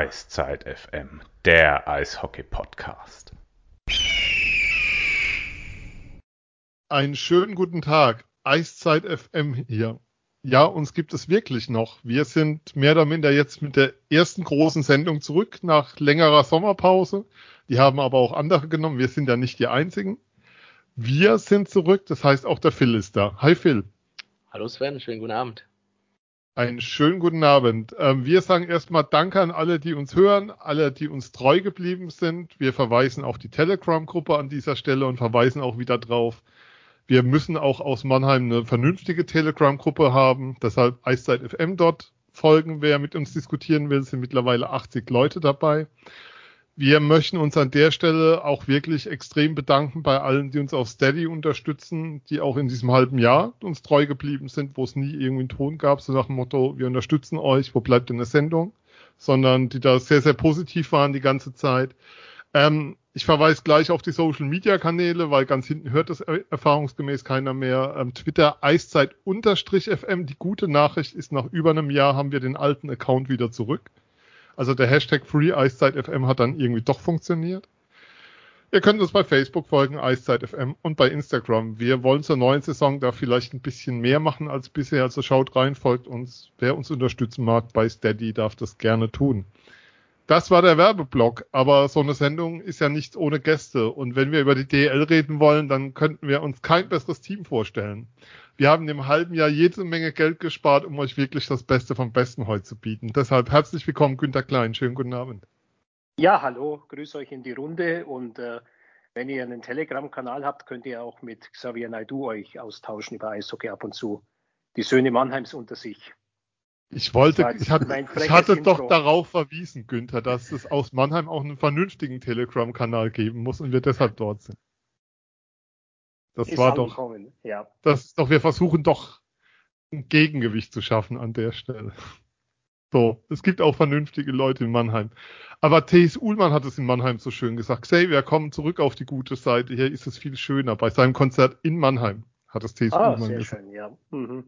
Eiszeit FM, der Eishockey-Podcast. Einen schönen guten Tag. Eiszeit FM hier. Ja, uns gibt es wirklich noch. Wir sind mehr oder minder jetzt mit der ersten großen Sendung zurück nach längerer Sommerpause. Die haben aber auch andere genommen. Wir sind ja nicht die einzigen. Wir sind zurück, das heißt auch der Phil ist da. Hi Phil. Hallo Sven, schönen guten Abend. Einen schönen guten Abend. Ähm, wir sagen erstmal Danke an alle, die uns hören, alle, die uns treu geblieben sind. Wir verweisen auf die Telegram-Gruppe an dieser Stelle und verweisen auch wieder drauf. Wir müssen auch aus Mannheim eine vernünftige Telegram-Gruppe haben. Deshalb Eiszeit FM dort folgen. Wer mit uns diskutieren will, sind mittlerweile 80 Leute dabei. Wir möchten uns an der Stelle auch wirklich extrem bedanken bei allen, die uns auf Steady unterstützen, die auch in diesem halben Jahr uns treu geblieben sind, wo es nie irgendwie einen Ton gab, so nach dem Motto, wir unterstützen euch, wo bleibt denn eine Sendung? Sondern die da sehr, sehr positiv waren die ganze Zeit. Ähm, ich verweise gleich auf die Social Media Kanäle, weil ganz hinten hört das erfahrungsgemäß keiner mehr. Ähm, Twitter Eiszeit-FM. Die gute Nachricht ist, nach über einem Jahr haben wir den alten Account wieder zurück. Also der Hashtag FreeEiszeitFM hat dann irgendwie doch funktioniert. Ihr könnt uns bei Facebook folgen, EiszeitFM und bei Instagram. Wir wollen zur neuen Saison da vielleicht ein bisschen mehr machen als bisher. Also schaut rein, folgt uns. Wer uns unterstützen mag bei Steady, darf das gerne tun. Das war der Werbeblock, aber so eine Sendung ist ja nicht ohne Gäste. Und wenn wir über die DL reden wollen, dann könnten wir uns kein besseres Team vorstellen. Wir haben im halben Jahr jede Menge Geld gespart, um euch wirklich das Beste vom Besten heute zu bieten. Deshalb herzlich willkommen, Günter Klein. Schönen guten Abend. Ja, hallo, grüße euch in die Runde und äh, wenn ihr einen Telegram-Kanal habt, könnt ihr auch mit Xavier Naidu euch austauschen über Eishockey ab und zu. Die Söhne Mannheims unter sich. Ich wollte, ich hatte, ich hatte doch darauf verwiesen, Günther, dass es aus Mannheim auch einen vernünftigen Telegram-Kanal geben muss und wir deshalb dort sind. Das ist war doch, ja. das ist doch, wir versuchen doch ein Gegengewicht zu schaffen an der Stelle. So, es gibt auch vernünftige Leute in Mannheim. Aber T.S. Uhlmann hat es in Mannheim so schön gesagt. Xavier, komm zurück auf die gute Seite. Hier ist es viel schöner. Bei seinem Konzert in Mannheim hat es T.S. Ah, Uhlmann sehr gesagt. Schön, ja. Mhm.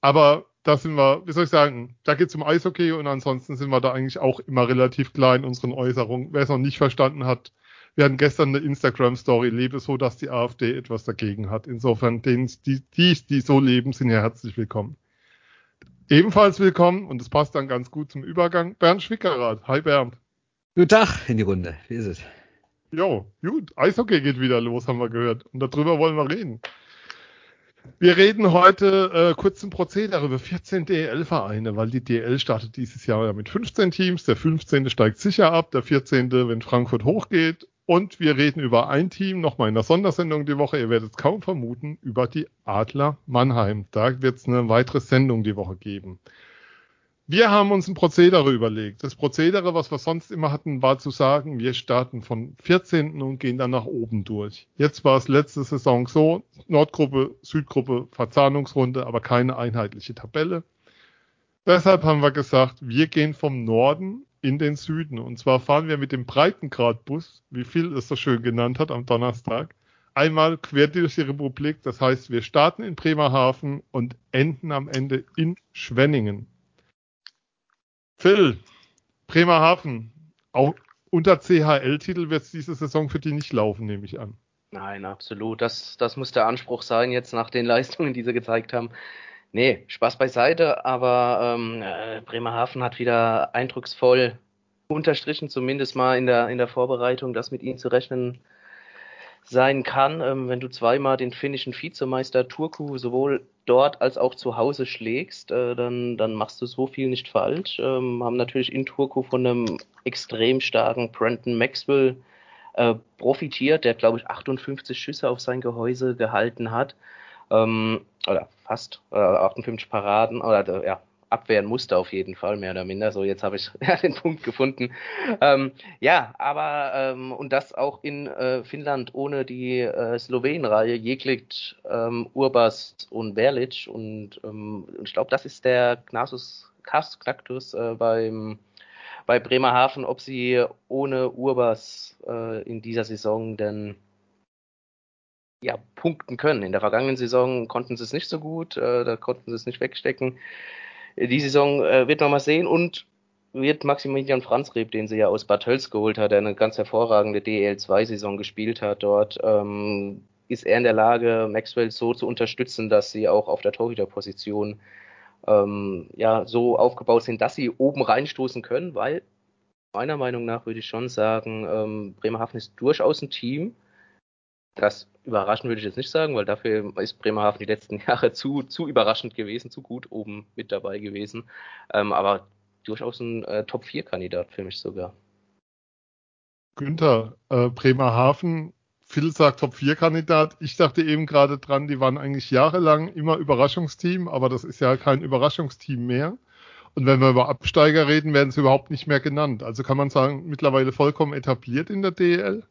aber da sind wir, wie soll ich sagen, da geht es um Eishockey und ansonsten sind wir da eigentlich auch immer relativ klein in unseren Äußerungen. Wer es noch nicht verstanden hat, wir hatten gestern eine Instagram-Story, lebe so, dass die AfD etwas dagegen hat. Insofern, denen, die, die, die so leben, sind ja herzlich willkommen. Ebenfalls willkommen, und das passt dann ganz gut zum Übergang, Bernd Schwickerath. Hi Bernd. Guten Tag in die Runde. Wie ist es? Jo, gut. Eishockey geht wieder los, haben wir gehört. Und darüber wollen wir reden. Wir reden heute äh, kurz zum Prozedere über 14 DEL-Vereine, weil die DEL startet dieses Jahr mit 15 Teams. Der 15. steigt sicher ab, der 14. wenn Frankfurt hochgeht und wir reden über ein Team, nochmal in der Sondersendung die Woche, ihr werdet es kaum vermuten, über die Adler Mannheim. Da wird es eine weitere Sendung die Woche geben. Wir haben uns ein Prozedere überlegt. Das Prozedere, was wir sonst immer hatten, war zu sagen, wir starten von 14. und gehen dann nach oben durch. Jetzt war es letzte Saison so, Nordgruppe, Südgruppe, Verzahnungsrunde, aber keine einheitliche Tabelle. Deshalb haben wir gesagt, wir gehen vom Norden in den Süden. Und zwar fahren wir mit dem Breitengradbus, wie Phil es so schön genannt hat am Donnerstag, einmal quer durch die Republik. Das heißt, wir starten in Bremerhaven und enden am Ende in Schwenningen. Phil, Bremerhaven, auch unter CHL-Titel wird es diese Saison für die nicht laufen, nehme ich an. Nein, absolut. Das, das muss der Anspruch sein, jetzt nach den Leistungen, die sie gezeigt haben. Nee, Spaß beiseite, aber ähm, äh, Bremerhaven hat wieder eindrucksvoll unterstrichen, zumindest mal in der, in der Vorbereitung, dass mit ihnen zu rechnen sein kann. Ähm, wenn du zweimal den finnischen Vizemeister Turku sowohl dort als auch zu Hause schlägst, äh, dann, dann machst du so viel nicht falsch. Ähm, haben natürlich in Turku von einem extrem starken Brenton Maxwell äh, profitiert, der glaube ich 58 Schüsse auf sein Gehäuse gehalten hat. Ähm, oder fast, äh, 58 Paraden, oder ja, abwehren musste auf jeden Fall, mehr oder minder. So, jetzt habe ich ja, den Punkt gefunden. Ähm, ja, aber ähm, und das auch in äh, Finnland ohne die äh, Slowenenreihe, Jeklic, ähm, Urbas und Berlic. Und ähm, ich glaube, das ist der Knasus Knactus äh, beim bei Bremerhaven, ob sie ohne Urbas äh, in dieser Saison denn ja, punkten können. In der vergangenen Saison konnten sie es nicht so gut, äh, da konnten sie es nicht wegstecken. Die Saison äh, wird man mal sehen und wird Maximilian Franzreb, den sie ja aus Bad Tölz geholt hat, der eine ganz hervorragende DEL2-Saison gespielt hat dort, ähm, ist er in der Lage, Maxwell so zu unterstützen, dass sie auch auf der Torhüterposition ähm, ja so aufgebaut sind, dass sie oben reinstoßen können, weil meiner Meinung nach würde ich schon sagen, ähm, Bremerhaven ist durchaus ein Team. Das überraschend würde ich jetzt nicht sagen, weil dafür ist Bremerhaven die letzten Jahre zu, zu überraschend gewesen, zu gut oben mit dabei gewesen. Ähm, aber durchaus ein äh, Top-4-Kandidat für mich sogar. Günther, äh, Bremerhaven, Phil sagt Top-4-Kandidat. Ich dachte eben gerade dran, die waren eigentlich jahrelang immer Überraschungsteam, aber das ist ja kein Überraschungsteam mehr. Und wenn wir über Absteiger reden, werden sie überhaupt nicht mehr genannt. Also kann man sagen, mittlerweile vollkommen etabliert in der DEL?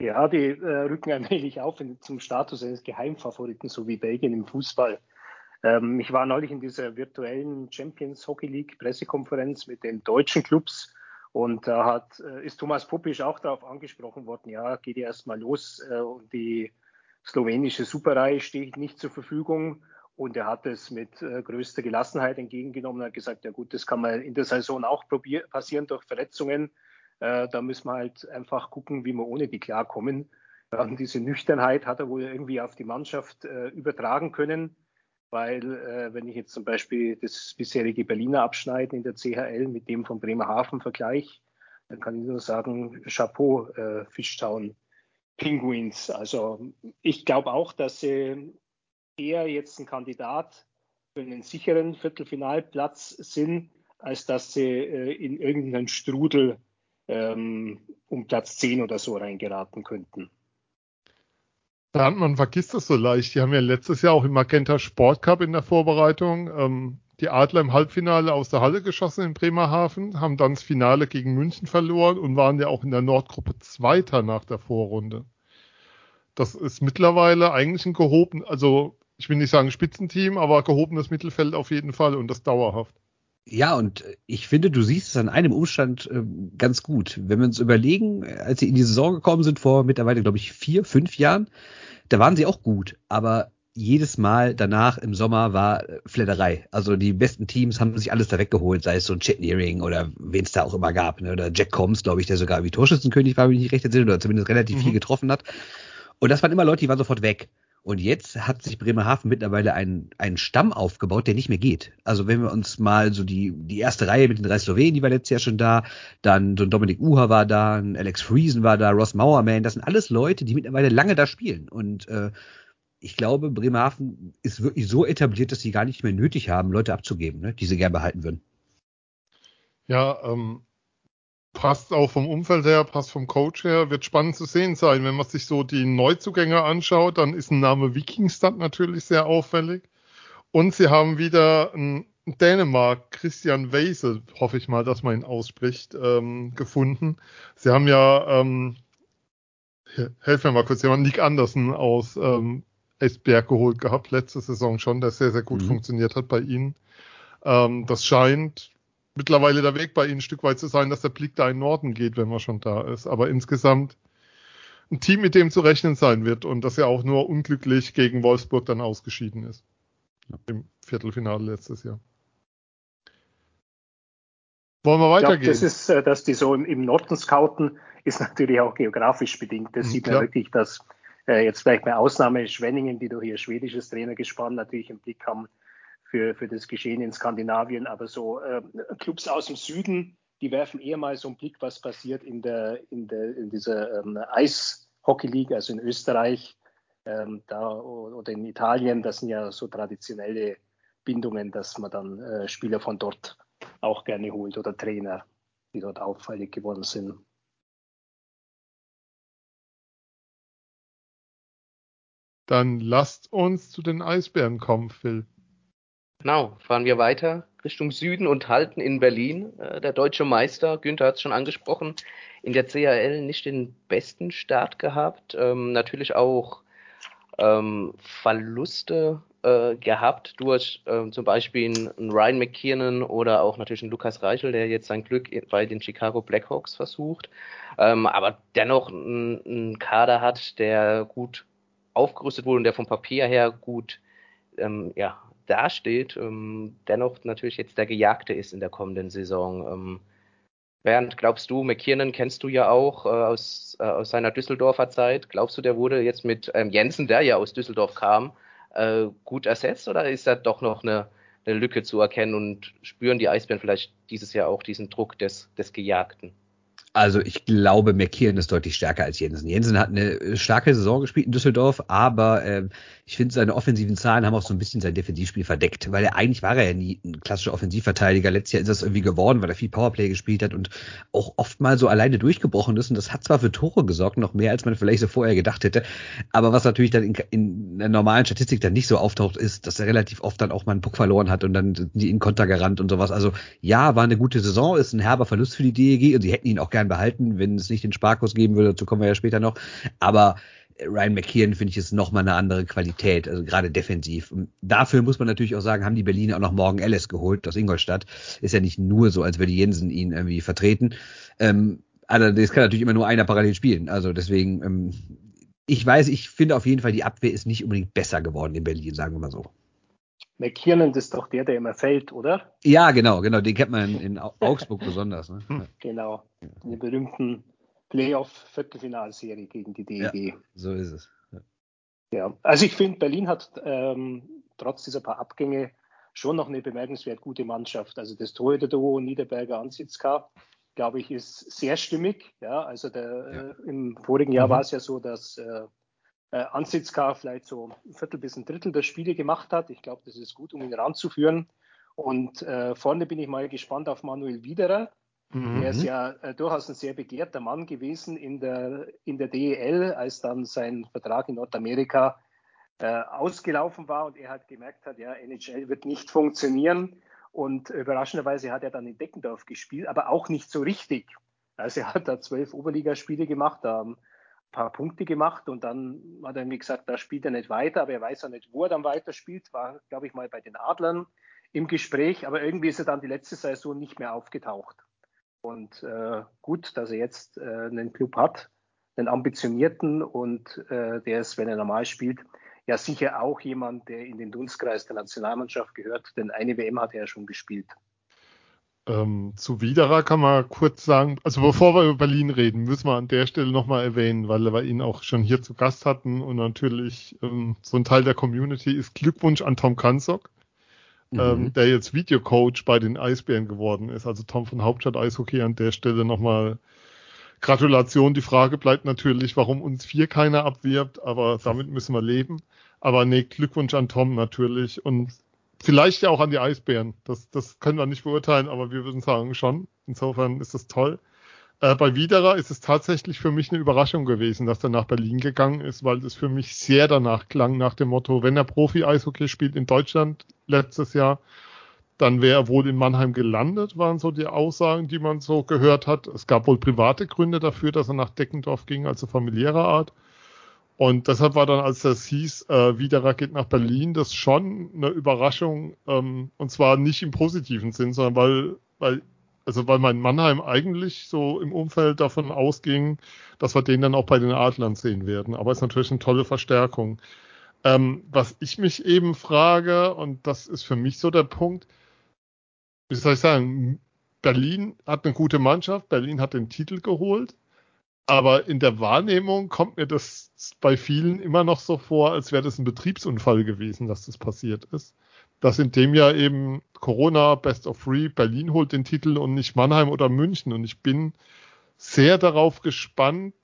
Ja, die äh, rücken allmählich auf in, zum Status eines Geheimfavoriten, so wie Belgien im Fußball. Ähm, ich war neulich in dieser virtuellen Champions Hockey League Pressekonferenz mit den deutschen Clubs und da hat, äh, ist Thomas Puppisch auch darauf angesprochen worden, ja, geht ja erstmal los äh, und die slowenische Superreihe steht nicht zur Verfügung. Und er hat es mit äh, größter Gelassenheit entgegengenommen und hat gesagt, ja gut, das kann man in der Saison auch passieren durch Verletzungen. Äh, da müssen wir halt einfach gucken, wie wir ohne die klarkommen. Und diese Nüchternheit hat er wohl irgendwie auf die Mannschaft äh, übertragen können, weil äh, wenn ich jetzt zum Beispiel das bisherige Berliner Abschneiden in der CHL mit dem von Bremerhaven vergleiche, dann kann ich nur sagen, Chapeau, äh, Fishtown Penguins. Also ich glaube auch, dass sie eher jetzt ein Kandidat für einen sicheren Viertelfinalplatz sind, als dass sie äh, in irgendeinen Strudel ähm, um Platz 10 oder so reingeraten könnten. Man vergisst das so leicht. Die haben ja letztes Jahr auch im Magenta Sport Cup in der Vorbereitung ähm, die Adler im Halbfinale aus der Halle geschossen in Bremerhaven, haben dann das Finale gegen München verloren und waren ja auch in der Nordgruppe Zweiter nach der Vorrunde. Das ist mittlerweile eigentlich ein gehoben, also ich will nicht sagen Spitzenteam, aber gehobenes Mittelfeld auf jeden Fall und das dauerhaft. Ja, und ich finde, du siehst es an einem Umstand äh, ganz gut. Wenn wir uns überlegen, als sie in die Saison gekommen sind, vor mittlerweile, glaube ich, vier, fünf Jahren, da waren sie auch gut, aber jedes Mal danach im Sommer war Fledderei. Also die besten Teams haben sich alles da weggeholt, sei es so ein Chet Nearing oder wen es da auch immer gab, ne? oder Jack Combs, glaube ich, der sogar wie Torschützenkönig war, wenn ich nicht recht entsinne, oder zumindest relativ mhm. viel getroffen hat. Und das waren immer Leute, die waren sofort weg. Und jetzt hat sich Bremerhaven mittlerweile einen, einen Stamm aufgebaut, der nicht mehr geht. Also wenn wir uns mal so die, die erste Reihe mit den drei Slowenen, die war letztes Jahr schon da, dann so ein Dominik Uha war da, ein Alex Friesen war da, Ross Mauerman, das sind alles Leute, die mittlerweile lange da spielen. Und äh, ich glaube, Bremerhaven ist wirklich so etabliert, dass sie gar nicht mehr nötig haben, Leute abzugeben, ne, die sie gerne behalten würden. Ja, ähm, passt auch vom Umfeld her, passt vom Coach her, wird spannend zu sehen sein. Wenn man sich so die Neuzugänge anschaut, dann ist ein Name Wikingstad natürlich sehr auffällig. Und sie haben wieder ein Dänemark, Christian Weise, hoffe ich mal, dass man ihn ausspricht, ähm, gefunden. Sie haben ja, ähm, helfen mir mal kurz, sie haben Nick Andersen aus ähm, Esberg geholt gehabt, letzte Saison schon, der sehr, sehr gut mhm. funktioniert hat bei ihnen. Ähm, das scheint mittlerweile der Weg bei ihnen ein Stück weit zu sein, dass der Blick da in Norden geht, wenn man schon da ist. Aber insgesamt ein Team, mit dem zu rechnen sein wird und das ja auch nur unglücklich gegen Wolfsburg dann ausgeschieden ist. Im Viertelfinale letztes Jahr. Wollen wir weitergehen? Ich glaub, das ist, äh, dass die so im, Norden scouten, ist natürlich auch geografisch bedingt. Das mhm, sieht man klar. wirklich, dass äh, jetzt vielleicht bei Ausnahme Schwenningen, die durch ihr schwedisches Trainergespann natürlich im Blick haben, für, für das Geschehen in Skandinavien, aber so äh, Clubs aus dem Süden, die werfen eher mal so einen Blick, was passiert in der in der in dieser ähm, Eishockey League, also in Österreich, ähm, da oder in Italien. Das sind ja so traditionelle Bindungen, dass man dann äh, Spieler von dort auch gerne holt oder Trainer, die dort auffällig geworden sind. Dann lasst uns zu den Eisbären kommen, Phil. Genau, fahren wir weiter Richtung Süden und halten in Berlin. Äh, der deutsche Meister, Günther hat es schon angesprochen, in der CHL nicht den besten Start gehabt. Ähm, natürlich auch ähm, Verluste äh, gehabt durch äh, zum Beispiel einen Ryan McKiernan oder auch natürlich einen Lukas Reichel, der jetzt sein Glück bei den Chicago Blackhawks versucht. Ähm, aber dennoch einen Kader hat, der gut aufgerüstet wurde und der vom Papier her gut ähm, ja, dasteht, ähm, dennoch natürlich jetzt der Gejagte ist in der kommenden Saison. Ähm, Bernd, glaubst du, McKiernan kennst du ja auch äh, aus, äh, aus seiner Düsseldorfer Zeit. Glaubst du, der wurde jetzt mit ähm, Jensen, der ja aus Düsseldorf kam, äh, gut ersetzt oder ist da doch noch eine, eine Lücke zu erkennen und spüren die Eisbären vielleicht dieses Jahr auch diesen Druck des, des Gejagten? Also ich glaube, McKeon ist deutlich stärker als Jensen. Jensen hat eine äh, starke Saison gespielt in Düsseldorf, aber äh, ich finde, seine offensiven Zahlen haben auch so ein bisschen sein Defensivspiel verdeckt, weil er eigentlich war er ja nie ein klassischer Offensivverteidiger. Letztes Jahr ist das irgendwie geworden, weil er viel Powerplay gespielt hat und auch oft mal so alleine durchgebrochen ist. Und das hat zwar für Tore gesorgt, noch mehr, als man vielleicht so vorher gedacht hätte. Aber was natürlich dann in, in der normalen Statistik dann nicht so auftaucht, ist, dass er relativ oft dann auch mal einen Puck verloren hat und dann in Konter gerannt und sowas. Also ja, war eine gute Saison, ist ein herber Verlust für die DEG und sie hätten ihn auch gern behalten, wenn es nicht den Sparkurs geben würde. Dazu kommen wir ja später noch. Aber Ryan McKeon finde ich ist nochmal eine andere Qualität, also gerade defensiv. Und dafür muss man natürlich auch sagen, haben die Berliner auch noch Morgan Ellis geholt aus Ingolstadt. Ist ja nicht nur so, als würde Jensen ihn irgendwie vertreten. Ähm, allerdings kann natürlich immer nur einer parallel spielen. Also deswegen, ähm, ich weiß, ich finde auf jeden Fall, die Abwehr ist nicht unbedingt besser geworden in Berlin, sagen wir mal so. McKiernan ist doch der, der immer fällt, oder? Ja, genau, genau. Den kennt man in Augsburg besonders. Ne? Genau. Den berühmten Playoff-Viertelfinalserie gegen die DEG. Ja, so ist es. Ja, ja. also ich finde, Berlin hat ähm, trotz dieser paar Abgänge schon noch eine bemerkenswert gute Mannschaft. Also das Torhüter-Duo Niederberger Ansitzka, glaube ich, ist sehr stimmig. Ja, also der, ja. Äh, im vorigen Jahr mhm. war es ja so, dass äh, äh, Ansitzka vielleicht so ein Viertel bis ein Drittel der Spiele gemacht hat. Ich glaube, das ist gut, um ihn ranzuführen. Und äh, vorne bin ich mal gespannt auf Manuel Widerer. Mhm. Er ist ja äh, durchaus ein sehr begehrter Mann gewesen in der, in der DEL, als dann sein Vertrag in Nordamerika äh, ausgelaufen war und er hat gemerkt hat, ja, NHL wird nicht funktionieren. Und überraschenderweise hat er dann in Deckendorf gespielt, aber auch nicht so richtig. Also er hat da zwölf Oberligaspiele gemacht, da ein paar Punkte gemacht und dann hat er mir gesagt, da spielt er nicht weiter, aber er weiß ja nicht, wo er dann weiterspielt. War, glaube ich, mal bei den Adlern im Gespräch, aber irgendwie ist er dann die letzte Saison nicht mehr aufgetaucht. Und äh, gut, dass er jetzt äh, einen Club hat, einen ambitionierten und äh, der ist, wenn er normal spielt, ja sicher auch jemand, der in den Dunstkreis der Nationalmannschaft gehört, denn eine WM hat er ja schon gespielt. Ähm, zu Widerer kann man kurz sagen, also bevor wir über Berlin reden, müssen wir an der Stelle nochmal erwähnen, weil wir ihn auch schon hier zu Gast hatten und natürlich ähm, so ein Teil der Community ist Glückwunsch an Tom Kanzok mhm. ähm, der jetzt Videocoach bei den Eisbären geworden ist. Also Tom von Hauptstadt Eishockey an der Stelle nochmal Gratulation. Die Frage bleibt natürlich, warum uns vier keiner abwirbt, aber damit müssen wir leben. Aber nee, Glückwunsch an Tom natürlich und vielleicht ja auch an die Eisbären. Das, das können wir nicht beurteilen, aber wir würden sagen schon. Insofern ist das toll. Äh, bei Widerer ist es tatsächlich für mich eine Überraschung gewesen, dass er nach Berlin gegangen ist, weil es für mich sehr danach klang, nach dem Motto, wenn er Profi-Eishockey spielt in Deutschland letztes Jahr, dann wäre er wohl in Mannheim gelandet, waren so die Aussagen, die man so gehört hat. Es gab wohl private Gründe dafür, dass er nach Deckendorf ging, also familiärer Art. Und deshalb war dann, als das hieß, äh, Widerer geht nach Berlin, das schon eine Überraschung, ähm, und zwar nicht im positiven Sinn, sondern weil, weil also weil mein Mannheim eigentlich so im Umfeld davon ausging, dass wir den dann auch bei den Adlern sehen werden. Aber es ist natürlich eine tolle Verstärkung. Ähm, was ich mich eben frage, und das ist für mich so der Punkt, wie soll ich sagen, Berlin hat eine gute Mannschaft, Berlin hat den Titel geholt, aber in der Wahrnehmung kommt mir das bei vielen immer noch so vor, als wäre das ein Betriebsunfall gewesen, dass das passiert ist dass in dem Jahr eben Corona Best of Three Berlin holt den Titel und nicht Mannheim oder München. Und ich bin sehr darauf gespannt,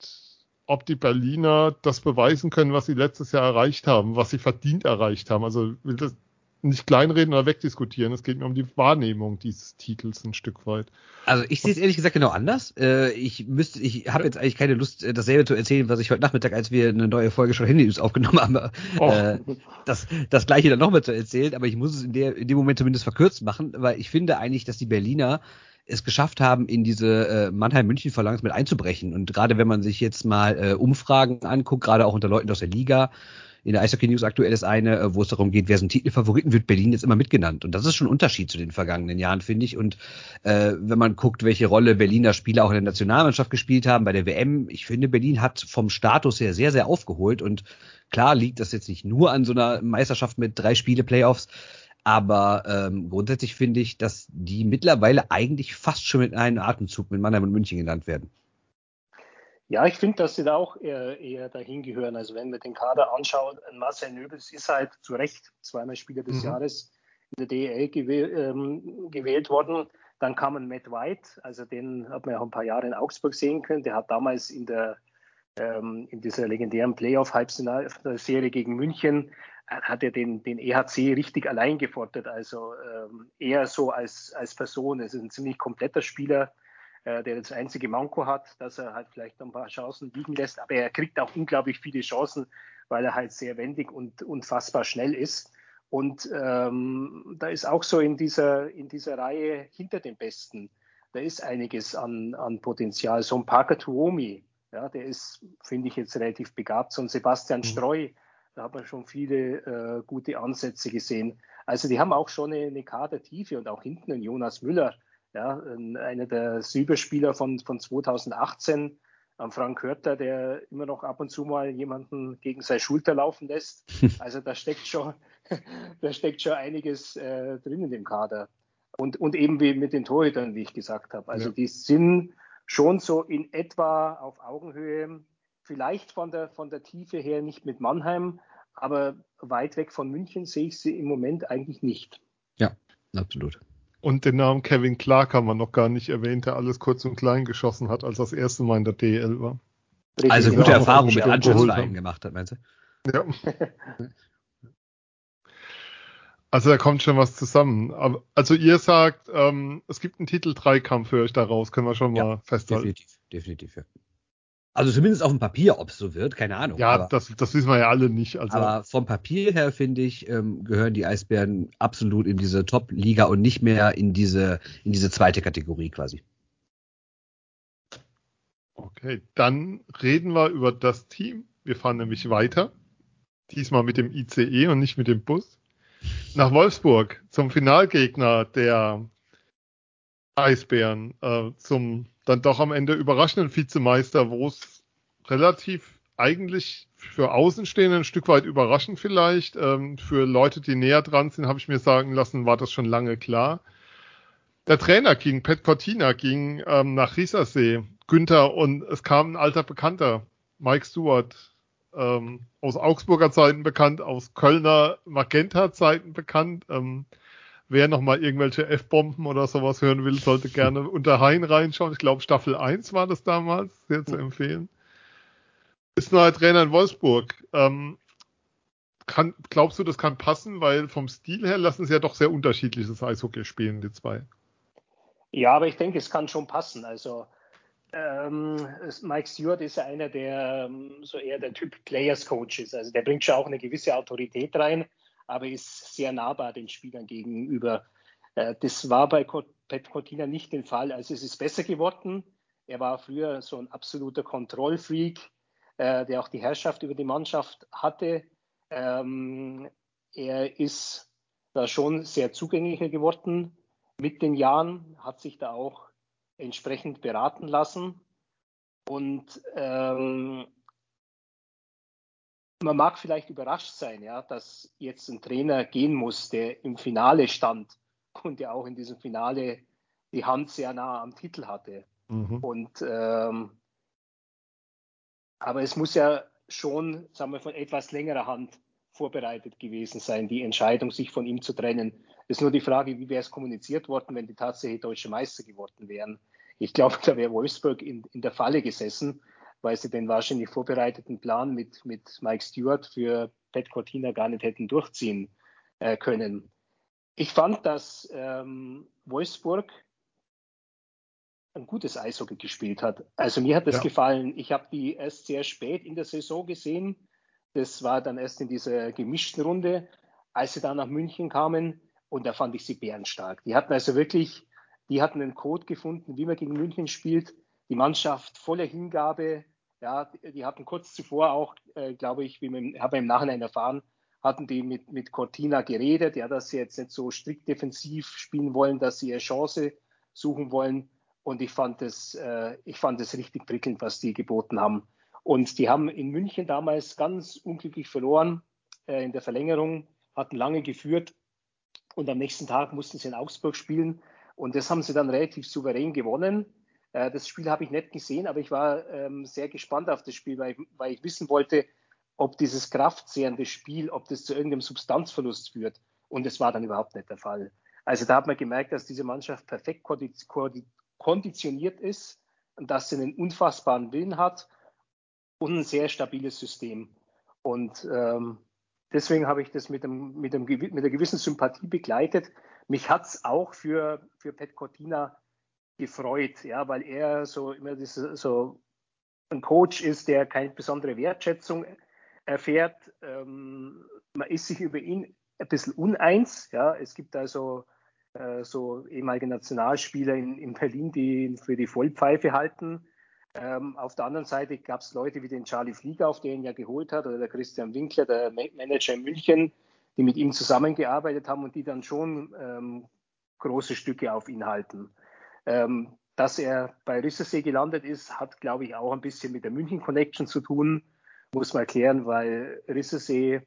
ob die Berliner das beweisen können, was sie letztes Jahr erreicht haben, was sie verdient erreicht haben. Also will das nicht kleinreden oder wegdiskutieren. Es geht mir um die Wahrnehmung dieses Titels ein Stück weit. Also ich sehe es ehrlich gesagt genau anders. Äh, ich müsste, ich habe jetzt eigentlich keine Lust, äh, dasselbe zu erzählen, was ich heute Nachmittag, als wir eine neue Folge schon Handy aufgenommen haben, oh. Äh, das, das gleiche dann nochmal zu erzählen. Aber ich muss es in, der, in dem Moment zumindest verkürzt machen, weil ich finde eigentlich, dass die Berliner es geschafft haben, in diese äh, Mannheim-München-Phalanx mit einzubrechen. Und gerade wenn man sich jetzt mal äh, Umfragen anguckt, gerade auch unter Leuten aus der Liga, in der Eishockey News aktuell ist eine, äh, wo es darum geht, wer sind Titelfavoriten, wird Berlin jetzt immer mitgenannt. Und das ist schon ein Unterschied zu den vergangenen Jahren, finde ich. Und äh, wenn man guckt, welche Rolle Berliner Spieler auch in der Nationalmannschaft gespielt haben, bei der WM, ich finde, Berlin hat vom Status her sehr, sehr aufgeholt. Und klar liegt das jetzt nicht nur an so einer Meisterschaft mit drei Spiele Playoffs, Aber ähm, grundsätzlich finde ich, dass die mittlerweile eigentlich fast schon mit einem Atemzug mit Mannheim und München genannt werden. Ja, ich finde, dass sie da auch eher, eher dahin gehören. Also wenn man den Kader anschaut, Marcel Nöbels ist halt zu Recht zweimal Spieler des mhm. Jahres in der DEL gewäh ähm, gewählt worden. Dann kam ein Matt White, also den hat man ja auch ein paar Jahre in Augsburg sehen können. Der hat damals in der ähm, in dieser legendären Playoff-Halbserie gegen München hat er den, den EHC richtig allein gefordert. Also ähm, eher so als, als Person. Es ist ein ziemlich kompletter Spieler, äh, der das einzige Manko hat, dass er halt vielleicht ein paar Chancen liegen lässt. Aber er kriegt auch unglaublich viele Chancen, weil er halt sehr wendig und unfassbar schnell ist. Und ähm, da ist auch so in dieser, in dieser Reihe hinter den Besten, da ist einiges an, an Potenzial. So ein Parker Tuomi, ja, der ist, finde ich, jetzt relativ begabt. So ein Sebastian mhm. Streu, da hat man schon viele äh, gute Ansätze gesehen. Also die haben auch schon eine, eine Kadertiefe und auch hinten ein Jonas Müller, ja, einer der Silberspieler von, von 2018, am Frank Hörter, der immer noch ab und zu mal jemanden gegen seine Schulter laufen lässt. Also da steckt schon, da steckt schon einiges äh, drin in dem Kader. Und, und eben wie mit den Torhütern, wie ich gesagt habe. Also ja. die sind schon so in etwa auf Augenhöhe, vielleicht von der, von der Tiefe her nicht mit Mannheim, aber weit weg von München sehe ich sie im Moment eigentlich nicht. Ja, absolut. Und den Namen Kevin Clark haben wir noch gar nicht erwähnt, der alles kurz und klein geschossen hat, als das erste Mal in der DL war. Richtig, also gute Erfahrung mit Anschlussleinen gemacht hat, meinst du? Ja. Also da kommt schon was zusammen. Also ihr sagt, ähm, es gibt einen Titel-3-Kampf für euch daraus, können wir schon ja, mal festhalten. Definitiv, definitiv, ja. Also zumindest auf dem Papier, ob es so wird, keine Ahnung. Ja, aber, das, das wissen wir ja alle nicht. Also. Aber vom Papier her, finde ich, ähm, gehören die Eisbären absolut in diese Top-Liga und nicht mehr in diese, in diese zweite Kategorie quasi. Okay, dann reden wir über das Team. Wir fahren nämlich weiter. Diesmal mit dem ICE und nicht mit dem Bus nach Wolfsburg zum Finalgegner der Eisbären, äh, zum dann doch am Ende überraschenden Vizemeister, wo es relativ eigentlich für Außenstehende ein Stück weit überraschend vielleicht. Ähm, für Leute, die näher dran sind, habe ich mir sagen lassen, war das schon lange klar. Der Trainer ging, Pet Cortina ging ähm, nach Riesersee, Günther und es kam ein alter Bekannter, Mike Stewart, ähm, aus Augsburger Zeiten bekannt, aus Kölner Magenta-Zeiten bekannt. Ähm, wer nochmal irgendwelche F-Bomben oder sowas hören will, sollte gerne unter Hein reinschauen. Ich glaube, Staffel 1 war das damals, sehr zu empfehlen. Ist neuer Trainer in Wolfsburg. Ähm, kann, glaubst du, das kann passen? Weil vom Stil her lassen sie ja doch sehr unterschiedliches Eishockey spielen, die zwei. Ja, aber ich denke, es kann schon passen. Also ähm, Mike Stewart ist ja einer, der ähm, so eher der Typ Players Coach ist. Also der bringt schon auch eine gewisse Autorität rein, aber ist sehr nahbar den Spielern gegenüber. Äh, das war bei Pat Cortina nicht der Fall. Also es ist besser geworden. Er war früher so ein absoluter Kontrollfreak, äh, der auch die Herrschaft über die Mannschaft hatte. Ähm, er ist da schon sehr zugänglicher geworden mit den Jahren, hat sich da auch entsprechend beraten lassen. Und ähm, man mag vielleicht überrascht sein, ja, dass jetzt ein Trainer gehen muss, der im Finale stand und der auch in diesem Finale die Hand sehr nah am Titel hatte. Mhm. Und ähm, aber es muss ja schon, sagen wir, von etwas längerer Hand vorbereitet gewesen sein, die Entscheidung, sich von ihm zu trennen. Es ist nur die Frage, wie wäre es kommuniziert worden, wenn die tatsächlich deutsche Meister geworden wären. Ich glaube, da wäre Wolfsburg in, in der Falle gesessen, weil sie den wahrscheinlich vorbereiteten Plan mit, mit Mike Stewart für Pat Cortina gar nicht hätten durchziehen äh, können. Ich fand, dass ähm, Wolfsburg ein gutes Eishockey gespielt hat. Also mir hat das ja. gefallen. Ich habe die erst sehr spät in der Saison gesehen. Das war dann erst in dieser gemischten Runde, als sie dann nach München kamen. Und da fand ich sie bärenstark. Die hatten also wirklich die hatten einen Code gefunden, wie man gegen München spielt. Die Mannschaft voller Hingabe. Ja, die hatten kurz zuvor auch, äh, glaube ich, wie man habe im Nachhinein erfahren, hatten die mit, mit Cortina geredet, ja, dass sie jetzt nicht so strikt defensiv spielen wollen, dass sie ihre Chance suchen wollen. Und ich fand es, äh, ich fand es richtig prickelnd, was die geboten haben. Und die haben in München damals ganz unglücklich verloren äh, in der Verlängerung, hatten lange geführt und am nächsten Tag mussten sie in Augsburg spielen und das haben sie dann relativ souverän gewonnen. Äh, das Spiel habe ich nicht gesehen, aber ich war ähm, sehr gespannt auf das Spiel, weil, weil ich wissen wollte, ob dieses kraftzehrende Spiel, ob das zu irgendeinem Substanzverlust führt. Und das war dann überhaupt nicht der Fall. Also da hat man gemerkt, dass diese Mannschaft perfekt konditioniert ist und dass sie einen unfassbaren Willen hat und ein sehr stabiles System. Und ähm, deswegen habe ich das mit, dem, mit, dem, mit einer gewissen Sympathie begleitet. Mich hat es auch für, für Pet Cortina gefreut, ja, weil er so immer das, so ein Coach ist, der keine besondere Wertschätzung erfährt. Ähm, man ist sich über ihn ein bisschen uneins. Ja. Es gibt also äh, so ehemalige Nationalspieler in, in, Berlin, die ihn für die Vollpfeife halten. Ähm, auf der anderen Seite gab es Leute wie den Charlie Flieger, auf den ihn ja geholt hat, oder der Christian Winkler, der Manager in München, die mit ihm zusammengearbeitet haben und die dann schon ähm, große Stücke auf ihn halten. Ähm, dass er bei Rissersee gelandet ist, hat, glaube ich, auch ein bisschen mit der München Connection zu tun, muss man erklären, weil Rissersee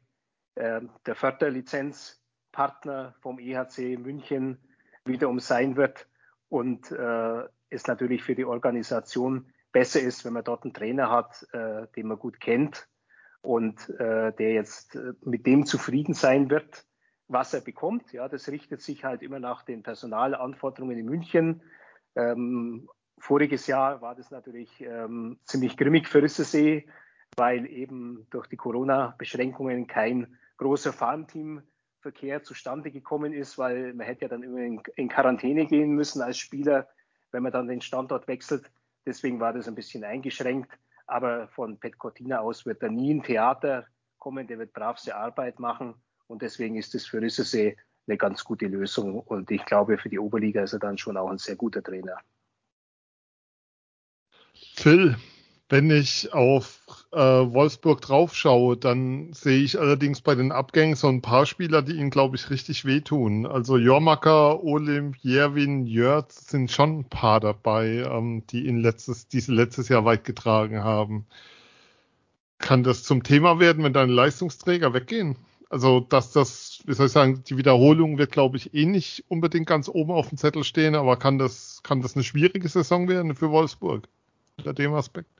äh, der Förderlizenzpartner vom EHC München wiederum sein wird und äh, es natürlich für die Organisation besser ist, wenn man dort einen Trainer hat, äh, den man gut kennt und äh, der jetzt äh, mit dem zufrieden sein wird, was er bekommt. Ja, das richtet sich halt immer nach den Personalanforderungen in München. Ähm, voriges Jahr war das natürlich ähm, ziemlich grimmig für Rissesee, weil eben durch die Corona-Beschränkungen kein großer Farmteamverkehr zustande gekommen ist, weil man hätte ja dann immer in, in Quarantäne gehen müssen als Spieler, wenn man dann den Standort wechselt. Deswegen war das ein bisschen eingeschränkt. Aber von Pet Cortina aus wird da nie ein Theater kommen, der wird bravste Arbeit machen. Und deswegen ist es für Rissesee eine ganz gute Lösung. Und ich glaube, für die Oberliga ist er dann schon auch ein sehr guter Trainer. Phil, wenn ich auf äh, Wolfsburg draufschaue, dann sehe ich allerdings bei den Abgängen so ein paar Spieler, die ihnen, glaube ich, richtig wehtun. Also Jormaka, Olim, Jerwin, Jörg sind schon ein paar dabei, ähm, die ihn letztes, diese letztes Jahr weit getragen haben. Kann das zum Thema werden, wenn deine Leistungsträger weggehen? Also, dass das, wie soll ich sagen, die Wiederholung wird, glaube ich, eh nicht unbedingt ganz oben auf dem Zettel stehen, aber kann das, kann das eine schwierige Saison werden für Wolfsburg? Unter dem Aspekt?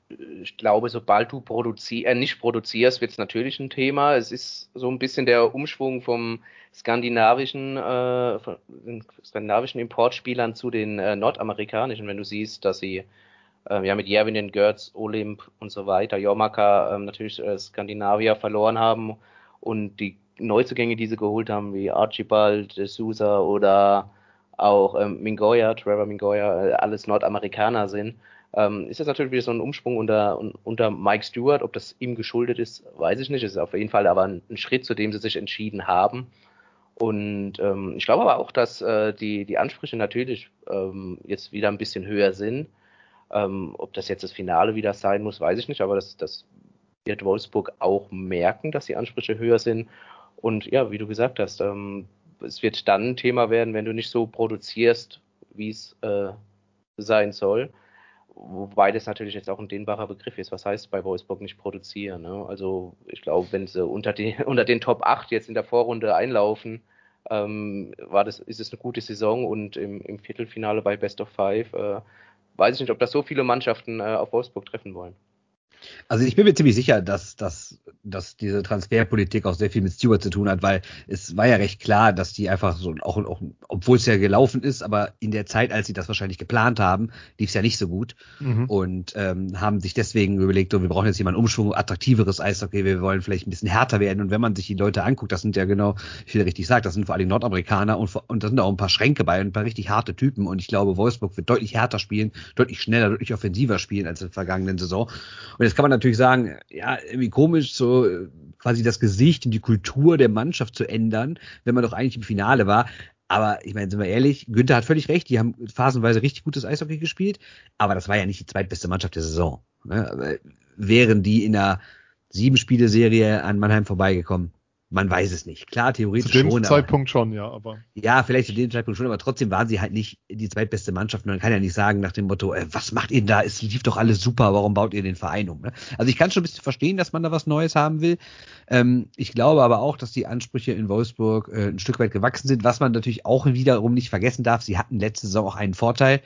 ich glaube, sobald du produzier äh, nicht produzierst, wird es natürlich ein Thema. Es ist so ein bisschen der Umschwung vom skandinavischen, äh, von skandinavischen Importspielern zu den äh, nordamerikanischen, wenn du siehst, dass sie äh, ja mit Järvinen, Götz, Olymp und so weiter, Jormaka äh, natürlich äh, Skandinavier verloren haben und die Neuzugänge, die sie geholt haben, wie Archibald, Sousa oder auch ähm, Mingoya, Trevor Mingoya, äh, alles Nordamerikaner sind ähm, ist das natürlich wieder so ein Umschwung unter, unter Mike Stewart. Ob das ihm geschuldet ist, weiß ich nicht. Es ist auf jeden Fall aber ein, ein Schritt, zu dem sie sich entschieden haben. Und ähm, ich glaube aber auch, dass äh, die, die Ansprüche natürlich ähm, jetzt wieder ein bisschen höher sind. Ähm, ob das jetzt das Finale wieder sein muss, weiß ich nicht, aber das, das wird Wolfsburg auch merken, dass die Ansprüche höher sind. Und ja, wie du gesagt hast, ähm, es wird dann ein Thema werden, wenn du nicht so produzierst, wie es äh, sein soll. Wobei das natürlich jetzt auch ein dehnbarer Begriff ist. Was heißt bei Wolfsburg nicht produzieren? Ne? Also ich glaube, wenn sie unter, die, unter den Top 8 jetzt in der Vorrunde einlaufen, ähm, war das, ist es eine gute Saison und im, im Viertelfinale bei Best of Five äh, weiß ich nicht, ob das so viele Mannschaften äh, auf Wolfsburg treffen wollen. Also ich bin mir ziemlich sicher, dass, dass, dass diese Transferpolitik auch sehr viel mit Stewart zu tun hat, weil es war ja recht klar, dass die einfach so, auch, auch obwohl es ja gelaufen ist, aber in der Zeit, als sie das wahrscheinlich geplant haben, lief es ja nicht so gut. Mhm. und ähm, haben sich deswegen überlegt, oh, wir brauchen jetzt einen Umschwung, attraktiveres Eishockey, wir wollen vielleicht ein bisschen härter werden. Und wenn man sich die Leute anguckt, das sind ja genau, wie viel richtig sagt, das sind vor allem Nordamerikaner und, und da sind auch ein paar Schränke bei und ein paar richtig harte Typen. Und ich glaube, Wolfsburg wird deutlich härter spielen, deutlich schneller, deutlich offensiver spielen als in der vergangenen Saison. Und jetzt kann man natürlich sagen, ja, irgendwie komisch, so quasi das Gesicht und die Kultur der Mannschaft zu ändern, wenn man doch eigentlich im Finale war. Aber ich meine, sind wir ehrlich, Günther hat völlig recht, die haben phasenweise richtig gutes Eishockey gespielt, aber das war ja nicht die zweitbeste Mannschaft der Saison. Ne? Wären die in einer sieben Spiele Serie an Mannheim vorbeigekommen, man weiß es nicht. Klar, theoretisch Zu dem schon. Zeitpunkt schon, ja, aber. Ja, vielleicht zu dem Zeitpunkt schon, aber trotzdem waren sie halt nicht die zweitbeste Mannschaft. Man kann ja nicht sagen nach dem Motto, äh, was macht ihr denn da? Es lief doch alles super, warum baut ihr den Verein um? Ne? Also ich kann schon ein bisschen verstehen, dass man da was Neues haben will. Ähm, ich glaube aber auch, dass die Ansprüche in Wolfsburg äh, ein Stück weit gewachsen sind, was man natürlich auch wiederum nicht vergessen darf. Sie hatten letzte Saison auch einen Vorteil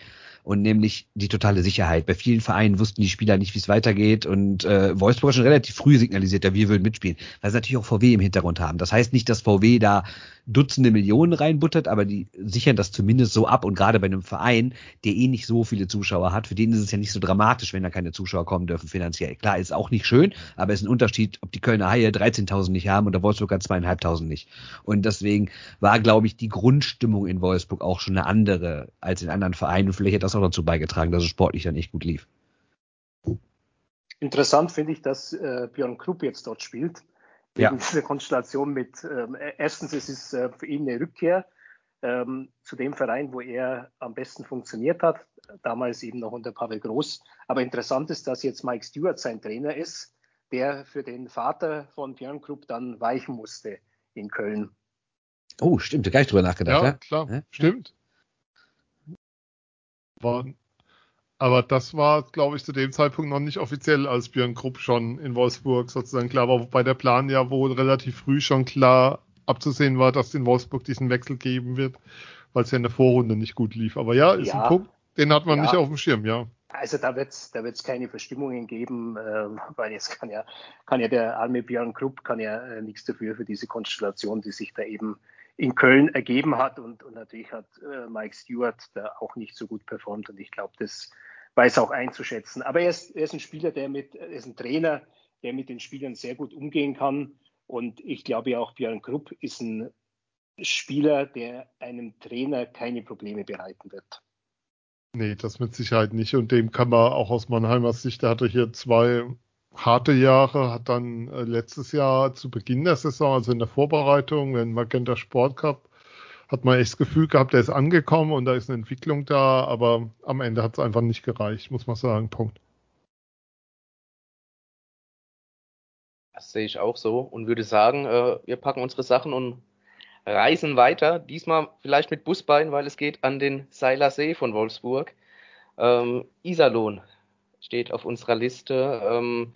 und nämlich die totale Sicherheit. Bei vielen Vereinen wussten die Spieler nicht, wie es weitergeht und äh, Wolfsburg hat schon relativ früh signalisiert, ja, wir würden mitspielen, weil sie natürlich auch VW im Hintergrund haben. Das heißt nicht, dass VW da Dutzende Millionen reinbuttert, aber die sichern das zumindest so ab und gerade bei einem Verein, der eh nicht so viele Zuschauer hat, für den ist es ja nicht so dramatisch, wenn da keine Zuschauer kommen dürfen finanziell. Klar, ist auch nicht schön, aber es ist ein Unterschied, ob die Kölner Haie 13.000 nicht haben und der Wolfsburger 2.500 nicht. Und deswegen war, glaube ich, die Grundstimmung in Wolfsburg auch schon eine andere als in anderen Vereinen vielleicht hat das auch dazu beigetragen, dass es sportlich dann echt gut lief. Interessant finde ich, dass äh, Björn Krupp jetzt dort spielt ja. wegen dieser Konstellation mit, ähm, erstens, es ist äh, für ihn eine Rückkehr ähm, zu dem Verein, wo er am besten funktioniert hat, damals eben noch unter Pavel Groß. Aber interessant ist, dass jetzt Mike Stewart sein Trainer ist, der für den Vater von Björn Krupp dann weichen musste in Köln. Oh, stimmt, da gar nicht drüber nachgedacht. Ja, Ja, klar, Ja? stimmt. War, aber das war, glaube ich, zu dem Zeitpunkt noch nicht offiziell, als Björn Krupp schon in Wolfsburg sozusagen klar war, wobei der Plan ja wohl relativ früh schon klar abzusehen war, dass es in Wolfsburg diesen Wechsel geben wird, weil es ja in der Vorrunde nicht gut lief. Aber ja, ist Ja. ein Punkt, den hat man Ja. nicht auf dem Schirm, ja. Also da wird es da wird's keine Verstimmungen geben, äh, weil jetzt kann ja, kann ja der arme Björn Krupp kann ja äh, nichts dafür für diese Konstellation, die sich da eben in Köln ergeben hat. Und, und natürlich hat äh, Mike Stewart da auch nicht so gut performt. Und ich glaube, das weiß auch einzuschätzen. Aber er ist, er ist ein Spieler, der mit, er ist ein Trainer, der mit den Spielern sehr gut umgehen kann. Und ich glaube ja auch, Björn Krupp ist ein Spieler, der einem Trainer keine Probleme bereiten wird. Nee, das mit Sicherheit nicht. Und dem kann man auch aus Mannheimer Sicht, der hatte hier zwei harte Jahre, hat dann äh, letztes Jahr zu Beginn der Saison, also in der Vorbereitung, wenn Magenta Sport Cup, hat man echt das Gefühl gehabt, der ist angekommen und da ist eine Entwicklung da, aber am Ende hat es einfach nicht gereicht, muss man sagen. Punkt. Das sehe ich auch so und würde sagen, äh, wir packen unsere Sachen und reisen weiter. Diesmal vielleicht mit Busbein, weil es geht an den Seiler See von Wolfsburg. Ähm, Iserlohn steht auf unserer Liste. Ähm,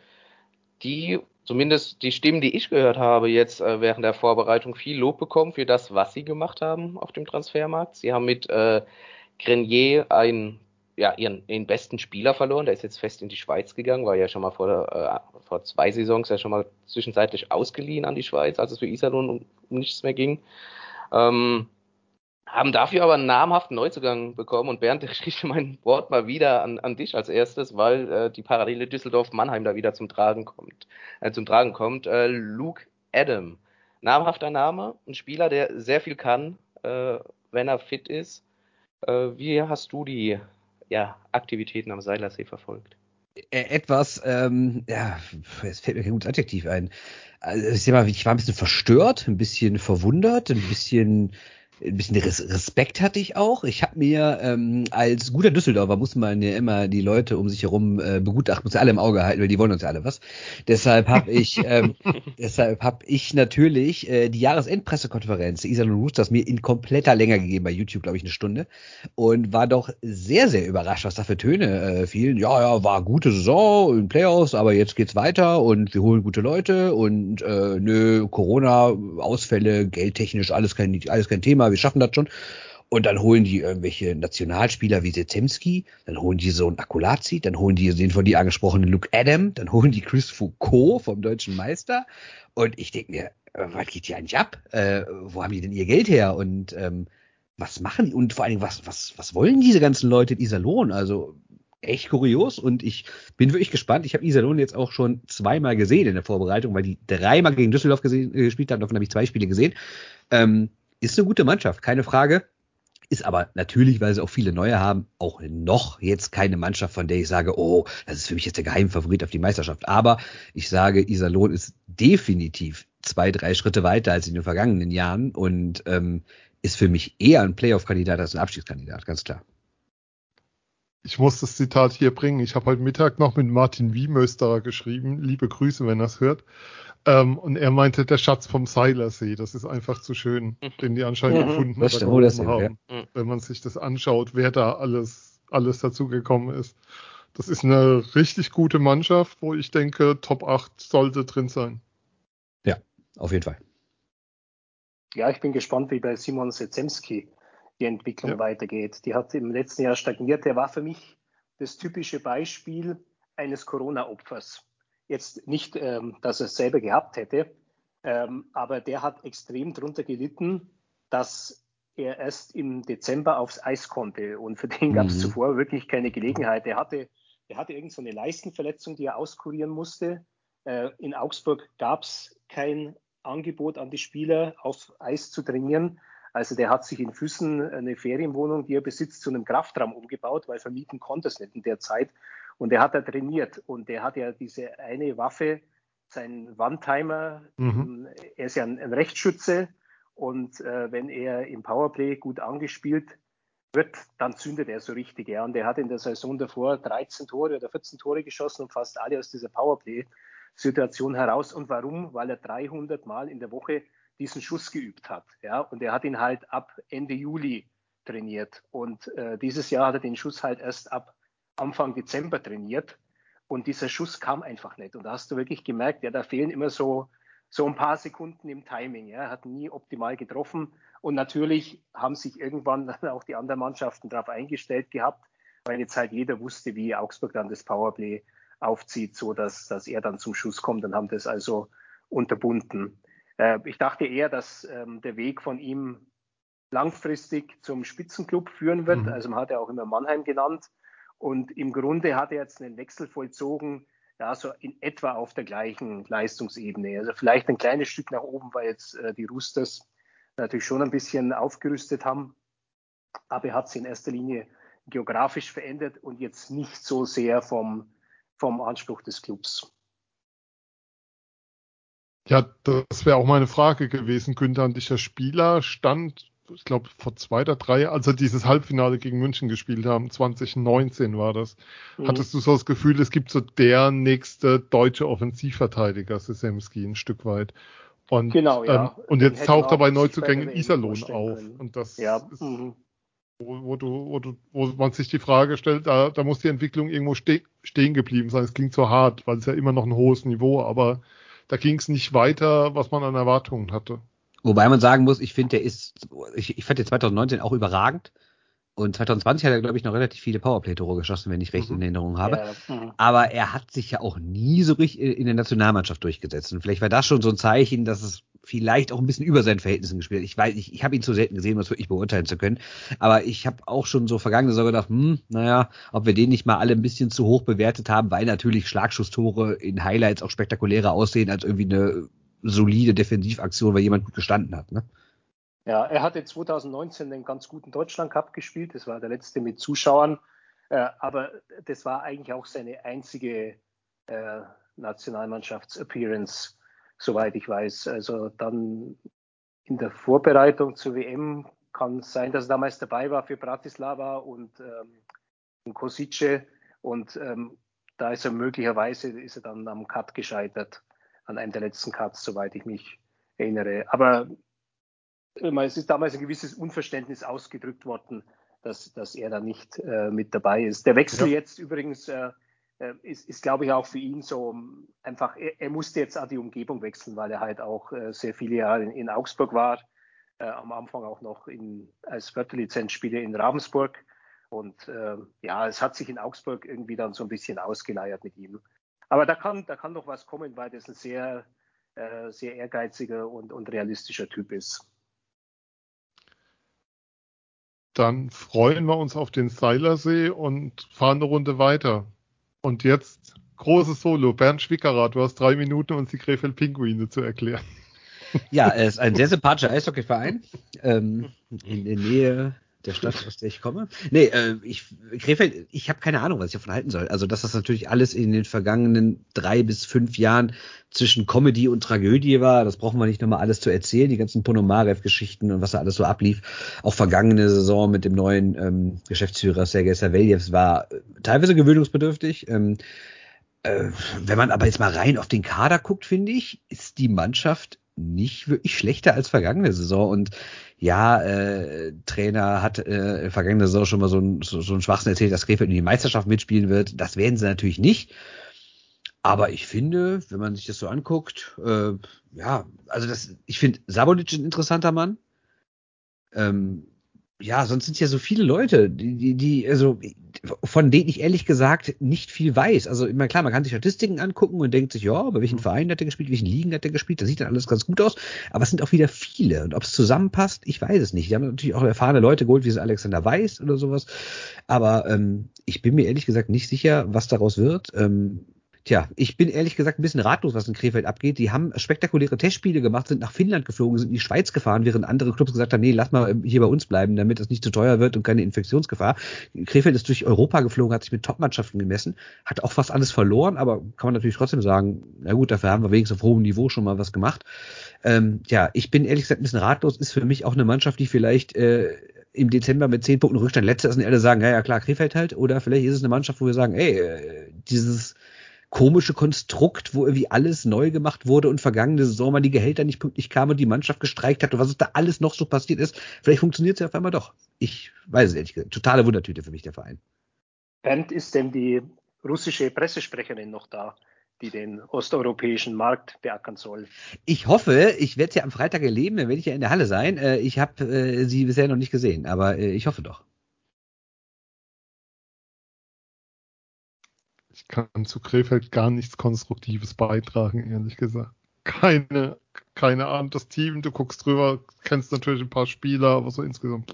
die, zumindest die Stimmen, die ich gehört habe, jetzt äh, während der Vorbereitung viel Lob bekommen für das, was sie gemacht haben auf dem Transfermarkt. Sie haben mit äh, Grenier einen, ja, ihren, ihren besten Spieler verloren. Der ist jetzt fest in die Schweiz gegangen, war ja schon mal vor, äh, vor zwei Saisons ja schon mal zwischenzeitlich ausgeliehen an die Schweiz, als es für Iserlohn um, um nichts mehr ging. Ähm, haben dafür aber einen namhaften Neuzugang bekommen und Bernd, ich richte mein Wort mal wieder an, an dich als erstes, weil äh, die Parallele Düsseldorf-Mannheim da wieder zum Tragen kommt. Äh, zum Tragen kommt. Äh, Luke Adam, namhafter Name, ein Spieler, der sehr viel kann, äh, wenn er fit ist. Äh, wie hast du die ja, Aktivitäten am Seilersee verfolgt? Äh, etwas, ähm, ja, es fällt mir kein gutes Adjektiv ein. Also, ich, mal, ich war ein bisschen verstört, ein bisschen verwundert, ein bisschen ein bisschen Respekt hatte ich auch. Ich habe mir ähm, als guter Düsseldorfer muss man ja immer die Leute um sich herum äh, begutachten, muss ja alle im Auge halten, weil die wollen uns ja alle was. Deshalb habe ich, ähm, deshalb habe ich natürlich äh, die Jahresendpressekonferenz der Iserlohn Roosters mir in kompletter Länge gegeben bei YouTube, glaube ich, eine Stunde und war doch sehr, sehr überrascht, was da für Töne äh, fielen. Ja, ja, war gute Saison in Playoffs, aber jetzt geht's weiter und wir holen gute Leute und äh, nö, Corona, Ausfälle, geldtechnisch, alles kein, alles kein Thema wir schaffen das schon. Und dann holen die irgendwelche Nationalspieler wie Zetemski, dann holen die so einen Akulazi, dann holen die den von dir angesprochenen Luke Adam, dann holen die Chris Foucault vom deutschen Meister. Und ich denke mir, äh, was geht hier eigentlich ab? Äh, wo haben die denn ihr Geld her? Und ähm, was machen die? Und vor allen Dingen, was, was, was wollen diese ganzen Leute in Iserlohn? Also echt kurios und ich bin wirklich gespannt. Ich habe Iserlohn jetzt auch schon zweimal gesehen in der Vorbereitung, weil die dreimal gegen Düsseldorf gesehen, äh, gespielt haben. Davon habe ich zwei Spiele gesehen. Ähm, ist eine gute Mannschaft, keine Frage. Ist aber natürlich, weil sie auch viele neue haben, auch noch jetzt keine Mannschaft, von der ich sage, oh, das ist für mich jetzt der Geheimfavorit auf die Meisterschaft. Aber ich sage, Iserlohn ist definitiv zwei, drei Schritte weiter als in den vergangenen Jahren und ähm, ist für mich eher ein Playoff-Kandidat als ein Abstiegskandidat, ganz klar. Ich muss das Zitat hier bringen. Ich habe heute Mittag noch mit Martin Wiemösterer geschrieben. Liebe Grüße, wenn es hört. Ähm, und er meinte, der Schatz vom Seilersee, das ist einfach zu schön, den die anscheinend Mhm. gefunden Das stimmt, oh, das haben. ja. Wenn man sich das anschaut, wer da alles, alles dazugekommen ist. Das ist eine richtig gute Mannschaft, wo ich denke, Top 8 sollte drin sein. Auf jeden Fall. Ja, ich bin gespannt, wie bei Simon Sezemski die Entwicklung Ja. weitergeht. Die hat im letzten Jahr stagniert. Der war für mich das typische Beispiel eines Corona-Opfers. Jetzt nicht, ähm, dass er es selber gehabt hätte, ähm, aber der hat extrem darunter gelitten, dass er erst im Dezember aufs Eis konnte. Und für den gab es Mhm. zuvor wirklich keine Gelegenheit. Er hatte, er hatte irgend so eine Leistenverletzung, die er auskurieren musste. Äh, in Augsburg gab es kein Angebot an die Spieler, auf Eis zu trainieren. Also der hat sich in Füssen eine Ferienwohnung, die er besitzt, zu einem Kraftraum umgebaut, weil vermieten konnte es nicht in der Zeit. Und der hat da trainiert und der hat ja diese eine Waffe, sein One-Timer, Mhm. er ist ja ein, ein Rechtsschütze und äh, wenn er im Powerplay gut angespielt wird, dann zündet er so richtig. Ja. Und er hat in der Saison davor 13 Tore oder 14 Tore geschossen und fast alle aus dieser Powerplay-Situation heraus. Und warum? Weil er 300 Mal in der Woche diesen Schuss geübt hat. Ja. Und er hat ihn halt ab Ende Juli trainiert. Und äh, dieses Jahr hat er den Schuss halt erst ab Anfang Dezember trainiert. Und dieser Schuss kam einfach nicht. Und da hast du wirklich gemerkt, ja, da fehlen immer so, so ein paar Sekunden im Timing. Ja. Er hat nie optimal getroffen. Und natürlich haben sich irgendwann dann auch die anderen Mannschaften darauf eingestellt gehabt, weil jetzt halt jeder wusste, wie Augsburg dann das Powerplay aufzieht, so dass, dass er dann zum Schuss kommt und haben das also unterbunden. Äh, ich dachte eher, dass ähm, der Weg von ihm langfristig zum Spitzenclub führen wird. Mhm. Also man hat ja auch immer Mannheim genannt. Und im Grunde hat er jetzt einen Wechsel vollzogen, ja, so in etwa auf der gleichen Leistungsebene. Also vielleicht ein kleines Stück nach oben, weil jetzt äh, die Roosters natürlich schon ein bisschen aufgerüstet haben. Aber er hat sie in erster Linie geografisch verändert und jetzt nicht so sehr vom, vom Anspruch des Clubs. Ja, das wäre auch meine Frage gewesen, Günther, an dich der Spieler stand, ich glaube, vor zwei oder drei, als er dieses Halbfinale gegen München gespielt haben, 2019 war das. Mhm. Hattest du so das Gefühl, es gibt so der nächste deutsche Offensivverteidiger, Sesemski, ein Stück weit. Und, Genau, ja. ähm, und jetzt taucht bei auch sich bei Neuzugängen der WM Iserlohn auf. können. Und das Ja, ist, mhm. wo, wo, du, wo, du, wo man sich die Frage stellt, da, da muss die Entwicklung irgendwo ste stehen geblieben sein. Es klingt so hart, weil es ja immer noch ein hohes Niveau, aber da ging es nicht weiter, was man an Erwartungen hatte. Wobei man sagen muss, ich finde, der ist, ich, ich fand den 2019 auch überragend. Und 2020 hat er, glaube ich, noch relativ viele Powerplay-Tore geschossen, wenn ich recht Mhm. in Erinnerung habe. Ja, mhm. Aber er hat sich ja auch nie so richtig in der Nationalmannschaft durchgesetzt. Und vielleicht war das schon so ein Zeichen, dass es vielleicht auch ein bisschen über seinen Verhältnissen gespielt hat. Ich weiß, ich, ich habe ihn zu selten gesehen, um das wirklich beurteilen zu können. Aber ich habe auch schon so vergangene Saison gedacht, hm, naja, ob wir den nicht mal alle ein bisschen zu hoch bewertet haben, weil natürlich Schlagschusstore in Highlights auch spektakulärer aussehen als irgendwie eine solide Defensivaktion, weil jemand gut gestanden hat. Ne? Ja, er hatte 2019 einen ganz guten Deutschland Cup gespielt. Das war der letzte mit Zuschauern. Äh, aber das war eigentlich auch seine einzige äh, Nationalmannschafts-Appearance, soweit ich weiß. Also dann in der Vorbereitung zur WM kann es sein, dass er damals dabei war für Bratislava und, ähm, Kosice. Und ähm, da ist er möglicherweise ist er dann am Cut gescheitert, an einem der letzten Cuts, soweit ich mich erinnere. Aber es ist damals ein gewisses Unverständnis ausgedrückt worden, dass, dass er da nicht äh, mit dabei ist. Der Wechsel Ja. jetzt übrigens äh, äh, ist, ist glaube ich, auch für ihn so einfach, er, er musste jetzt auch die Umgebung wechseln, weil er halt auch äh, sehr viele Jahre in, in Augsburg war, äh, am Anfang auch noch in, als Viertellizenzspieler in Ravensburg. Und äh, ja, es hat sich in Augsburg irgendwie dann so ein bisschen ausgeleiert mit ihm. Aber da kann, da kann doch was kommen, weil das ein sehr, äh, sehr ehrgeiziger und, und realistischer Typ ist. Dann freuen wir uns auf den Seilersee und fahren eine Runde weiter. Und jetzt großes Solo. Bernd Schwickerath, du hast drei Minuten, uns die Krefeld Pinguine zu erklären. Ja, er ist ein sehr sympathischer Eishockeyverein ähm, in der Nähe der Stadt, aus der ich komme. Nee, äh, ich, Krefeld, ich habe keine Ahnung, was ich davon halten soll. Also, dass das natürlich alles in den vergangenen drei bis fünf Jahren zwischen Comedy und Tragödie war, das brauchen wir nicht nochmal alles zu erzählen, die ganzen Ponomarev-Geschichten und was da alles so ablief. Auch vergangene Saison mit dem neuen ähm, Geschäftsführer Sergei Savelyev war äh, teilweise gewöhnungsbedürftig. Ähm, Äh, wenn man aber jetzt mal rein auf den Kader guckt, finde ich, ist die Mannschaft nicht wirklich schlechter als vergangene Saison. Und ja, äh, Trainer hat äh, vergangene Saison schon mal so ein, so, so ein Schwachsinn erzählt, dass Krefeld in die Meisterschaft mitspielen wird. Das werden sie natürlich nicht. Aber ich finde, wenn man sich das so anguckt, äh, ja, also das, ich finde Sabolic ein interessanter Mann. Ähm, ja, sonst sind ja so viele Leute, die, die, die, also von denen ich ehrlich gesagt nicht viel weiß. Also immer klar, man kann sich Statistiken angucken und denkt sich, ja, bei welchen mhm. Vereinen hat er gespielt, welchen Ligen hat er gespielt, das sieht dann alles ganz gut aus. Aber es sind auch wieder viele. Und ob es zusammenpasst, ich weiß es nicht. Die haben natürlich auch erfahrene Leute geholt, wie es Alexander Weiß oder sowas. Aber ähm, ich bin mir ehrlich gesagt nicht sicher, was daraus wird. Ähm, Tja, ich bin ehrlich gesagt ein bisschen ratlos, was in Krefeld abgeht. Die haben spektakuläre Testspiele gemacht, sind nach Finnland geflogen, sind in die Schweiz gefahren, während andere Clubs gesagt haben, nee, lass mal hier bei uns bleiben, damit es nicht zu teuer wird und keine Infektionsgefahr. Krefeld ist durch Europa geflogen, hat sich mit Topmannschaften gemessen, hat auch fast alles verloren, aber kann man natürlich trotzdem sagen, na gut, dafür haben wir wenigstens auf hohem Niveau schon mal was gemacht. Ähm, ja, ich bin ehrlich gesagt ein bisschen ratlos, ist für mich auch eine Mannschaft, die vielleicht äh, im Dezember mit zehn Punkten Rückstand letzte ist und alle sagen, ja, ja klar, Krefeld halt, oder vielleicht ist es eine Mannschaft, wo wir sagen, ey, äh, dieses komische Konstrukt, wo irgendwie alles neu gemacht wurde und vergangene Saison mal die Gehälter nicht pünktlich kamen und die Mannschaft gestreikt hat und was da alles noch so passiert ist. Vielleicht funktioniert es ja auf einmal doch. Ich weiß es ehrlich gesagt. Totale Wundertüte für mich, der Verein. Bernd, ist denn die russische Pressesprecherin noch da? die den osteuropäischen Markt beackern soll. Ich hoffe, ich werde sie am Freitag erleben, dann werde ich ja in der Halle sein. Äh, ich habe äh, sie bisher noch nicht gesehen, aber äh, ich hoffe doch. Kann zu Krefeld gar nichts Konstruktives beitragen, ehrlich gesagt. Keine, keine Ahnung, das Team, du guckst drüber, kennst natürlich ein paar Spieler, aber so insgesamt.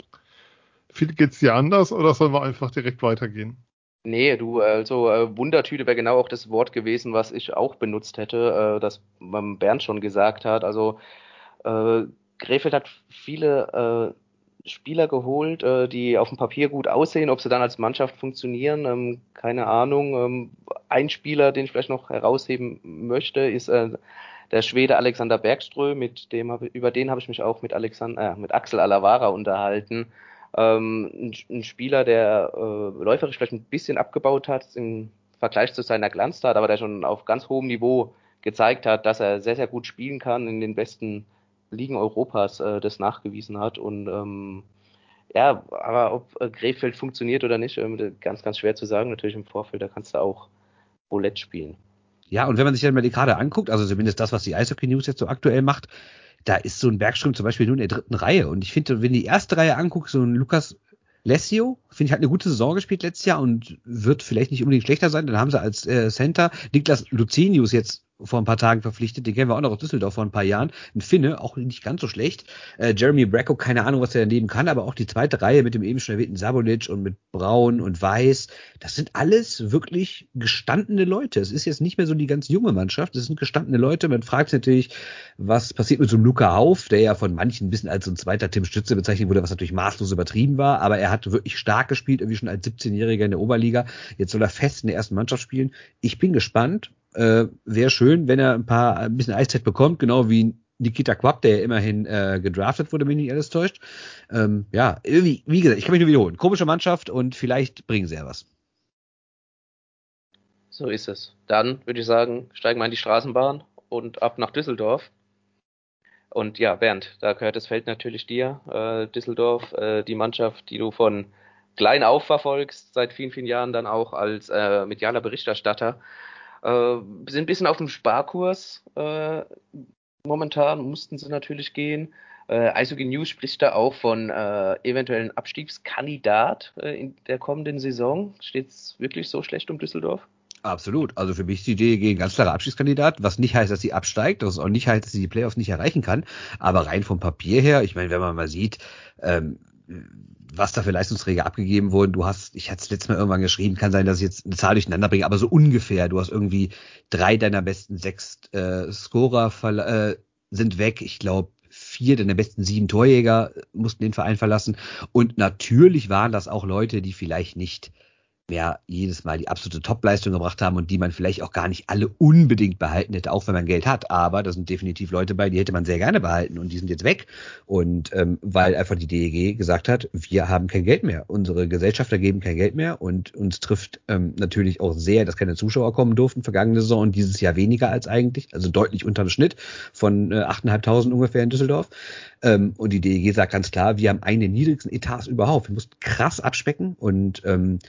Viel geht's dir anders oder sollen wir einfach direkt weitergehen? Nee, du, also äh, Wundertüte wäre genau auch das Wort gewesen, was ich auch benutzt hätte, äh, das Bernd schon gesagt hat. Also äh, Krefeld hat viele äh, Spieler geholt, äh, die auf dem Papier gut aussehen, ob sie dann als Mannschaft funktionieren, ähm, keine Ahnung. Ähm, ein Spieler, den ich vielleicht noch herausheben möchte, ist äh, der Schwede Alexander Bergström, mit dem hab, über den habe ich mich auch mit Alexander, äh, mit Axel Alavara unterhalten. Ähm, ein, ein, Spieler, der äh, läuferisch vielleicht ein bisschen abgebaut hat im Vergleich zu seiner Glanztat, aber der schon auf ganz hohem Niveau gezeigt hat, dass er sehr, sehr gut spielen kann in den besten Ligen Europas äh, das nachgewiesen hat. Und ähm, ja, aber ob äh, Krefeld funktioniert oder nicht, äh, ganz, ganz schwer zu sagen. Natürlich im Vorfeld, da kannst du auch Roulette spielen. Ja, und wenn man sich dann mal die Karte anguckt, also zumindest das, was die Eishockey News jetzt so aktuell macht, da ist so ein Bergström zum Beispiel nur in der dritten Reihe. Und ich finde, wenn die erste Reihe anguckst, so ein Lukas Lessio, finde ich, hat eine gute Saison gespielt letztes Jahr und wird vielleicht nicht unbedingt schlechter sein. Dann haben sie als äh, Center Niklas Lucinius jetzt vor ein paar Tagen verpflichtet. Den kennen wir auch noch aus Düsseldorf vor ein paar Jahren. Ein Finne, auch nicht ganz so schlecht. Äh, Jeremy Bracco, keine Ahnung, was er daneben kann, aber auch die zweite Reihe mit dem eben schon erwähnten Sabolic und mit Braun und Weiß. Das sind alles wirklich gestandene Leute. Es ist jetzt nicht mehr so die ganz junge Mannschaft. Das sind gestandene Leute. Man fragt sich natürlich, was passiert mit so einem Luca Hauf, der ja von manchen ein bisschen als so ein zweiter Tim Stütze bezeichnet wurde, was natürlich maßlos übertrieben war. Aber er hat wirklich stark gespielt, irgendwie schon als 17-Jähriger in der Oberliga. Jetzt soll er fest in der ersten Mannschaft spielen. Ich bin gespannt äh, wäre schön, wenn er ein paar ein bisschen Eiszeit bekommt, genau wie Nikita Quapp, der ja immerhin äh, gedraftet wurde, wenn mich nicht alles täuscht. Ähm, ja, irgendwie, wie gesagt, ich kann mich nur wiederholen. Komische Mannschaft und vielleicht bringen sie ja was. So ist es. Dann würde ich sagen, steigen wir in die Straßenbahn und ab nach Düsseldorf. Und ja, Bernd, da gehört das Feld natürlich dir. Äh, Düsseldorf, äh, die Mannschaft, die du von klein auf verfolgst, seit vielen, vielen Jahren dann auch als äh, medialer Berichterstatter. Äh, sind ein bisschen auf dem Sparkurs äh, momentan, mussten sie natürlich gehen. Äh, Eishockey News spricht da auch von äh, eventuellen Abstiegskandidat äh, in der kommenden Saison. Steht es wirklich so schlecht um Düsseldorf? Absolut. Also für mich ist die DEG ein ganz klarer Abstiegskandidat, was nicht heißt, dass sie absteigt, was auch nicht heißt, dass sie die Playoffs nicht erreichen kann. Aber rein vom Papier her, ich meine, wenn man mal sieht, ähm, was da für Leistungsträger abgegeben wurden. Du hast, ich hatte es letztes Mal irgendwann geschrieben, kann sein, dass ich jetzt eine Zahl durcheinander bringe, aber so ungefähr. Du hast irgendwie drei deiner besten sechs äh, Scorer äh, sind weg. Ich glaube, vier deiner besten sieben Torjäger mussten den Verein verlassen. Und natürlich waren das auch Leute, die vielleicht nicht ja jedes Mal die absolute Topleistung gebracht haben und die man vielleicht auch gar nicht alle unbedingt behalten hätte, auch wenn man Geld hat. Aber da sind definitiv Leute bei, die hätte man sehr gerne behalten und die sind jetzt weg. Und ähm, weil einfach die DEG gesagt hat, wir haben kein Geld mehr. Unsere Gesellschafter geben kein Geld mehr und uns trifft ähm, natürlich auch sehr, dass keine Zuschauer kommen durften vergangene Saison und dieses Jahr weniger als eigentlich, also deutlich unter dem Schnitt von äh, 8.500 ungefähr in Düsseldorf. Ähm, und die DEG sagt ganz klar, wir haben einen der niedrigsten Etats überhaupt. Wir mussten krass abspecken und ähm,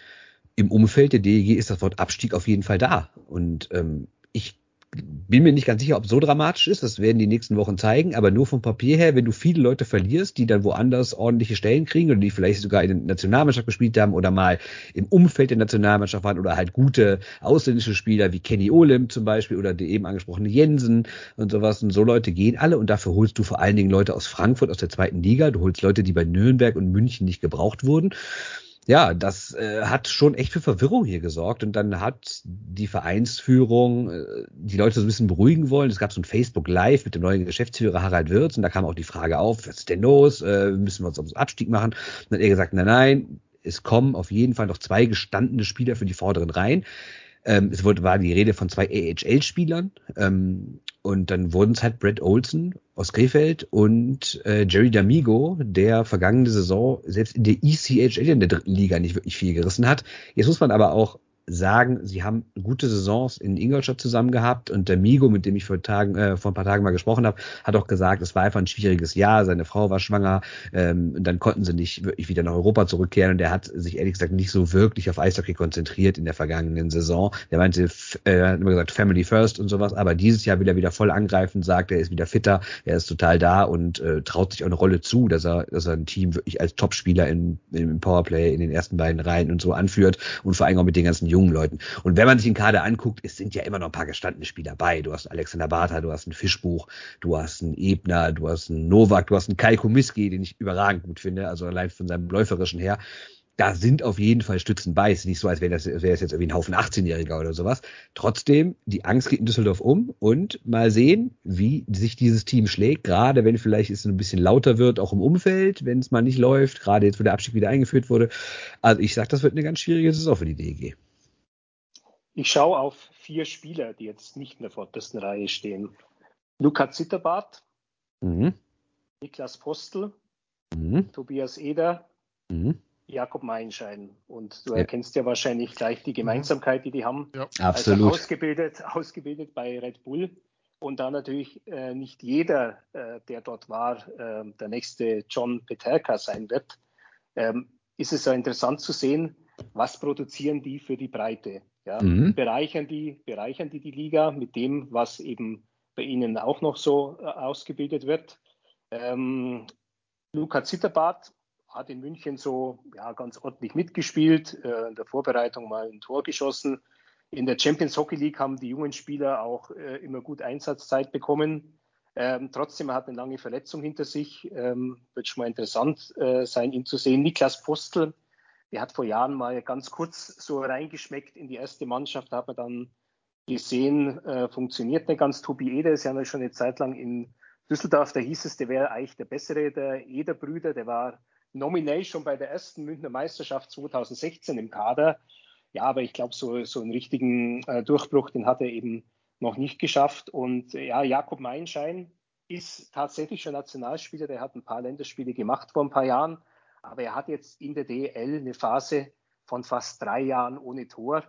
im Umfeld der DEG ist das Wort Abstieg auf jeden Fall da. Und ähm, ich bin mir nicht ganz sicher, ob es so dramatisch ist. Das werden die nächsten Wochen zeigen. Aber nur vom Papier her, wenn du viele Leute verlierst, die dann woanders ordentliche Stellen kriegen oder die vielleicht sogar in der Nationalmannschaft gespielt haben oder mal im Umfeld der Nationalmannschaft waren oder halt gute ausländische Spieler wie Kenny Olim zum Beispiel oder der eben angesprochene Jensen und sowas. Und so Leute gehen alle und dafür holst du vor allen Dingen Leute aus Frankfurt, aus der zweiten Liga. Du holst Leute, die bei Nürnberg und München nicht gebraucht wurden ja, das äh, hat schon echt für Verwirrung hier gesorgt und dann hat die Vereinsführung äh, die Leute so ein bisschen beruhigen wollen. Es gab so ein Facebook Live mit dem neuen Geschäftsführer Harald Wirz und da kam auch die Frage auf, was ist denn los? Äh, müssen wir uns aufs Abstieg machen? Und dann hat er gesagt, nein, nein, es kommen auf jeden Fall noch zwei gestandene Spieler für die vorderen Reihen. Ähm, es wurde, war die Rede von zwei AHL-Spielern. Ähm, und dann wurden es halt Brett Olsen aus Krefeld und äh, Jerry D'Amigo, der vergangene Saison selbst in der ECHL in der dritten Liga nicht wirklich viel gerissen hat. Jetzt muss man aber auch sagen, sie haben gute Saisons in Ingolstadt zusammen gehabt und der Migo, mit dem ich vor, Tagen, äh, vor ein paar Tagen mal gesprochen habe, hat auch gesagt, es war einfach ein schwieriges Jahr, seine Frau war schwanger, ähm, und dann konnten sie nicht wirklich wieder nach Europa zurückkehren und er hat sich ehrlich gesagt nicht so wirklich auf Eishockey konzentriert in der vergangenen Saison. Der meinte, äh, hat immer gesagt, Family First und sowas, aber dieses Jahr will er wieder voll angreifen, sagt, er ist wieder fitter, er ist total da und äh, traut sich auch eine Rolle zu, dass er, dass er ein Team wirklich als Topspieler in, im Powerplay in den ersten beiden Reihen und so anführt und vor allem auch mit den ganzen jungen Leuten. Und wenn man sich den Kader anguckt, es sind ja immer noch ein paar gestandene Spieler bei. Du hast Alexander Bartha, du hast einen Fischbuch, du hast einen Ebner, du hast einen Novak, du hast einen Kai Komiski, den ich überragend gut finde, also allein von seinem läuferischen her da sind auf jeden Fall Stützen bei. Es ist nicht so, als wäre das, wäre es jetzt irgendwie ein Haufen 18-Jähriger oder sowas. Trotzdem, die Angst geht in Düsseldorf um und mal sehen, wie sich dieses Team schlägt, gerade wenn vielleicht es ein bisschen lauter wird, auch im Umfeld, wenn es mal nicht läuft, gerade jetzt, wo der Abstieg wieder eingeführt wurde. Also ich sag, das wird eine ganz schwierige Saison für die DEG. Ich schaue auf vier Spieler, die jetzt nicht in der vordersten Reihe stehen. Luca Zitterbart, mhm. Niklas Postel, mhm. Tobias Eder, mhm. Jakob Meinschein. Und du ja. erkennst ja wahrscheinlich gleich die Gemeinsamkeit, die die haben. Ja. Also Absolut. Also ausgebildet, ausgebildet bei Red Bull. Und da natürlich äh, nicht jeder, äh, der dort war, äh, der nächste John Peterka sein wird, ähm, ist es ja interessant zu sehen, was produzieren die für die Breite. Ja? Mhm. Bereichern, die, bereichern die die Liga mit dem, was eben bei ihnen auch noch so äh, ausgebildet wird. Ähm, Luca Zitterbart hat in München so ja, ganz ordentlich mitgespielt, äh, in der Vorbereitung mal ein Tor geschossen. In der Champions Hockey League haben die jungen Spieler auch äh, immer gut Einsatzzeit bekommen. Ähm, trotzdem, er hat eine lange Verletzung hinter sich. Ähm, wird schon mal interessant äh, sein, ihn zu sehen. Niklas Postel, der hat vor Jahren mal ganz kurz so reingeschmeckt in die erste Mannschaft, da hat man dann gesehen, äh, funktioniert nicht ganz. Tobi Eder ist ja schon eine Zeit lang in Düsseldorf, da hieß es, der wäre eigentlich der bessere der Eder-Brüder, der war nominell schon bei der ersten Münchner Meisterschaft 2016 im Kader. Ja, aber ich glaube, so, so einen richtigen äh, Durchbruch, den hat er eben noch nicht geschafft. Und äh, ja, Jakob Meinschein ist tatsächlich schon Nationalspieler, der hat ein paar Länderspiele gemacht vor ein paar Jahren aber er hat jetzt in der DL eine Phase von fast drei Jahren ohne Tor.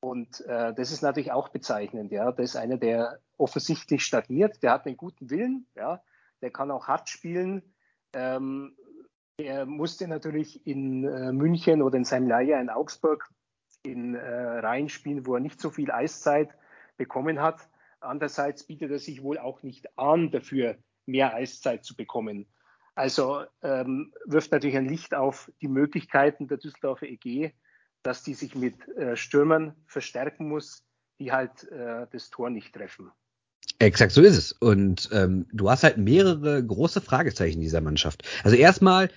Und äh, das ist natürlich auch bezeichnend. Ja, das ist einer, der offensichtlich stagniert. Der hat einen guten Willen. Ja, der kann auch hart spielen. Ähm, er musste natürlich in äh, München oder in seinem Leihjahr in Augsburg in äh, Reihen spielen, wo er nicht so viel Eiszeit bekommen hat. Andererseits bietet er sich wohl auch nicht an, dafür mehr Eiszeit zu bekommen. Also ähm, wirft natürlich ein Licht auf die Möglichkeiten der Düsseldorfer EG, dass die sich mit äh, Stürmern verstärken muss, die halt äh, das Tor nicht treffen. Exakt so ist es. Und ähm, du hast halt mehrere große Fragezeichen dieser Mannschaft. Also erstmal,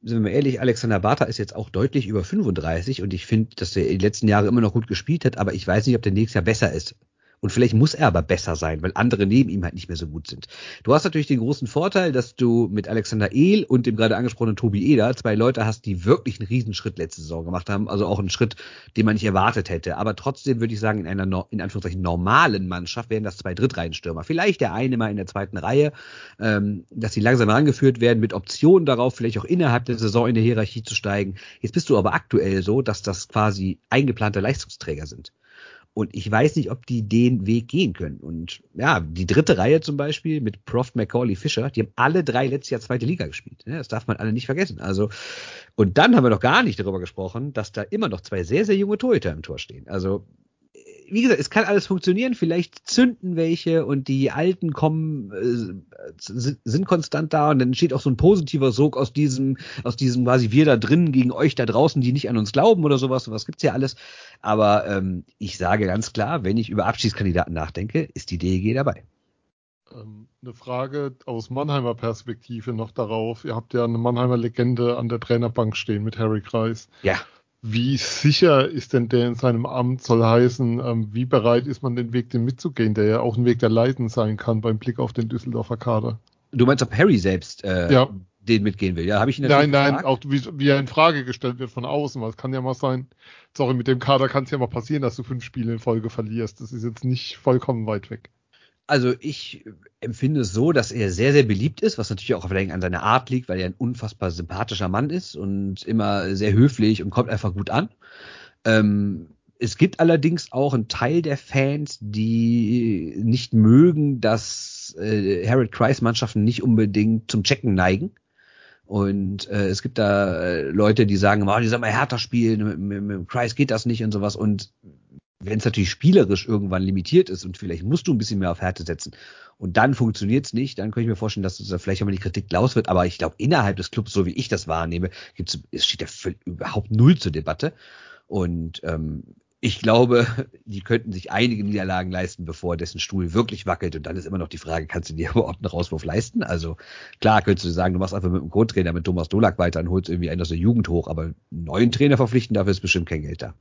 sind wir mal ehrlich, Alexander Bartha ist jetzt auch deutlich über 35 und ich finde, dass er die letzten Jahre immer noch gut gespielt hat, aber ich weiß nicht, ob der nächstes Jahr besser ist Und vielleicht muss er aber besser sein, weil andere neben ihm halt nicht mehr so gut sind. Du hast natürlich den großen Vorteil, dass du mit Alexander Ehl und dem gerade angesprochenen Tobi Eder zwei Leute hast, die wirklich einen Riesenschritt letzte Saison gemacht haben. Also auch einen Schritt, den man nicht erwartet hätte. Aber trotzdem würde ich sagen, in einer, in Anführungszeichen, normalen Mannschaft wären das zwei Drittreihenstürmer. Vielleicht der eine mal in der zweiten Reihe, ähm, dass sie langsam herangeführt werden mit Optionen darauf, vielleicht auch innerhalb der Saison in der Hierarchie zu steigen. Jetzt bist du aber aktuell so, dass das quasi eingeplante Leistungsträger sind. Und ich weiß nicht, ob die den Weg gehen können. Und ja, die dritte Reihe zum Beispiel mit Prof, McCauley, Fischer, die haben alle drei letztes Jahr zweite Liga gespielt. Das darf man alle nicht vergessen. Also, und dann haben wir noch gar nicht darüber gesprochen, dass da immer noch zwei sehr, sehr junge Torhüter im Tor stehen. Also, wie gesagt, es kann alles funktionieren. Vielleicht zünden welche und die Alten kommen, äh, sind konstant da und dann entsteht auch so ein positiver Sog aus diesem, aus diesem quasi wir da drin gegen euch da draußen, die nicht an uns glauben oder sowas. Sowas gibt's ja alles. Aber ähm, ich sage ganz klar, wenn ich über Abschiedskandidaten nachdenke, ist die DEG dabei. Ähm, eine Frage aus Mannheimer Perspektive noch darauf. Ihr habt ja eine Mannheimer Legende an der Trainerbank stehen mit Harry Kreis. Ja. Wie sicher ist denn der in seinem Amt, soll heißen, ähm, wie bereit ist man den Weg den mitzugehen, der ja auch ein Weg der Leiden sein kann beim Blick auf den Düsseldorfer Kader? Du meinst, ob Harry selbst äh, ja. den mitgehen will? Ja, habe ich ihn Nein, nein, gefragt? auch wie, wie er in Frage gestellt wird von außen, weil es kann ja mal sein, sorry, mit dem Kader kann es ja mal passieren, dass du fünf Spiele in Folge verlierst. Das ist jetzt nicht vollkommen weit weg. Also ich empfinde es so, dass er sehr, sehr beliebt ist, was natürlich auch vielleicht an seiner Art liegt, weil er ein unfassbar sympathischer Mann ist und immer sehr höflich und kommt einfach gut an. Ähm, es gibt allerdings auch einen Teil der Fans, die nicht mögen, dass äh, Harold Kreis Mannschaften nicht unbedingt zum Checken neigen. Und äh, es gibt da äh, Leute, die sagen, oh, die sollen mal härter spielen, mit, mit, mit Kreis geht das nicht und sowas. Und wenn es natürlich spielerisch irgendwann limitiert ist und vielleicht musst du ein bisschen mehr auf Härte setzen und dann funktioniert es nicht, dann könnte ich mir vorstellen, dass da vielleicht auch mal die Kritik laus wird. Aber ich glaube, innerhalb des Clubs, so wie ich das wahrnehme, gibt's, es steht ja überhaupt null zur Debatte. Und ähm, ich glaube, die könnten sich einige Niederlagen leisten, bevor dessen Stuhl wirklich wackelt. Und dann ist immer noch die Frage, kannst du dir überhaupt einen Rauswurf leisten? Also klar, könntest du sagen, du machst einfach mit dem Co-Trainer, mit Thomas Dolak weiter und holst irgendwie einen aus der Jugend hoch, aber einen neuen Trainer verpflichten, dafür ist bestimmt kein Geld da.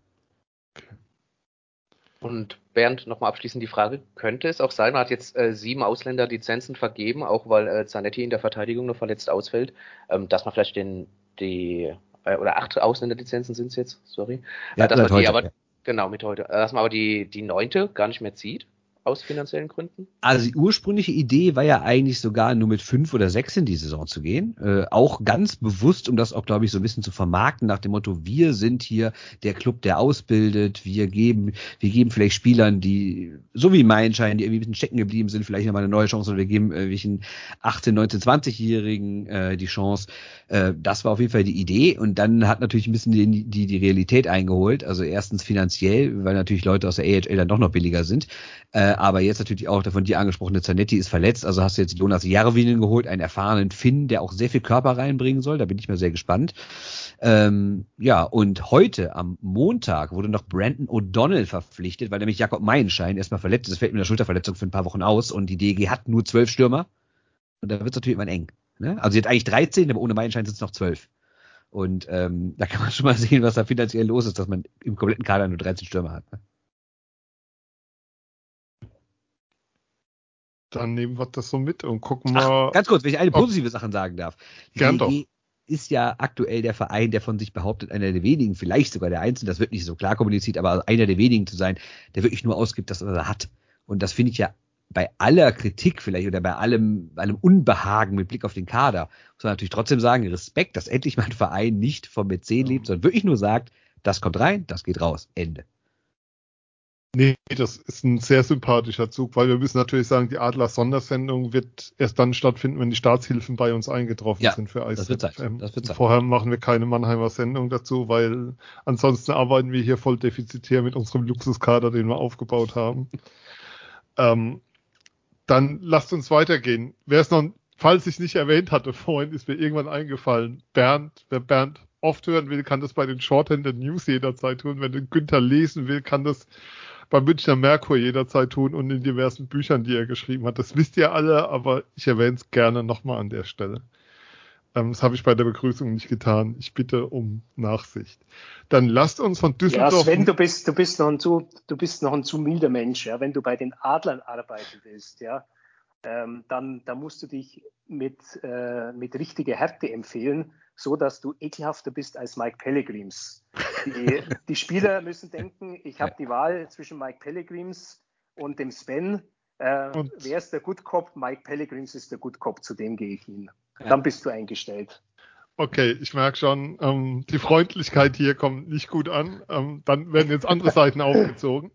Und Bernd, nochmal abschließend die Frage, könnte es auch sein, man hat jetzt äh, sieben Ausländerlizenzen vergeben, auch weil äh, Zanetti in der Verteidigung noch verletzt ausfällt, ähm, dass man vielleicht den, die, äh, oder acht Ausländerlizenzen sind es jetzt, sorry, ja, äh, dass man die heute, aber, ja. genau, mit heute, äh, dass man aber die, die neunte gar nicht mehr zieht? Aus finanziellen Gründen? Also die ursprüngliche Idee war ja eigentlich sogar nur mit fünf oder sechs in die Saison zu gehen. Äh, auch ganz bewusst, um das auch, glaube ich, so ein bisschen zu vermarkten, nach dem Motto, wir sind hier der Club, der ausbildet, wir geben, wir geben vielleicht Spielern, die, so wie Meilenschein, die irgendwie ein bisschen stecken geblieben sind, vielleicht nochmal eine neue Chance oder wir geben äh, welchen 18, 19, 20-Jährigen äh, die Chance. Äh, das war auf jeden Fall die Idee und dann hat natürlich ein bisschen die, die, die Realität eingeholt. Also erstens finanziell, weil natürlich Leute aus der AHL dann doch noch billiger sind. Äh, aber jetzt natürlich auch der von dir angesprochene Zanetti ist verletzt, also hast du jetzt Jonas Jarwinen geholt, einen erfahrenen Finn, der auch sehr viel Körper reinbringen soll, da bin ich mal sehr gespannt. Ähm, ja, und heute am Montag wurde noch Brandon O'Donnell verpflichtet, weil nämlich Jakob Meilenschein erstmal verletzt ist, fällt mit einer Schulterverletzung für ein paar Wochen aus und die DG hat nur zwölf Stürmer und da wird es natürlich immer eng. Ne? Also jetzt eigentlich 13, aber ohne Meilenschein sind es noch zwölf. Und ähm, da kann man schon mal sehen, was da finanziell los ist, dass man im kompletten Kader nur 13 Stürmer hat. Ne? Dann nehmen wir das so mit und gucken mal. Ach, ganz kurz, wenn ich eine positive Sache sagen darf. Gern doch. ist ja aktuell der Verein, der von sich behauptet, einer der wenigen, vielleicht sogar der Einzige, das wird nicht so klar kommuniziert, aber einer der wenigen zu sein, der wirklich nur ausgibt, dass er hat. Und das finde ich ja bei aller Kritik vielleicht oder bei allem, allem Unbehagen mit Blick auf den Kader, muss man natürlich trotzdem sagen, Respekt, dass endlich mal ein Verein nicht vom Mäzen lebt, sondern wirklich nur sagt, das kommt rein, das geht raus, Ende. Nee, das ist ein sehr sympathischer Zug, weil wir müssen natürlich sagen, die Adler-Sondersendung wird erst dann stattfinden, wenn die Staatshilfen bei uns eingetroffen ja, sind für ICFM. Das wird Das wird Vorher machen wir keine Mannheimer Sendung dazu, weil ansonsten arbeiten wir hier voll defizitär mit unserem Luxuskader, den wir aufgebaut haben. ähm, dann lasst uns weitergehen. Wer es noch, falls ich es nicht erwähnt hatte vorhin, ist mir irgendwann eingefallen. Bernd, wer Bernd oft hören will, kann das bei den Shorthand News jederzeit tun. Wenn Günther lesen will, kann das beim Münchner Merkur jederzeit tun und in diversen Büchern, die er geschrieben hat. Das wisst ihr alle, aber ich erwähne es gerne nochmal an der Stelle. Ähm, das habe ich bei der Begrüßung nicht getan. Ich bitte um Nachsicht. Dann lasst uns von Düsseldorf. Ja, Sven, du bist, du bist noch ein zu, du bist noch ein zu milder Mensch, ja. Wenn du bei den Adlern arbeiten willst, ja, ähm, dann, dann musst du dich mit, äh, mit richtiger Härte empfehlen, so dass du ekelhafter bist als Mike Pellegrims. Die, die Spieler müssen denken, ich habe die Wahl zwischen Mike Pellegrims und dem Sven. Äh, wer ist der Good Cop? Mike Pellegrims ist der Good Cop, zu dem gehe ich hin. Ja. Dann bist du eingestellt. Okay, ich merke schon, ähm, die Freundlichkeit hier kommt nicht gut an. Ähm, dann werden jetzt andere Seiten aufgezogen.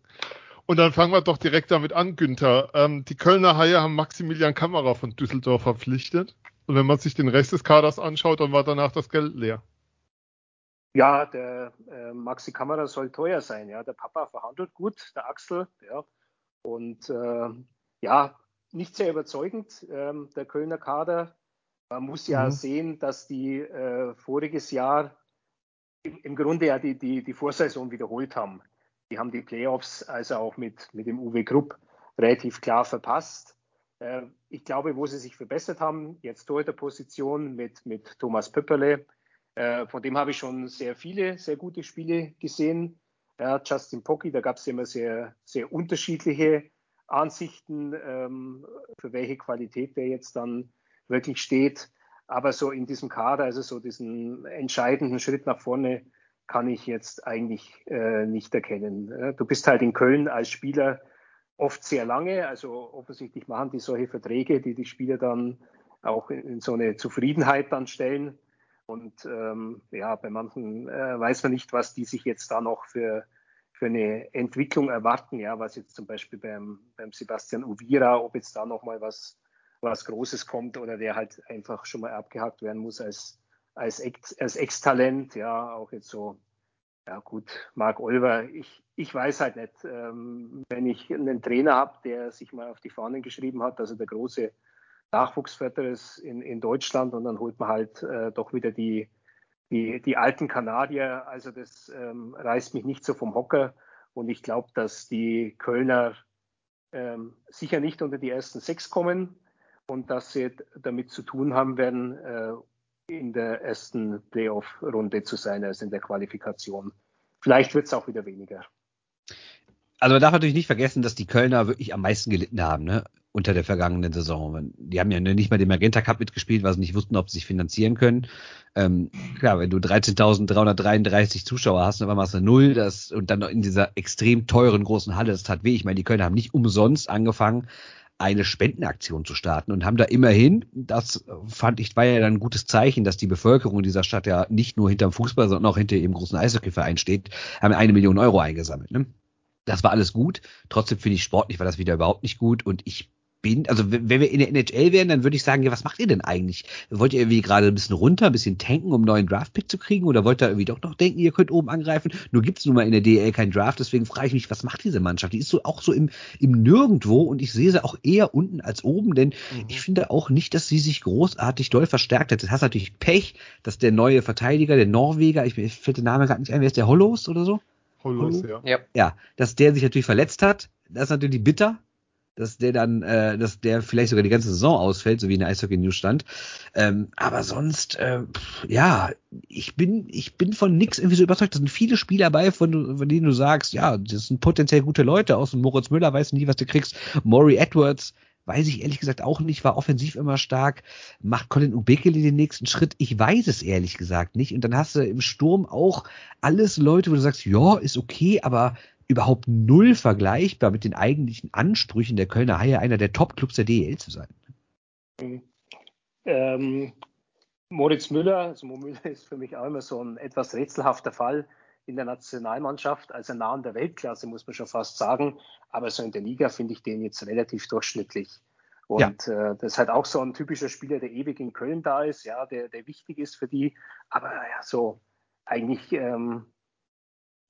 Und dann fangen wir doch direkt damit an, Günther. Ähm, die Kölner Haie haben Maximilian Kamera von Düsseldorf verpflichtet. Und wenn man sich den Rest des Kaders anschaut, dann war danach das Geld leer. Ja, der äh, Maxi Kamera soll teuer sein. Ja, der Papa verhandelt gut, der Axel. Ja, und äh, ja, nicht sehr überzeugend. Ähm, der Kölner Kader man muss ja mhm. sehen, dass die äh, voriges Jahr im, im, Grunde ja die, die, die Vorsaison wiederholt haben. Die haben die Playoffs also auch mit, mit dem Uwe Grupp relativ klar verpasst. Äh, ich glaube, wo sie sich verbessert haben, jetzt Torhüterposition mit, mit Thomas Pöpperle, äh, von dem habe ich schon sehr viele, sehr gute Spiele gesehen. Ja, Justin Pocky, da gab es immer sehr, sehr unterschiedliche Ansichten, ähm, für welche Qualität der jetzt dann wirklich steht. Aber so in diesem Kader, also so diesen entscheidenden Schritt nach vorne, kann ich jetzt eigentlich äh, nicht erkennen. Du bist halt in Köln als Spieler oft sehr lange, also offensichtlich machen die solche Verträge, die die Spieler dann auch in, so eine Zufriedenheit dann stellen. Und ähm, ja, bei manchen äh, weiß man nicht, was die sich jetzt da noch für, für eine Entwicklung erwarten. Ja, was jetzt zum Beispiel beim, beim Sebastian Uvira, ob jetzt da nochmal was was Großes kommt oder der halt einfach schon mal abgehakt werden muss als, als, Ex, als Ex-Talent. Ja, auch jetzt so, ja gut, Marc Olver, ich, ich weiß halt nicht, ähm, wenn ich einen Trainer habe, der sich mal auf die Fahnen geschrieben hat, also der große Nachwuchsförderer ist in, in Deutschland und dann holt man halt äh, doch wieder die, die, die alten Kanadier. Also das ähm, reißt mich nicht so vom Hocker und ich glaube, dass die Kölner ähm, sicher nicht unter die ersten sechs kommen und dass sie damit zu tun haben werden, äh, in der ersten Playoff-Runde zu sein, als in der Qualifikation. Vielleicht wird es auch wieder weniger. Also man darf natürlich nicht vergessen, dass die Kölner wirklich am meisten gelitten haben, ne? Unter der vergangenen Saison. Die haben ja nicht mal den Magenta Cup mitgespielt, weil sie nicht wussten, ob sie sich finanzieren können. Ähm, klar, wenn du 13.333 Zuschauer hast, dann es eine Null, das, und dann noch in dieser extrem teuren großen Halle, das tat weh. Ich meine, die Kölner haben nicht umsonst angefangen, eine Spendenaktion zu starten und haben da immerhin, das fand ich, war ja dann ein gutes Zeichen, dass die Bevölkerung dieser Stadt ja nicht nur hinterm Fußball, sondern auch hinter ihrem großen Eishockeyverein steht, haben eine Million Euro eingesammelt. Ne? Das war alles gut. Trotzdem finde ich sportlich war das wieder überhaupt nicht gut und ich bin, also wenn wir in der NHL wären, dann würde ich sagen, ja, was macht ihr denn eigentlich? Wollt ihr irgendwie gerade ein bisschen runter, ein bisschen tanken, um einen neuen Draftpick zu kriegen? Oder wollt ihr irgendwie doch noch denken, ihr könnt oben angreifen? Nur gibt's nun mal in der DL keinen Draft, deswegen frage ich mich, was macht diese Mannschaft? Die ist so auch so im, im Nirgendwo und ich sehe sie auch eher unten als oben, denn mhm. ich finde auch nicht, dass sie sich großartig doll verstärkt hat. Das hast natürlich Pech, dass der neue Verteidiger, der Norweger, ich, ich fällt der Name gerade nicht ein, wer ist der Hollows oder so? Hollows, ja. Ja, dass der sich natürlich verletzt hat, das ist natürlich bitter dass der dann, äh, dass der vielleicht sogar die ganze Saison ausfällt, so wie in der Eishockey News stand. Ähm, aber sonst, äh, ja, ich bin, ich bin von nix irgendwie so überzeugt. Da sind viele Spieler bei, von, von denen du sagst, ja, das sind potenziell gute Leute aus. Und Moritz Müller weiß nie, was du kriegst. Maury Edwards, weiß ich ehrlich gesagt auch nicht, war offensiv immer stark. Macht Colin Ubekele den nächsten Schritt? Ich weiß es ehrlich gesagt nicht. Und dann hast du im Sturm auch alles Leute, wo du sagst, ja, ist okay, aber überhaupt null vergleichbar mit den eigentlichen Ansprüchen der Kölner Haie, einer der Top-Clubs der DEL zu sein. Ähm, Moritz Müller, also Mo Müller ist für mich auch immer so ein etwas rätselhafter Fall in der Nationalmannschaft, also nah an der Weltklasse, muss man schon fast sagen. Aber so in der Liga finde ich den jetzt relativ durchschnittlich. Und ja. äh, das ist halt auch so ein typischer Spieler, der ewig in Köln da ist, ja, der, der wichtig ist für die. Aber ja, so eigentlich ähm,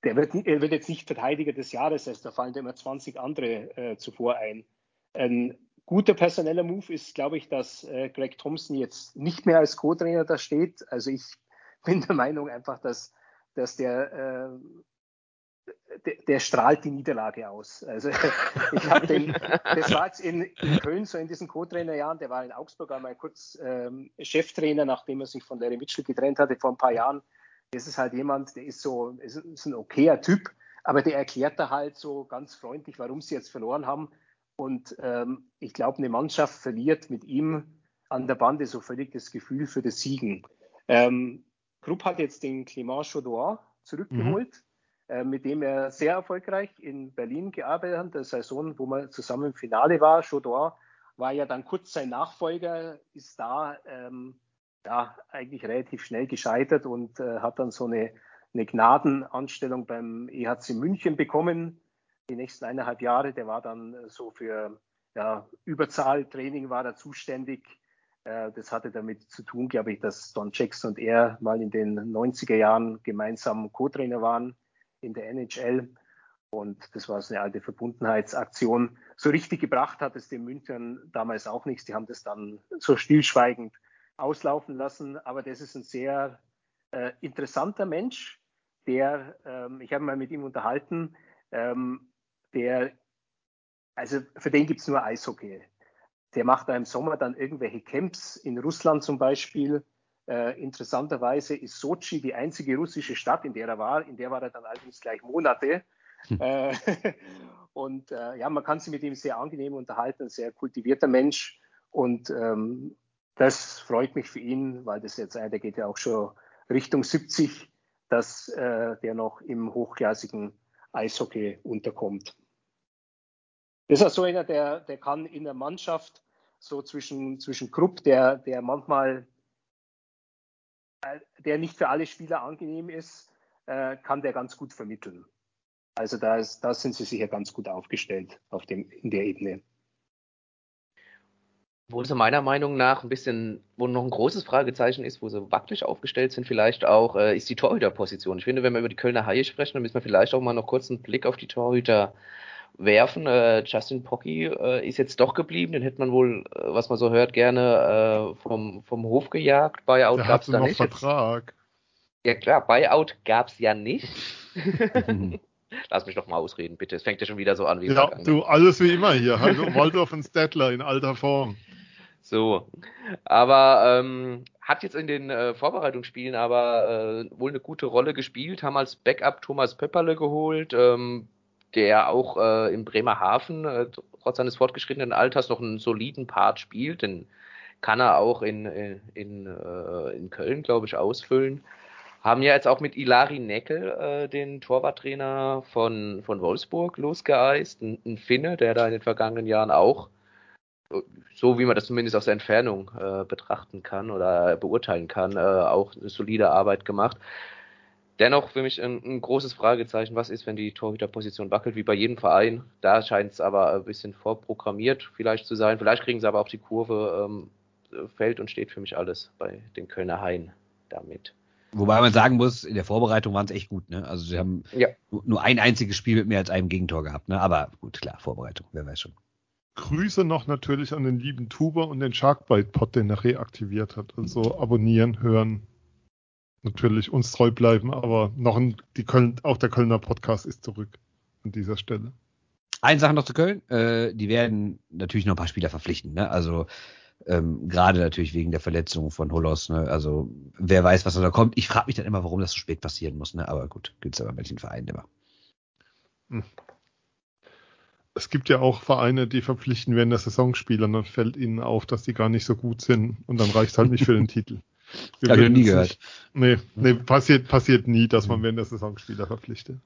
der wird, er wird jetzt nicht Verteidiger des Jahres, heißt, da fallen immer 20 andere äh, zuvor ein. Ein guter personeller Move ist, glaube ich, dass äh, Greg Thompson jetzt nicht mehr als Co-Trainer da steht. Also ich bin der Meinung einfach, dass, dass der der, der, strahlt die Niederlage aus. Also ich habe den, das war jetzt in, in, Köln so in diesen Co-Trainerjahren, der war in Augsburg einmal kurz ähm, Cheftrainer, nachdem er sich von Larry Mitchell getrennt hatte vor ein paar Jahren. Das ist halt jemand, der ist so, ist, ist ein okayer Typ, aber der erklärt da halt so ganz freundlich, warum sie jetzt verloren haben. Und ähm, ich glaube, eine Mannschaft verliert mit ihm an der Bande so völlig das Gefühl für das Siegen. Ähm, Krupp hat jetzt den Clément Chaudoin zurückgeholt. Mhm äh, mit dem er sehr erfolgreich in Berlin gearbeitet hat, der Saison, wo man zusammen im Finale war. Chaudor war ja dann kurz sein Nachfolger, ist da ähm, ja, eigentlich relativ schnell gescheitert und äh, hat dann so eine, eine Gnadenanstellung beim EHC München bekommen. Die nächsten eineinhalb Jahre, der war dann so für ja, Überzahltraining war er zuständig. Äh, das hatte damit zu tun, glaube ich, dass Don Jackson und er mal in den 90er Jahren gemeinsam Co-Trainer waren in der NHL. Und das war so eine alte Verbundenheitsaktion. So richtig gebracht hat es den Münchnern damals auch nichts. Die haben das dann so stillschweigend auslaufen lassen. Aber das ist ein sehr äh, interessanter Mensch, der, ähm, ich habe mal mit ihm unterhalten, ähm, der, also für den gibt es nur Eishockey. Der macht da im Sommer dann irgendwelche Camps in Russland zum Beispiel äh, interessanterweise ist Sochi die einzige russische Stadt, in der er war. In der war er dann allerdings gleich Monate. Hm. Äh, und äh, ja, man kann sich mit ihm sehr angenehm unterhalten, ein sehr kultivierter Mensch. Und ähm, das freut mich für ihn, weil das jetzt einer, der geht ja auch schon Richtung 70, dass äh, der noch im hochklassigen Eishockey unterkommt. Das ist also einer, der, der kann in der Mannschaft so zwischen, zwischen Krupp, der, der manchmal der nicht für alle Spieler angenehm ist, äh, kann der ganz gut vermitteln. Also da, ist, da sind sie sicher ganz gut aufgestellt auf dem, in der Ebene. Wo sie meiner Meinung nach ein bisschen, wo noch ein großes Fragezeichen ist, wo sie wackelig aufgestellt sind, vielleicht auch, äh, ist die Torhüterposition. Ich finde, wenn wir über die Kölner Haie sprechen, dann müssen wir vielleicht auch mal noch kurz einen Blick auf die Torhüter werfen. Äh, Justin Pocky äh, ist jetzt doch geblieben. Den hätte man wohl, äh, was man so hört, gerne äh, vom, vom Hof gejagt. Buyout gab es da nicht. Vertrag. Ja klar, Buyout gab es ja nicht. Lass mich doch mal ausreden, bitte. Es fängt ja schon wieder so an wie Ja, du, alles wie immer hier. Hallo, Waldorf und Stettler in alter Form. So. Aber ähm, hat jetzt in den äh, Vorbereitungsspielen aber äh, wohl eine gute Rolle gespielt, haben als Backup Thomas Pepperle geholt. Ähm, der auch äh, in Bremerhaven äh, trotz seines fortgeschrittenen Alters noch einen soliden Part spielt. Den kann er auch in, äh, in, äh, in Köln, glaube ich, ausfüllen. Haben ja jetzt auch mit Ilari Neckel äh, den Torwarttrainer von, von Wolfsburg losgeeist. Ein, ein Finne, der da in den vergangenen Jahren auch, so wie man das zumindest aus der Entfernung äh, betrachten kann oder beurteilen kann, äh, auch eine solide Arbeit gemacht. Dennoch für mich ein, ein, großes Fragezeichen, was ist, wenn die Torhüterposition wackelt, wie bei jedem Verein. Da scheint es aber ein bisschen vorprogrammiert vielleicht zu sein. Vielleicht kriegen sie aber auch die Kurve. Ähm, fällt und steht für mich alles bei den Kölner Haien damit. Wobei man sagen muss, in der Vorbereitung waren es echt gut. Ne? Also sie haben ja. nur ein einziges Spiel mit mehr als einem Gegentor gehabt. Ne? Aber gut, klar, Vorbereitung, wer weiß schon. Grüße noch natürlich an den lieben Tuber und den Sharkbite-Pod, den er reaktiviert hat. Also abonnieren, hören, natürlich uns treu bleiben, aber noch ein, die Köln, auch der Kölner Podcast ist zurück an dieser Stelle. Eine Sache noch zu Köln, äh, die werden natürlich noch ein paar Spieler verpflichten, ne? Also ähm, gerade natürlich wegen der Verletzung von Holos, ne? Also wer weiß, was da kommt. Ich frage mich dann immer, warum das so spät passieren muss, ne? Aber gut, gibt's aber bei manchen Vereinen immer. Hm. Es gibt ja auch Vereine, die verpflichten während der Saisonspieler, dann fällt ihnen auf, dass die gar nicht so gut sind und dann reicht halt nicht für den Titel. Wir Habe ich nie gehört. Nee, nee, passiert, passiert nie, dass man während der Saison Spieler verpflichtet.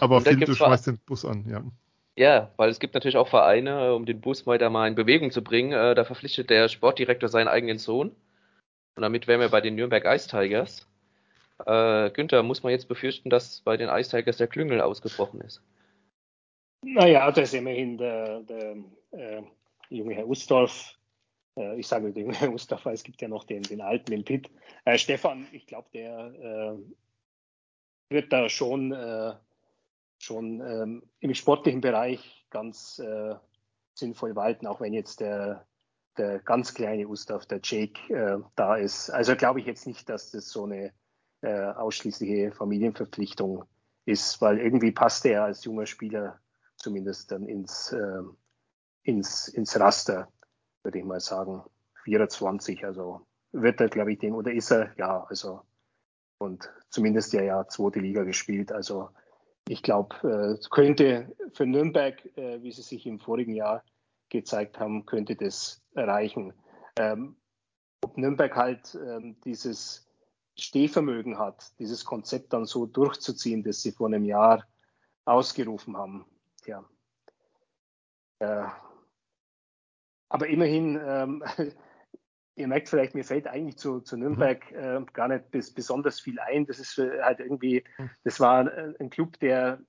Aber Phil, du schmeißt den Bus an, ja. Ja, weil es gibt natürlich auch Vereine, um den Bus weiter mal in Bewegung zu bringen. Äh, da verpflichtet der Sportdirektor seinen eigenen Sohn. Und damit wären wir bei den Nürnberg Ice Tigers. Äh, Günther, muss man jetzt befürchten, dass bei den Ice Tigers der Klüngel ausgebrochen ist? Naja, da ist immerhin der, der äh, junge Herr Ustorf äh, ich sage den Mustafa, es gibt ja noch den, den alten, den Pitt. Äh, Stefan, ich glaube, der äh, wird da schon, äh, schon ähm, im sportlichen Bereich ganz äh, sinnvoll walten, auch wenn jetzt der, der ganz kleine Gustav, der Jake, äh, da ist. Also glaube ich jetzt nicht, dass das so eine ausschließliche Familienverpflichtung ist, weil irgendwie passte er als junger Spieler zumindest dann ins, äh, ins, ins Raster, würde ich mal sagen. 24, also wird er, glaube ich, den, oder ist er, ja, also, und zumindest ja, ja, zweite Liga gespielt, also ich glaube, äh, könnte für Nürnberg, äh, wie sie sich im vorigen Jahr gezeigt haben, könnte das erreichen. Ähm, ob Nürnberg halt ähm, dieses Stehvermögen hat, dieses Konzept dann so durchzuziehen, das sie vor einem Jahr ausgerufen haben. Tja. Äh, aber immerhin, ähm, ihr merkt vielleicht, mir fällt eigentlich zu, zu Nürnberg äh, gar nicht bis, besonders viel ein. Das ist halt irgendwie, das war ein Club, der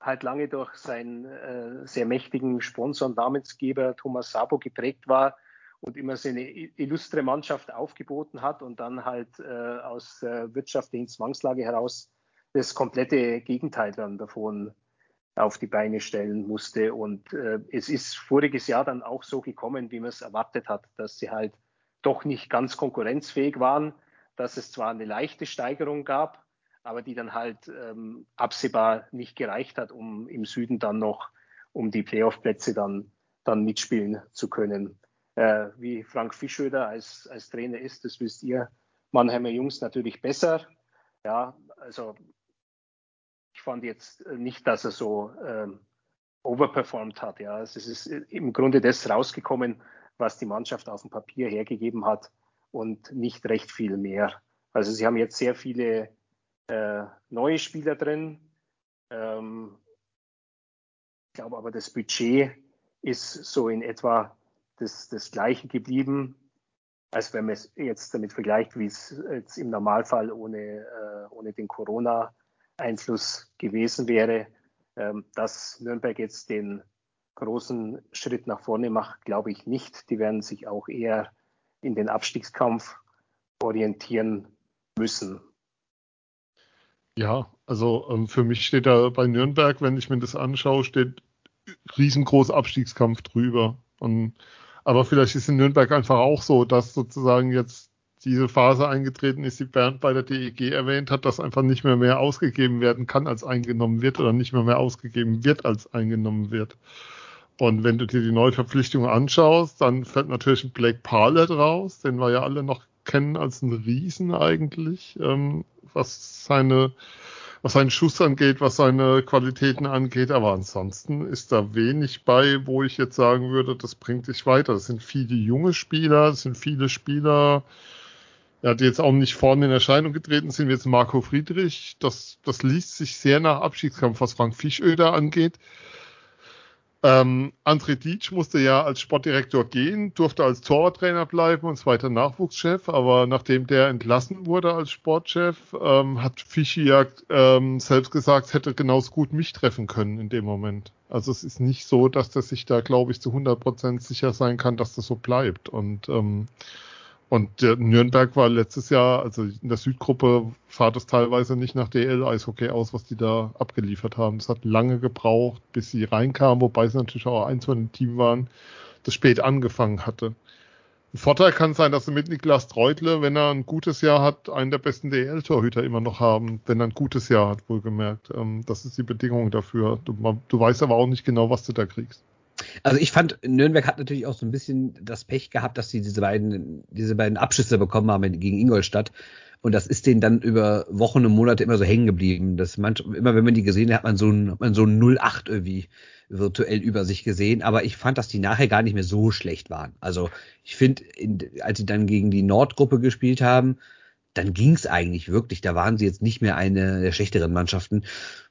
halt lange durch seinen äh, sehr mächtigen Sponsor und Namensgeber Thomas Sabo geprägt war und immer seine illustre Mannschaft aufgeboten hat und dann halt äh, aus äh, wirtschaftlichen Zwangslage heraus das komplette Gegenteil dann davon auf die Beine stellen musste. Und äh, es ist voriges Jahr dann auch so gekommen, wie man es erwartet hat, dass sie halt doch nicht ganz konkurrenzfähig waren, dass es zwar eine leichte Steigerung gab, aber die dann halt ähm, absehbar nicht gereicht hat, um im Süden dann noch um die Playoff-Plätze dann, dann mitspielen zu können. Äh, wie Frank Fischöder als, als Trainer ist, das wisst ihr Mannheimer Jungs natürlich besser. Ja, also ich fand jetzt nicht, dass er so ähm, overperformed hat. Ja, es ist im Grunde das rausgekommen, was die Mannschaft auf dem Papier hergegeben hat und nicht recht viel mehr. Also sie haben jetzt sehr viele äh, neue Spieler drin. Ähm, ich glaube aber, das Budget ist so in etwa das, das gleiche geblieben, als wenn man es jetzt damit vergleicht, wie es jetzt im Normalfall ohne, äh, ohne den Corona-Einfluss gewesen wäre. Ähm, dass Nürnberg jetzt den großen Schritt nach vorne macht, glaube ich nicht. Die werden sich auch eher in den Abstiegskampf orientieren müssen. Ja, also ähm, für mich steht da bei Nürnberg, wenn ich mir das anschaue, steht riesengroßer Abstiegskampf drüber. Und, aber vielleicht ist in Nürnberg einfach auch so, dass sozusagen jetzt diese Phase eingetreten ist, die Bernd bei der DEG erwähnt hat, dass einfach nicht mehr mehr ausgegeben werden kann, als eingenommen wird oder nicht mehr mehr ausgegeben wird, als eingenommen wird. Und wenn du dir die Neuverpflichtungen anschaust, dann fällt natürlich ein Blake Parlett raus, den wir ja alle noch kennen als einen Riesen eigentlich, ähm, was seine was seinen Schuss angeht, was seine Qualitäten angeht. Aber ansonsten ist da wenig bei, wo ich jetzt sagen würde, das bringt dich weiter. Das sind viele junge Spieler, das sind viele Spieler, ja, die jetzt auch nicht vorne in Erscheinung getreten sind, wie jetzt Marco Friedrich. Das, das liest sich sehr nach Abschiedskampf, was Frank Fischöder angeht. Ähm, André Dietsch musste ja als Sportdirektor gehen, durfte als Torwarttrainer bleiben und zweiter Nachwuchschef, aber nachdem der entlassen wurde als Sportchef, ähm, hat Fischi ja ähm, selbst gesagt, hätte genauso gut mich treffen können in dem Moment. Also es ist nicht so, dass der sich da, glaube ich, zu 100 Prozent sicher sein kann, dass das so bleibt. Und ähm, und der Nürnberg war letztes Jahr, also in der Südgruppe, fahrt es teilweise nicht nach DL-Eishockey aus, was die da abgeliefert haben. Es hat lange gebraucht, bis sie reinkamen, wobei sie natürlich auch eins von dem Team waren, das spät angefangen hatte. Ein Vorteil kann sein, dass sie mit Niklas Treutle, wenn er ein gutes Jahr hat, einen der besten DL-Torhüter immer noch haben, wenn er ein gutes Jahr hat, wohlgemerkt. Ähm, das ist die Bedingung dafür. Du, du weißt aber auch nicht genau, was du da kriegst. Also ich fand, Nürnberg hat natürlich auch so ein bisschen das Pech gehabt, dass sie diese beiden, diese beiden Abschüsse bekommen haben gegen Ingolstadt. Und das ist denen dann über Wochen und Monate immer so hängen geblieben. Das manch, immer wenn man die gesehen hat, hat man so ein, hat man so ein 08 irgendwie virtuell über sich gesehen. Aber ich fand, dass die nachher gar nicht mehr so schlecht waren. Also ich finde, als sie dann gegen die Nordgruppe gespielt haben, dann ging's eigentlich wirklich. Da waren sie jetzt nicht mehr eine der schlechteren Mannschaften.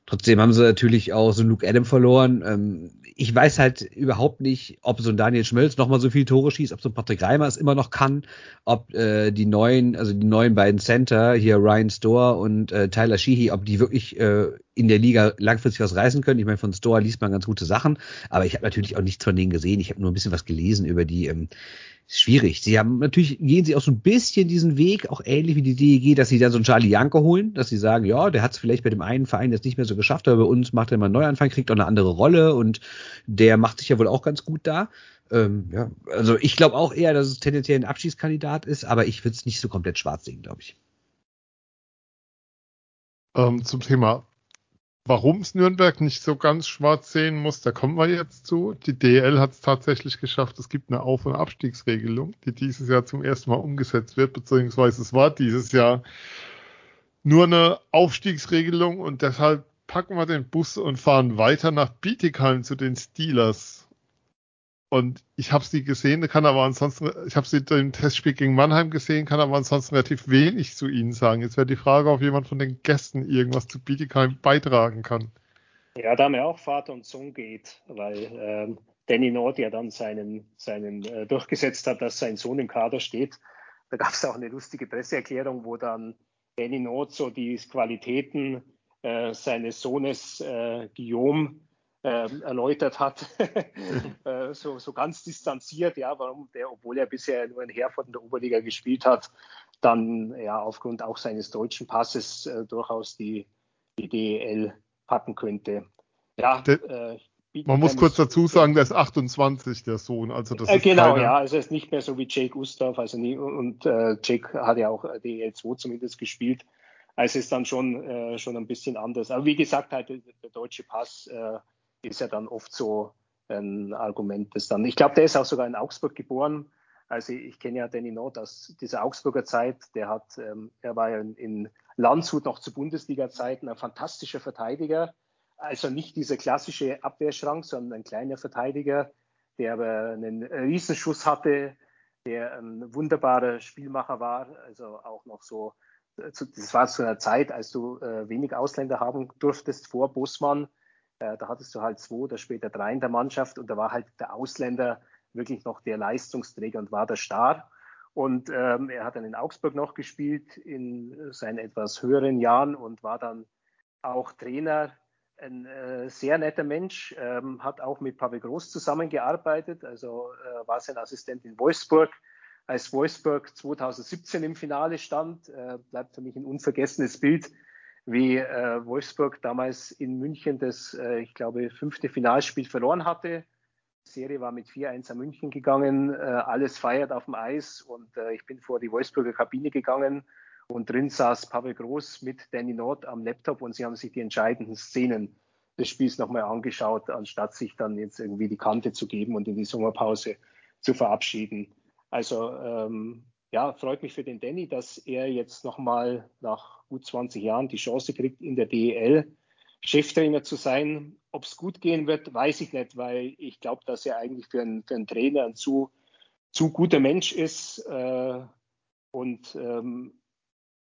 Trotzdem haben sie natürlich auch so Luke Adam verloren. Ähm, ich weiß halt überhaupt nicht, ob so ein Daniel Schmölz nochmal so viele Tore schießt, ob so ein Patrick Reimer es immer noch kann, ob äh, die neuen, also die neuen beiden Center, hier Ryan Store und äh, Tyler Sheehy, ob die wirklich äh, in der Liga langfristig was reißen können. Ich meine, von Store liest man ganz gute Sachen, aber ich habe natürlich auch nichts von denen gesehen. Ich habe nur ein bisschen was gelesen über die. Ähm, schwierig. Sie haben natürlich, gehen sie auch so ein bisschen diesen Weg, auch ähnlich wie die DEG, dass sie dann so einen Charlie Janke holen, dass sie sagen, ja, der hat es vielleicht bei dem einen Verein jetzt nicht mehr so geschafft, aber bei uns macht er mal einen Neuanfang, kriegt auch eine andere Rolle und der macht sich ja wohl auch ganz gut da. Ähm, ja, also ich glaube auch eher, dass es tendenziell ein Abschiedskandidat ist, aber ich würde es nicht so komplett schwarz sehen, glaube ich. Ähm, zum Thema Warum es Nürnberg nicht so ganz schwarz sehen muss, da kommen wir jetzt zu. Die DL hat es tatsächlich geschafft. Es gibt eine Auf- und Abstiegsregelung, die dieses Jahr zum ersten Mal umgesetzt wird, beziehungsweise es war dieses Jahr nur eine Aufstiegsregelung und deshalb packen wir den Bus und fahren weiter nach Bietigheim zu den Steelers. Und ich habe sie gesehen, kann aber ansonsten, ich habe sie im Testspiel gegen Mannheim gesehen, kann aber ansonsten relativ wenig zu ihnen sagen. Jetzt wäre die Frage, ob jemand von den Gästen irgendwas zu Bietigheim beitragen kann. Ja, da mir auch Vater und Sohn geht, weil ähm, Danny Nord ja dann seinen, seinen äh, durchgesetzt hat, dass sein Sohn im Kader steht. Da gab es auch eine lustige Presseerklärung, wo dann Danny Nord so die Qualitäten äh, seines Sohnes äh, Guillaume äh, erläutert hat, äh, so, so ganz distanziert, ja, warum der, obwohl er bisher nur in Herford in der Oberliga gespielt hat, dann ja aufgrund auch seines deutschen Passes äh, durchaus die, die DEL packen könnte. Ja, der, äh, man muss kurz dazu sagen, der ist 28, der Sohn. Also das äh, ist genau, keine... ja, also ist nicht mehr so wie Jake Gustav, also nie, und äh, Jake hat ja auch DEL 2 zumindest gespielt. Also ist dann schon, äh, schon ein bisschen anders. Aber wie gesagt, halt der, deutsche Pass äh, ist ja dann oft so ein Argument, das dann, ich glaube, der ist auch sogar in Augsburg geboren. Also ich kenne ja Danny Not aus dieser Augsburger Zeit. Der hat, ähm, er war ja in, in Landshut noch zu Bundesliga-Zeiten ein fantastischer Verteidiger. Also nicht dieser klassische Abwehrschrank, sondern ein kleiner Verteidiger, der aber einen Riesenschuss hatte, der ein wunderbarer Spielmacher war. Also auch noch so, das war zu einer Zeit, als du äh, wenig Ausländer haben durftest vor Bosmann. Äh, da hattest du halt zwei oder später drei in der Mannschaft und da war halt der Ausländer wirklich noch der Leistungsträger und war der Star. Und ähm, er hat dann in Augsburg noch gespielt in seinen etwas höheren Jahren und war dann auch Trainer. Ein äh, sehr netter Mensch, ähm, hat auch mit Pavel Groß zusammengearbeitet, also äh, war sein Assistent in Wolfsburg. Als Wolfsburg 2017 im Finale stand, äh, bleibt für mich ein unvergessenes Bild, wie äh, Wolfsburg damals in München das, äh, ich glaube, fünfte Finalspiel verloren hatte. Die Serie war mit 4-1 an München gegangen, äh, alles feiert auf dem Eis und äh, ich bin vor die Wolfsburger Kabine gegangen und drin saß Pavel Groß mit Danny Nord am Laptop und sie haben sich die entscheidenden Szenen des Spiels nochmal angeschaut, anstatt sich dann jetzt irgendwie die Kante zu geben und in die Sommerpause zu verabschieden. Also ähm, ja, freut mich für den Danny, dass er jetzt nochmal nach gut 20 Jahren die Chance kriegt, in der DEL Cheftrainer zu sein. Ob es gut gehen wird, weiß ich nicht, weil ich glaube, dass er eigentlich für einen, für einen Trainer ein zu, zu guter Mensch ist. Äh, und ähm,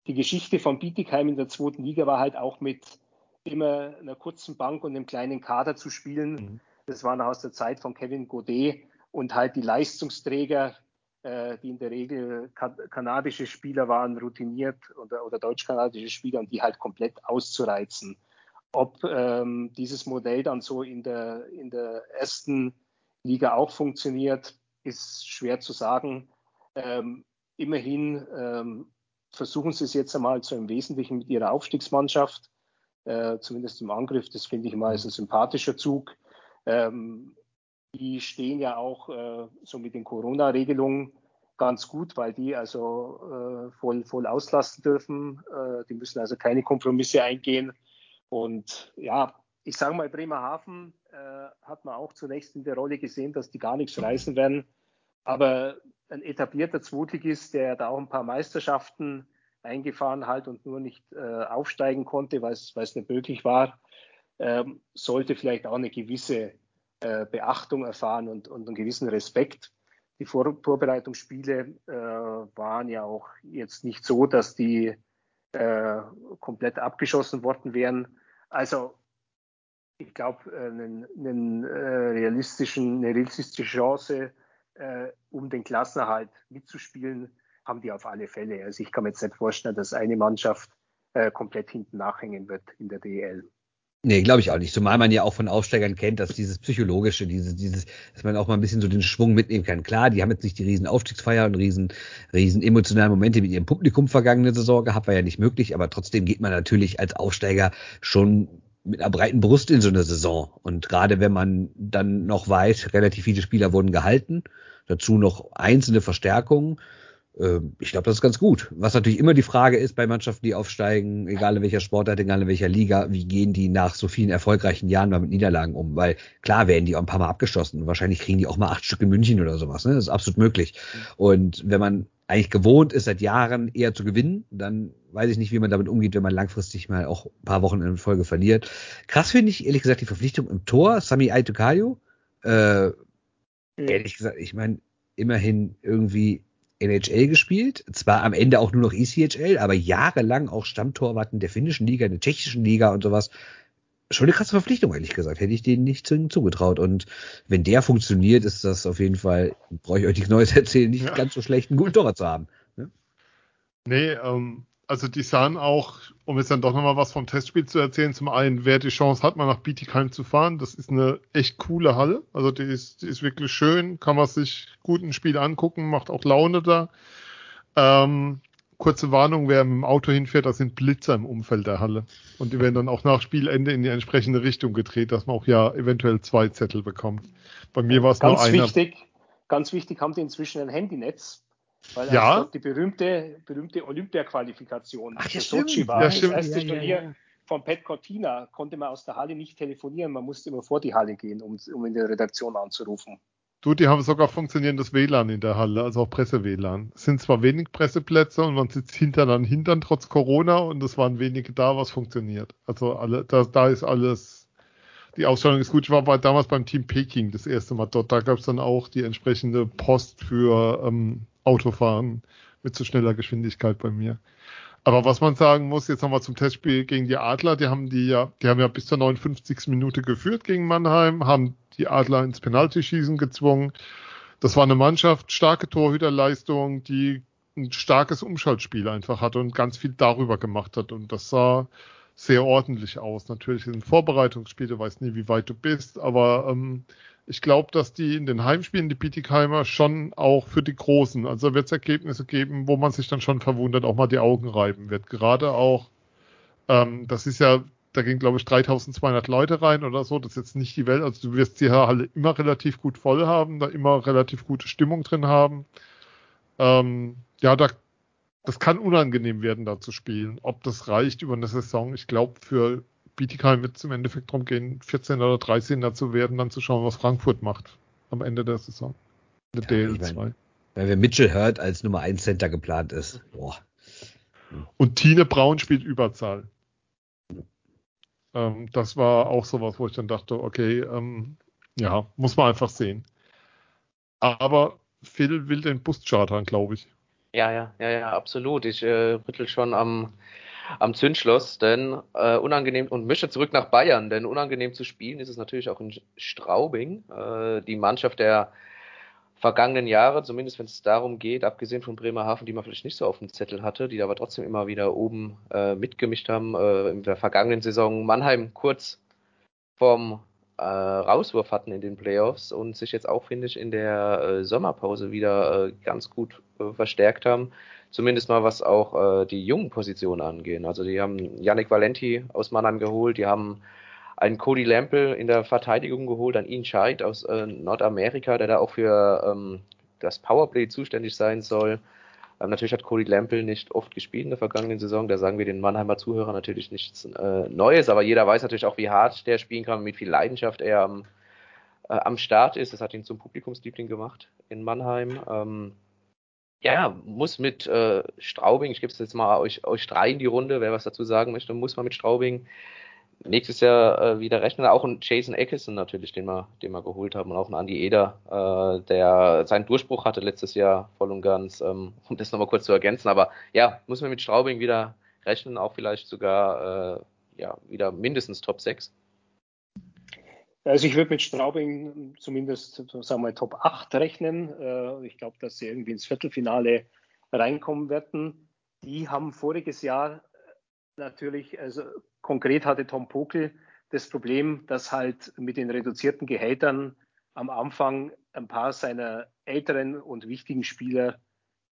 die Geschichte von Bietigheim in der zweiten Liga war halt auch mit immer einer kurzen Bank und einem kleinen Kader zu spielen. Mhm. Das war noch aus der Zeit von Kevin Godet und halt die Leistungsträger die in der Regel kanadische Spieler waren, routiniert oder, oder deutsch-kanadische Spieler und die halt komplett auszureizen. Ob ähm, dieses Modell dann so in der, in der ersten Liga auch funktioniert, ist schwer zu sagen. Ähm, immerhin ähm, versuchen sie es jetzt einmal so im Wesentlichen mit ihrer Aufstiegsmannschaft, äh, zumindest im Angriff. Das finde ich mal ist ein sympathischer Zug. Ähm, die stehen ja auch äh, so mit den Corona-Regelungen ganz gut, weil die also äh, voll, voll auslasten dürfen. Äh, die müssen also keine Kompromisse eingehen. Und ja, ich sage mal, Bremerhaven äh, hat man auch zunächst in der Rolle gesehen, dass die gar nichts reißen werden. Aber ein etablierter Zweitligist, der da auch ein paar Meisterschaften eingefahren hat und nur nicht äh, aufsteigen konnte, weil es nicht möglich war, ähm, sollte vielleicht auch eine gewisse äh, Beachtung erfahren und, und einen gewissen Respekt. Die Vor Vorbereitungsspiele äh, waren ja auch jetzt nicht so, dass die äh, komplett abgeschossen worden wären. Also ich glaube, einen, einen äh, realistischen, eine realistische Chance, äh, um den Klassenerhalt mitzuspielen, haben die auf alle Fälle. Also ich kann mir jetzt nicht vorstellen, dass eine Mannschaft äh, komplett hinten nachhängen wird in der DL. Nee, glaube ich auch nicht. Zumal man ja auch von Aufsteigern kennt, dass dieses psychologische, dieses, dieses, dass man auch mal ein bisschen so den Schwung mitnehmen kann. Klar, die haben jetzt nicht die riesen Aufstiegsfeier und riesen, riesen emotionalen Momente mit ihrem Publikum vergangene Saison gehabt, war ja nicht möglich, aber trotzdem geht man natürlich als Aufsteiger schon mit einer breiten Brust in so eine Saison. Und gerade wenn man dann noch weiß, relativ viele Spieler wurden gehalten, dazu noch einzelne Verstärkungen, ich glaube, das ist ganz gut. Was natürlich immer die Frage ist bei Mannschaften, die aufsteigen, egal in welcher Sportart, egal in welcher Liga, wie gehen die nach so vielen erfolgreichen Jahren mal mit Niederlagen um? Weil klar werden die auch ein paar Mal abgeschossen. Wahrscheinlich kriegen die auch mal acht Stück in München oder sowas. Ne? Das ist absolut möglich. Und wenn man eigentlich gewohnt ist, seit Jahren eher zu gewinnen, dann weiß ich nicht, wie man damit umgeht, wenn man langfristig mal auch ein paar Wochen in Folge verliert. Krass finde ich, ehrlich gesagt, die Verpflichtung im Tor, Sami Aitukayo, äh, ehrlich gesagt, ich meine, immerhin irgendwie NHL gespielt, zwar am Ende auch nur noch ECHL, aber jahrelang auch Stammtorwarten der finnischen Liga, der tschechischen Liga und sowas. Schon eine krasse Verpflichtung, ehrlich gesagt. Hätte ich denen nicht zugetraut. Und wenn der funktioniert, ist das auf jeden Fall, brauche ich euch nichts Neues erzählen, nicht ja. ganz so schlecht, einen guten Torwart zu haben. Ne? Nee, ähm, also die sahen auch, um jetzt dann doch nochmal was vom Testspiel zu erzählen, zum einen, wer die Chance hat, mal nach Bietigheim zu fahren, das ist eine echt coole Halle. Also die ist, die ist wirklich schön, kann man sich gut ein Spiel angucken, macht auch Laune da. Ähm, kurze Warnung, wer mit dem Auto hinfährt, da sind Blitzer im Umfeld der Halle. Und die werden dann auch nach Spielende in die entsprechende Richtung gedreht, dass man auch ja eventuell zwei Zettel bekommt. Bei mir war es nur einer. Ganz wichtig, ganz wichtig, haben die inzwischen ein Handynetz weil ja. also die berühmte, berühmte Olympia-Qualifikation Ach, ja, Sochi war. Ja, das erste Ja, ja, Turnier ja. von Pat Cortina konnte man aus der Halle nicht telefonieren, man musste immer vor die Halle gehen, um, um in der Redaktion anzurufen. Du, die haben sogar funktionierendes WLAN in der Halle, also auch Presse-WLAN. Es sind zwar wenig Presseplätze und man sitzt hinter an Hintern trotz Corona und es waren wenige da, was funktioniert. Also alle, da, da ist alles, die Ausstellung ist gut. Ich war bei, damals beim Team Peking das erste Mal dort. Da gab es dann auch die entsprechende Post für ähm, Autofahren mit zu schneller Geschwindigkeit bei mir. Aber was man sagen muss, jetzt nochmal zum Testspiel gegen die Adler, die haben die ja, die haben ja bis zur 59. Minute geführt gegen Mannheim, haben die Adler ins Penaltyschießen gezwungen. Das war eine Mannschaft, starke Torhüterleistung, die ein starkes Umschaltspiel einfach hatte und ganz viel darüber gemacht hat. Und das sah sehr ordentlich aus. Natürlich in Vorbereitungsspiel, du weißt nie, wie weit du bist, aber ähm, ich glaube, dass die in den Heimspielen, die Bietigheimer, schon auch für die Großen, also wird es Ergebnisse geben, wo man sich dann schon verwundert, auch mal die Augen reiben wird. Gerade auch, ähm, das ist ja, da gehen glaube ich 3200 Leute rein oder so, das ist jetzt nicht die Welt, also du wirst die Halle immer relativ gut voll haben, da immer relativ gute Stimmung drin haben. Ähm, ja, da, das kann unangenehm werden, da zu spielen. Ob das reicht über eine Saison, ich glaube, für Bietigheim wird es im Endeffekt darum gehen, 14 oder 13er zu werden, dann zu schauen, was Frankfurt macht am Ende der Saison. Der ja, DL2. Mein, weil wer Mitchell hört, als Nummer 1 Center geplant ist. Boah. Und Tine Braun spielt Überzahl. Ähm, das war auch sowas, wo ich dann dachte, okay, ähm, ja, muss man einfach sehen. Aber Phil will den Bus chartern, glaube ich. Ja, ja, ja, ja, absolut. Ich äh, rüttel schon am am Zündschloss, denn äh, unangenehm und möchte zurück nach Bayern, denn unangenehm zu spielen ist es natürlich auch in Straubing. Äh, die Mannschaft der vergangenen Jahre, zumindest wenn es darum geht, abgesehen von Bremerhaven, die man vielleicht nicht so auf dem Zettel hatte, die aber trotzdem immer wieder oben äh, mitgemischt haben, äh, in der vergangenen Saison Mannheim kurz vorm äh, Rauswurf hatten in den Playoffs und sich jetzt auch, finde ich, in der äh, Sommerpause wieder äh, ganz gut äh, verstärkt haben zumindest mal was auch äh, die jungen Positionen angehen. Also die haben Yannick Valenti aus Mannheim geholt, die haben einen Cody Lampel in der Verteidigung geholt, einen Ian Scheid aus äh, Nordamerika, der da auch für ähm, das Powerplay zuständig sein soll. Ähm, natürlich hat Cody Lampel nicht oft gespielt in der vergangenen Saison, da sagen wir den Mannheimer Zuhörern natürlich nichts äh, Neues, aber jeder weiß natürlich auch, wie hart der spielen kann, mit viel Leidenschaft er am, äh, am Start ist. Das hat ihn zum Publikumsliebling gemacht in Mannheim. Ähm, ja, muss mit äh, Straubing, ich gebe es jetzt mal euch, euch drei in die Runde, wer was dazu sagen möchte, muss man mit Straubing nächstes Jahr äh, wieder rechnen. Auch ein Jason Eckerson natürlich, den wir, den wir geholt haben und auch ein Andy Eder, äh, der seinen Durchbruch hatte letztes Jahr voll und ganz, ähm, um das nochmal kurz zu ergänzen. Aber ja, muss man mit Straubing wieder rechnen, auch vielleicht sogar äh, ja, wieder mindestens Top 6. Also ich würde mit Straubing zumindest, sagen wir, Top 8 rechnen. Äh, ich glaube, dass sie irgendwie ins Viertelfinale reinkommen werden. Die haben voriges Jahr natürlich, also konkret hatte Tom Pokel das Problem, dass halt mit den reduzierten Gehältern am Anfang ein paar seiner älteren und wichtigen Spieler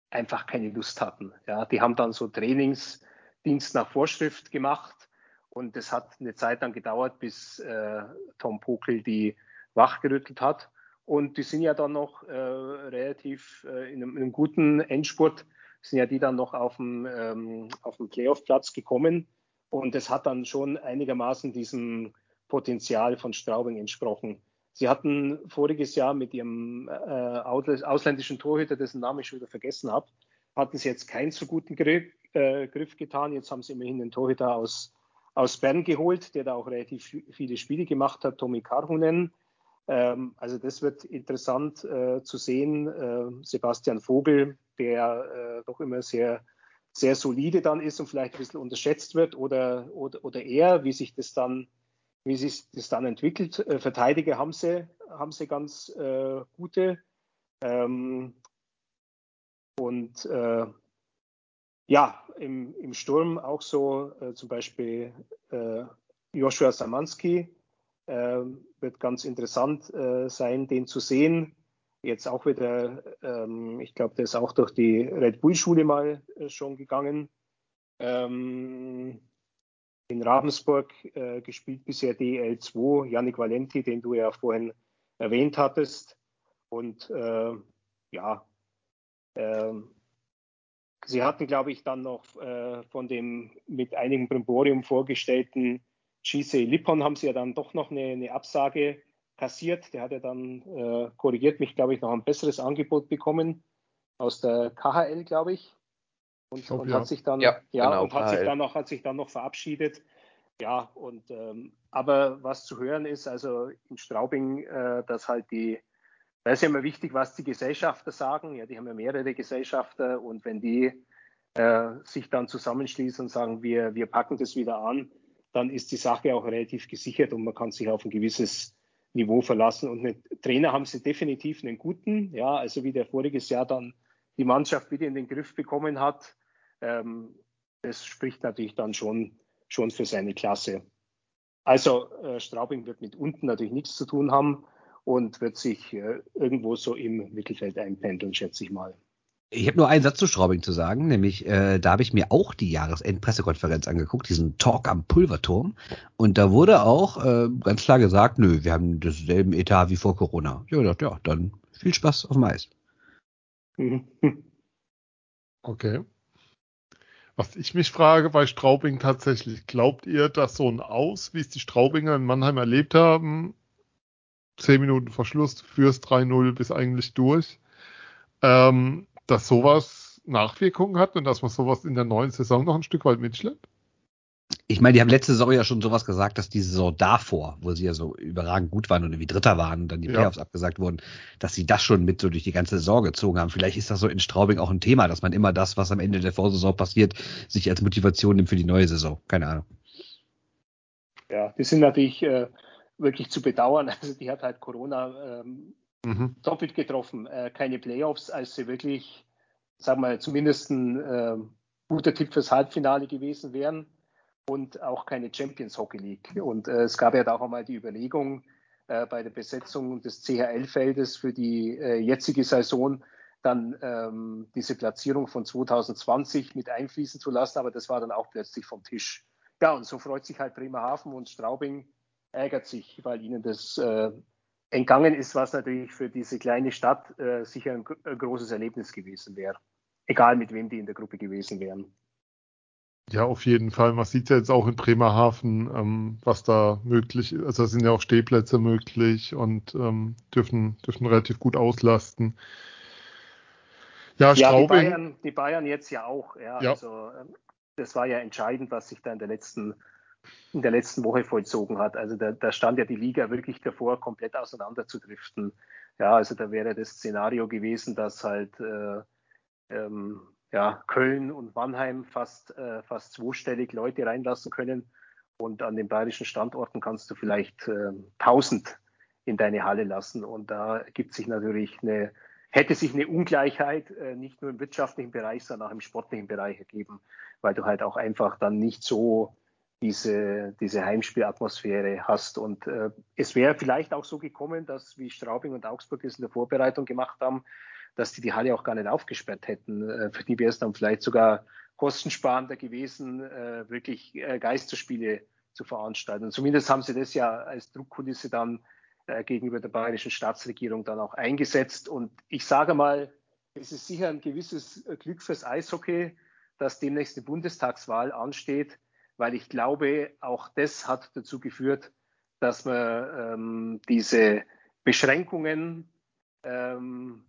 einfach keine Lust hatten. Ja, die haben dann so Trainingsdienst nach Vorschrift gemacht und es hat eine Zeit lang gedauert, bis äh, Tom Pokel die wachgerüttelt hat. Und die sind ja dann noch äh, relativ äh, in, einem, in, einem, guten Endspurt, sind ja die dann noch auf dem, ähm, auf dem Playoff-Platz gekommen. Und das hat dann schon einigermaßen diesem Potenzial von Straubing entsprochen. Sie hatten voriges Jahr mit ihrem äh, ausländischen Torhüter, dessen Namen ich schon wieder vergessen habe, hatten sie jetzt keinen so guten Griff, äh, Griff getan. Jetzt haben sie immerhin den Torhüter aus, aus Bern geholt, der da auch relativ viele Spiele gemacht hat, Tommy Karhunen. Ähm, also das wird interessant äh, zu sehen. Äh, Sebastian Vogel, der äh, doch immer sehr, sehr solide dann ist und vielleicht ein bisschen unterschätzt wird oder, oder, oder er, wie sich das dann, wie sich das dann entwickelt. Äh, Verteidiger haben sie, haben sie ganz äh, gute. Ähm, und äh, ja, im, im Sturm auch so zum Beispiel Joshua Samanski, äh, wird ganz interessant äh, sein, den zu sehen. Jetzt auch wieder, ähm, ich glaube, der ist auch durch die Red Bull-Schule mal äh, schon gegangen. Ähm, in Ravensburg äh, gespielt bisher DL2, Yannick Valenti, den du ja vorhin erwähnt hattest. Und äh, ja, ähm, sie hatten, glaube ich, dann noch äh, von dem mit einigem Brimborium vorgestellten Gisei Lippon haben sie ja dann doch noch eine, eine Absage kassiert. Der hat ja dann, äh, korrigiert mich, glaube ich, noch ein besseres Angebot bekommen aus der KHL, glaube ich. Und, ich und ja. hat sich dann, ja, ja genau, und hat sich dann noch, hat sich dann noch verabschiedet. Ja, und ähm, aber was zu hören ist, also in Straubing, äh, dass halt die, da ist ja immer wichtig, was die Gesellschafter sagen. Ja, die haben ja mehrere Gesellschafter und wenn die äh, sich dann zusammenschließen und sagen, wir, wir packen das wieder an, dann ist die Sache auch relativ gesichert und man kann sich auf ein gewisses Niveau verlassen. Und mit Trainer haben sie definitiv einen guten, ja, also wie der voriges Jahr dann die Mannschaft wieder in den Griff bekommen hat. Ähm, das spricht natürlich dann schon, schon für seine Klasse. Also äh, Straubing wird mit unten natürlich nichts zu tun haben und wird sich äh, irgendwo so im Mittelfeld einpendeln, schätze ich mal. Ich habe nur einen Satz zu Straubing zu sagen, nämlich äh, da habe ich mir auch die Jahresendpressekonferenz angeguckt, diesen Talk am Pulverturm. Und da wurde auch äh, ganz klar gesagt, nö, wir haben dasselben Etat wie vor Corona. Ich habe gedacht, ja, dann viel Spaß auf dem Eis. Okay. Was ich mich frage bei Straubing tatsächlich, glaubt ihr, dass so ein Aus, wie es die Straubinger in Mannheim erlebt haben, zehn Minuten Verschluss, fürs 3-0 bis eigentlich durch, ähm, dass sowas Nachwirkungen hat und dass man sowas in der neuen Saison noch ein Stück weit mitschleppt? Ich meine, die haben letzte Saison ja schon sowas gesagt, dass die Saison davor, wo sie ja so überragend gut waren und irgendwie Dritter waren und dann die Playoffs ja. abgesagt wurden, dass sie das schon mit so durch die ganze Saison gezogen haben. Vielleicht ist das so in Straubing auch ein Thema, dass man immer das, was am Ende der Vorsaison passiert, sich als Motivation nimmt für die neue Saison. Keine Ahnung. Ja, die sind natürlich äh, wirklich zu bedauern. Also die hat halt Corona ähm, mhm. doppelt getroffen. Äh, keine Playoffs, als sie wirklich, sagen wir, zumindest ein äh, guter Tipp fürs Halbfinale gewesen wären und auch keine Champions Hockey League. Und äh, es gab ja da auch einmal die Überlegung äh, bei der Besetzung des CHL-Feldes für die äh, jetzige Saison, dann ähm, diese Platzierung von 2020 mit einfließen zu lassen, aber das war dann auch plötzlich vom Tisch. Ja, und so freut sich halt Bremerhaven und Straubing ärgert sich, weil ihnen das äh, entgangen ist, was natürlich für diese kleine Stadt äh, sicher ein, ein, großes Erlebnis gewesen wäre. Egal mit wem die in der Gruppe gewesen wären. Ja, auf jeden Fall. Man sieht ja jetzt auch in Bremerhaven, ähm, was da möglich ist. Also sind ja auch Stehplätze möglich und ähm, dürfen, dürfen relativ gut auslasten. Ja, ja die, Bayern, die Bayern jetzt ja auch. Ja, ja. Also, ähm, das war ja entscheidend, was sich da in der letzten in der letzten Woche vollzogen hat. Also da, da stand ja die Liga wirklich davor, komplett auseinanderzudriften. Ja, also da wäre das Szenario gewesen, dass halt äh, ähm, ja, Köln und Mannheim fast, äh, fast zweistellig Leute reinlassen können. Und an den bayerischen Standorten kannst du vielleicht äh, 1000 in deine Halle lassen. Und da gibt sich natürlich eine, hätte sich eine Ungleichheit äh, nicht nur im wirtschaftlichen Bereich, sondern auch im sportlichen Bereich ergeben, weil du halt auch einfach dann nicht so diese, diese Heimspielatmosphäre hast. Und äh, es wäre vielleicht auch so gekommen, dass wie Straubing und Augsburg es in der Vorbereitung gemacht haben, dass die die Halle auch gar nicht aufgesperrt hätten. Äh, für die wäre es dann vielleicht sogar kostensparender gewesen, äh, wirklich äh, Geisterspiele zu veranstalten. Und zumindest haben sie das ja als Druckkulisse dann äh, gegenüber der bayerischen Staatsregierung dann auch eingesetzt. Und ich sage mal, es ist sicher ein gewisses Glück fürs Eishockey, dass demnächst die Bundestagswahl ansteht, weil ich glaube, auch das hat dazu geführt, dass man ähm, diese Beschränkungen ähm,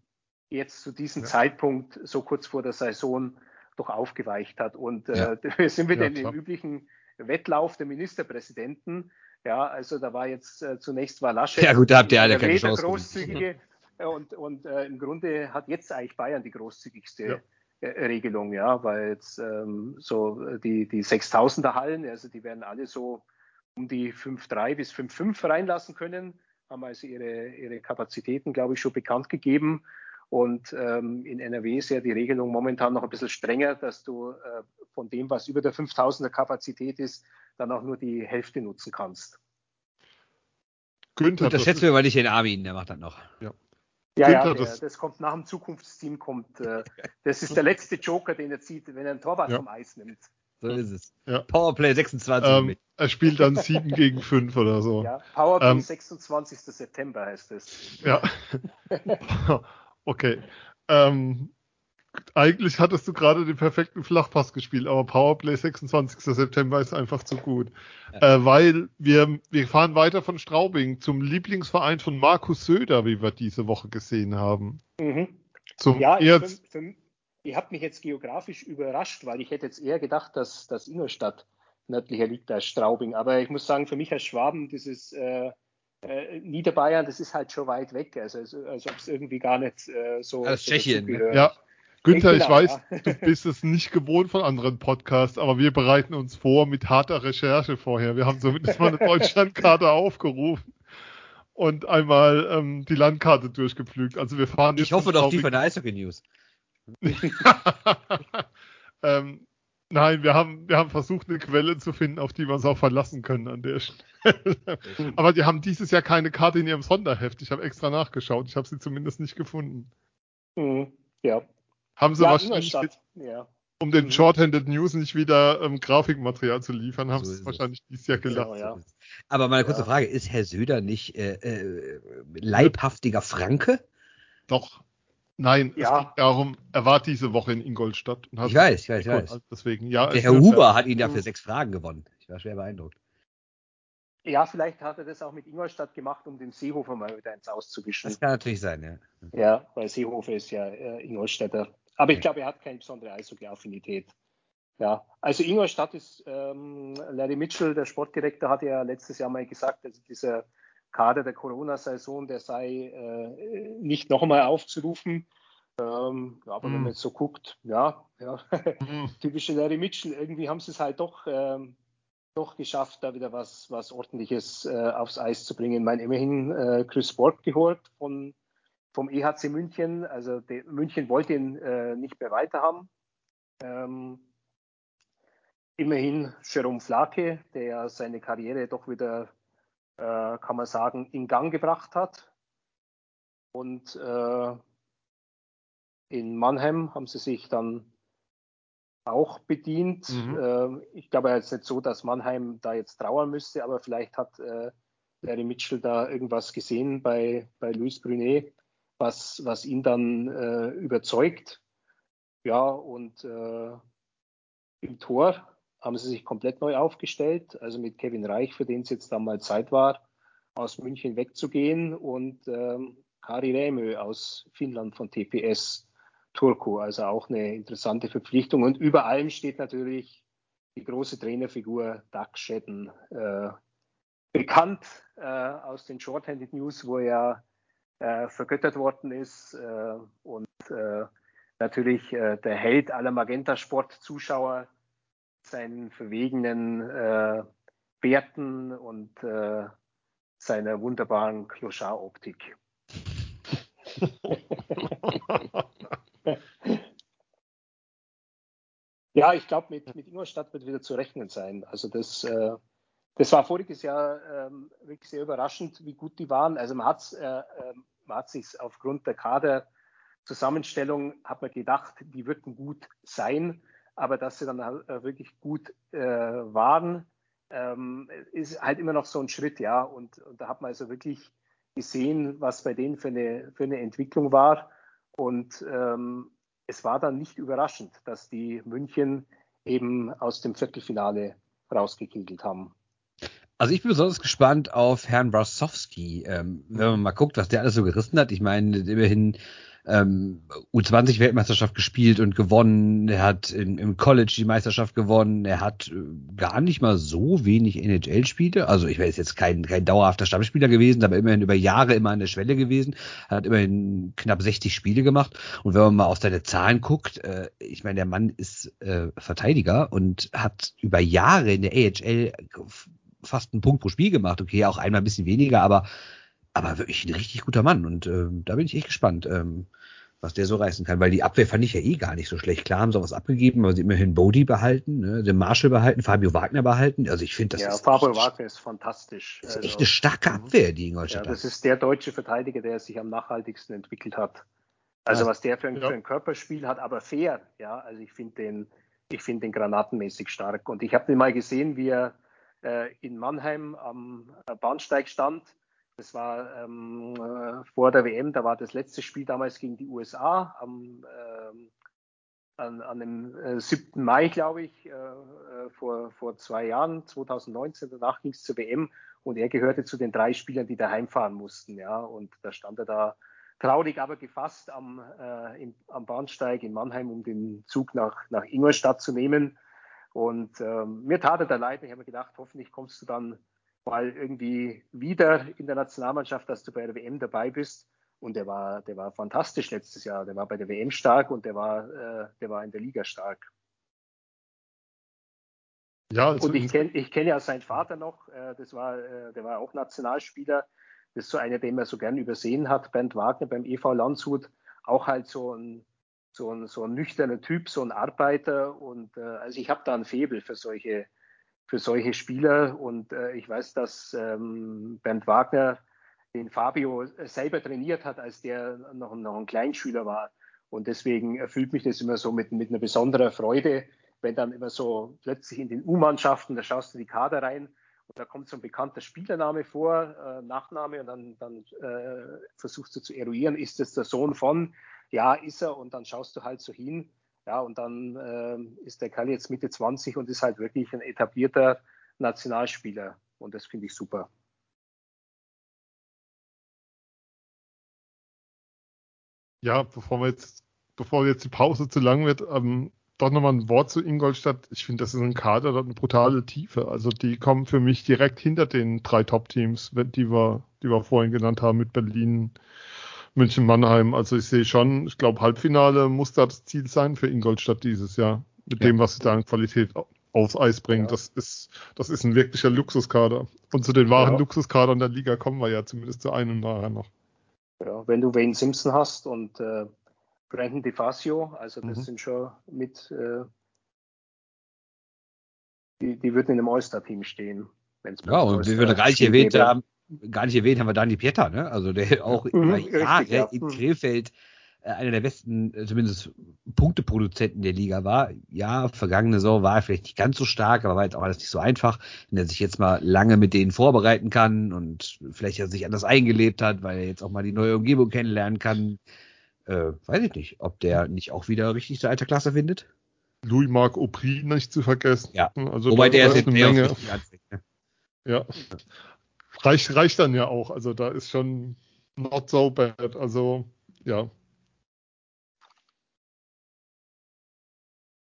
jetzt zu diesem ja. Zeitpunkt so kurz vor der Saison doch aufgeweicht hat. Und äh, ja. wir sind wieder ja, in dem üblichen Wettlauf der Ministerpräsidenten. Ja, also da war jetzt äh, zunächst war Laschet. Ja gut, da habt ihr alle keine Chance. Großzügige, und und äh, im Grunde hat jetzt eigentlich Bayern die großzügigste. Äh, Regelung, ja, weil jetzt ähm, so die, die 6000er Hallen, also die werden alle so um die 5,3 bis 5,5 reinlassen können, haben also ihre, ihre Kapazitäten, glaube ich, schon bekannt gegeben. Und ähm, in NRW ist ja die Regelung momentan noch ein bisschen strenger, dass du äh, von dem, was über der 5000er Kapazität ist, dann auch nur die Hälfte nutzen kannst. Günther, das schätzen wir mal nicht den Armin, der macht das noch. Ja. Ja, ja der, das, das, kommt nach dem Zukunftsteam, kommt, äh, das ist der letzte Joker, den er zieht, wenn er einen Torwart ja. vom Eis nimmt. So ist es. Ja. Powerplay 26. Ähm, er spielt dann 7 gegen 5 oder so. Ja, Powerplay ähm, 26. September heißt es. Ja. okay. Ähm, eigentlich hattest du gerade den perfekten Flachpass gespielt, aber Powerplay 26. September ist einfach zu gut. Ja. Äh, weil wir, wir fahren weiter von Straubing zum Lieblingsverein von Markus Söder, wie wir diese Woche gesehen haben. Mhm. Zum ja, ich, für, für, ihr habt mich jetzt geografisch überrascht, weil ich hätte jetzt eher gedacht, dass, dass Ingolstadt nördlicher liegt als Straubing. Aber ich muss sagen, für mich als Schwaben, dieses äh, äh, Niederbayern, das ist halt schon weit weg. Also als, als ob es irgendwie gar nicht äh, so. Als Tschechien. Ne? Ja. Günther, ich weiß, ja. du bist es nicht gewohnt von anderen Podcasts, aber wir bereiten uns vor mit harter Recherche vorher. Wir haben zumindest mal eine Deutschlandkarte aufgerufen und einmal ähm, die Landkarte durchgepflügt. Also wir fahren. Ich hoffe doch die von der Eishockey News. ähm, nein, wir haben, wir haben versucht, eine Quelle zu finden, auf die wir uns auch verlassen können an der Stelle. aber die haben dieses Jahr keine Karte in ihrem Sonderheft. Ich habe extra nachgeschaut. Ich habe sie zumindest nicht gefunden. Mhm. Ja, haben sie ja, wahrscheinlich, ja. um den mhm. Shorthanded News nicht wieder ähm, Grafikmaterial zu liefern, haben so sie wahrscheinlich dieses Jahr gelacht. Genau, ja. Aber meine kurze Frage, ist Herr Söder nicht äh, äh, leibhaftiger Franke? Doch. Nein, ja. es geht darum, er war diese Woche in Ingolstadt. Und hat ich weiß, ich weiß, ich weiß. Deswegen, ja, Der Herr Huber hat ihn dafür mhm. sechs Fragen gewonnen. Ich war schwer beeindruckt. Ja, vielleicht hat er das auch mit Ingolstadt gemacht, um den Seehofer mal wieder ins Auszuwischen. Das kann natürlich sein, ja. Ja, weil Seehofer ist ja äh, Ingolstädter. Aber ich glaube, er hat keine besondere Eishockey-Affinität. Ja, also Ingolstadt ist, ähm, Larry Mitchell, der Sportdirektor, hat ja letztes Jahr mal gesagt, also dieser Kader der Corona-Saison, der sei äh, nicht nochmal aufzurufen. Ähm, ja, aber mm. wenn man jetzt so guckt, ja, ja mm. typische Larry Mitchell, irgendwie haben sie es halt doch, ähm, doch geschafft, da wieder was, was Ordentliches äh, aufs Eis zu bringen. Ich meine, immerhin äh, Chris Borg geholt von vom EHC München. Also de, München wollte ihn äh, nicht mehr weiterhaben. Ähm, immerhin Jerome Flake, der ja seine Karriere doch wieder, äh, kann man sagen, in Gang gebracht hat. Und äh, in Mannheim haben sie sich dann auch bedient. Mhm. Äh, ich glaube jetzt nicht so, dass Mannheim da jetzt trauern müsste, aber vielleicht hat äh, Larry Mitchell da irgendwas gesehen bei, bei Luis Brunet, was, was ihn dann äh, überzeugt. Ja, und äh, im Tor haben sie sich komplett neu aufgestellt, also mit Kevin Reich, für den es jetzt dann mal Zeit war, aus München wegzugehen und ähm, Kari Rämö aus Finnland von TPS Turku, also auch eine interessante Verpflichtung. Und über allem steht natürlich die große Trainerfigur Doug Shedden, äh, bekannt äh, aus den Shorthanded News, wo er äh, vergöttert worden ist äh, und äh, natürlich äh, der Held aller Magenta-Sport-Zuschauer seinen verwegenen äh, Bärten und äh, seiner wunderbaren Clochard-Optik. ja, ich glaube, mit, mit Ingolstadt wird wieder zu rechnen sein. Also das, äh, das war voriges Jahr ähm, wirklich sehr überraschend, wie gut die waren. Also man hat äh, ähm, man hat sich aufgrund der Kaderzusammenstellung hat man gedacht, die würden gut sein, aber dass sie dann halt, äh, wirklich gut äh, waren, ähm, ist halt immer noch so ein Schritt, ja. Und, und da hat man also wirklich gesehen, was bei denen für eine, für eine Entwicklung war. Und ähm, es war dann nicht überraschend, dass die München eben aus dem Viertelfinale rausgekegelt haben. Also ich bin besonders gespannt auf Herrn Brasowski, ähm, wenn man mal guckt, was der alles so gerissen hat. Ich meine, immerhin ähm, U20-Weltmeisterschaft gespielt und gewonnen. Er hat in, im College die Meisterschaft gewonnen. Er hat äh, gar nicht mal so wenig NHL-Spiele. Also ich weiß jetzt kein, kein dauerhafter Stammspieler gewesen, aber immerhin über Jahre immer an der Schwelle gewesen. Er hat immerhin knapp 60 Spiele gemacht. Und wenn man mal auf seine Zahlen guckt, äh, ich meine, der Mann ist äh, Verteidiger und hat über Jahre in der AHL fast einen Punkt pro Spiel gemacht. Okay, auch einmal ein bisschen weniger, aber aber wirklich ein richtig guter Mann und ähm, da bin ich echt gespannt, ähm, was der so reißen kann, weil die Abwehr fand ich ja eh gar nicht so schlecht. Klar haben sie was abgegeben, aber sie immerhin Bodie behalten, ne, den Marshall behalten, Fabio Wagner behalten. Also ich finde, das ja, ist Fabio Wagner ist fantastisch. Das ist echt eine starke Abwehr, die Ingolstadt ja, das ist der deutsche Verteidiger, der sich am nachhaltigsten entwickelt hat. Also was der für ein, ja. für ein Körperspiel hat, aber fair. Ja, also ich finde den, ich finde den granatenmäßig stark. Und ich habe den mal gesehen, wie er äh, in Mannheim am Bahnsteig stand das war ähm, äh, vor der WM, da war das letzte Spiel damals gegen die USA am, ähm, an, an dem äh, 7. Mai, glaube ich, äh, äh, vor, vor zwei Jahren, 2019. Danach ging es zur WM und er gehörte zu den drei Spielern, die daheim fahren mussten. Ja, und da stand er da traurig, aber gefasst am, äh, im, am Bahnsteig in Mannheim, um den Zug nach, nach Ingolstadt zu nehmen. Und ähm, mir tat er da leid. Ich habe mir gedacht, hoffentlich kommst du dann mal irgendwie wieder in der Nationalmannschaft, dass du bei der WM dabei bist. Und der war, der war fantastisch letztes Jahr. Der war bei der WM stark und der war, äh, der war in der Liga stark. Ja, also und ich kenne ich kenn ja seinen Vater noch. Äh, das war, äh, der war auch Nationalspieler. Das ist so einer, den man so gern übersehen hat. Bernd Wagner beim EV Landshut. Auch halt so ein, so ein, so ein nüchterner Typ, so ein Arbeiter. Und äh, also ich habe da ein Febel für solche, für solche Spieler. Und äh, ich weiß, dass ähm, Bernd Wagner den Fabio selber trainiert hat, als der noch, noch ein Kleinschüler war. Und deswegen erfüllt mich das immer so mit, mit einer besonderen Freude, wenn dann immer so plötzlich in den U-Mannschaften, da schaust du die Kader rein und da kommt so ein bekannter Spielername vor, äh, Nachname, und dann, dann äh, versuchst du zu eruieren, ist das der Sohn von? Ja, ist er, und dann schaust du halt so hin ja, und dann äh, ist der Kerl jetzt Mitte 20 und ist halt wirklich ein etablierter Nationalspieler. Und das finde ich super. Ja, bevor wir jetzt, bevor jetzt die Pause zu lang wird, ähm, doch nochmal ein Wort zu Ingolstadt. Ich finde, das ist ein Kader, das eine brutale Tiefe. Also die kommen für mich direkt hinter den drei Top-Teams, die wir, die wir vorhin genannt haben mit Berlin, München-Mannheim. Also ich sehe schon, ich glaube, Halbfinale muss da das Ziel sein für Ingolstadt dieses Jahr. Mit ja. dem, was sie da an Qualität aufs Eis bringen. Ja. Das ist, das ist ein wirklicher Luxuskader. Und zu den wahren ja. Luxuskadern der Liga kommen wir ja zumindest zu einem nachher noch. Ja, wenn du Wayne Simpson hast und äh, Brandon DeFazio, also das mhm. sind schon mit, äh, die, die würden in einem All-Star-Team stehen. ja, und wie wir gar nicht erwähnt haben, gar nicht erwähnt haben wir Dani Pieta, ne? Also der auch mhm, richtig, ja. in mhm. Krefeld äh, einer der besten, äh, zumindest Punkteproduzenten der Liga war. Ja, vergangene Saison war er vielleicht nicht ganz so stark, aber war jetzt auch alles nicht so einfach, wenn er sich jetzt mal lange mit denen vorbereiten kann und vielleicht er sich anders eingelebt hat, weil er jetzt auch mal die neue Umgebung kennenlernen kann. Äh, weiß ich nicht, ob der nicht auch wieder richtig zur alter Klasse findet. Louis-Marc Aubry nicht zu vergessen. Ja, also wobei der ist jetzt mehr Menge. Ne? Ja, reicht, reicht dann ja auch. Also da ist schon not so bad. Also ja.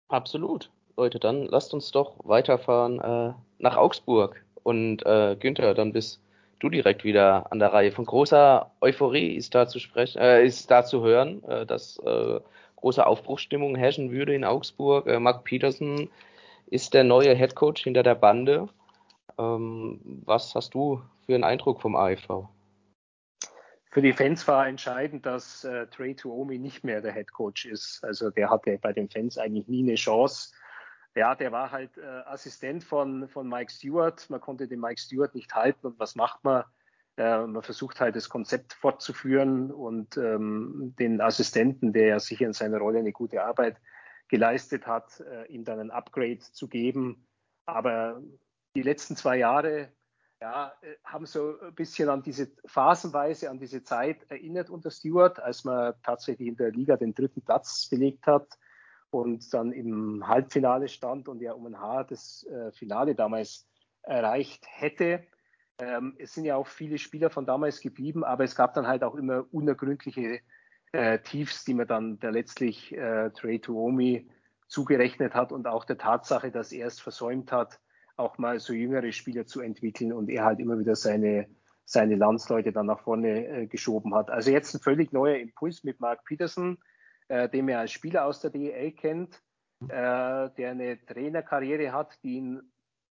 Absolut. Leute, dann lasst uns doch weiterfahren äh, nach Augsburg. Und äh, Günther, dann bist du direkt wieder an der Reihe. Von großer Euphorie ist da zu sprechen, äh, ist da zu hören, äh, dass äh, große Aufbruchsstimmung herrschen würde in Augsburg. Äh, Mark Peterson ist der neue Head Coach hinter der Bande. Ähm, was hast du für einen Eindruck vom AIV? Für die Fans war entscheidend, dass äh, Trey Tuomi nicht mehr der Head Coach ist. Also der hatte bei den Fans eigentlich nie eine Chance. Ja, der war halt äh, Assistent von, von Mike Stewart. Man konnte den Mike Stewart nicht halten. Und was macht man? Äh, man versucht halt das Konzept fortzuführen und ähm, den Assistenten, der ja sicher in seiner Rolle eine gute Arbeit geleistet hat, äh, ihm dann ein Upgrade zu geben. Aber die letzten zwei Jahre ja, äh, haben so ein bisschen an diese phasenweise an diese Zeit erinnert unter Stewart, als man tatsächlich in der Liga den dritten Platz belegt hat und dann im Halbfinale stand und ja um ein Haar das äh, Finale damals erreicht hätte. Ähm, es sind ja auch viele Spieler von damals geblieben, aber es gab dann halt auch immer unergründliche äh, Tiefs, die man dann der letztlich äh, Trey Tuomi zugerechnet hat und auch der Tatsache, dass er es versäumt hat, auch mal so jüngere Spieler zu entwickeln und er halt immer wieder seine, seine Landsleute dann nach vorne äh, geschoben hat. Also jetzt ein völlig neuer Impuls mit Mark Peterson, äh, den er als Spieler aus der DEL kennt, äh, der eine Trainerkarriere hat, die ihn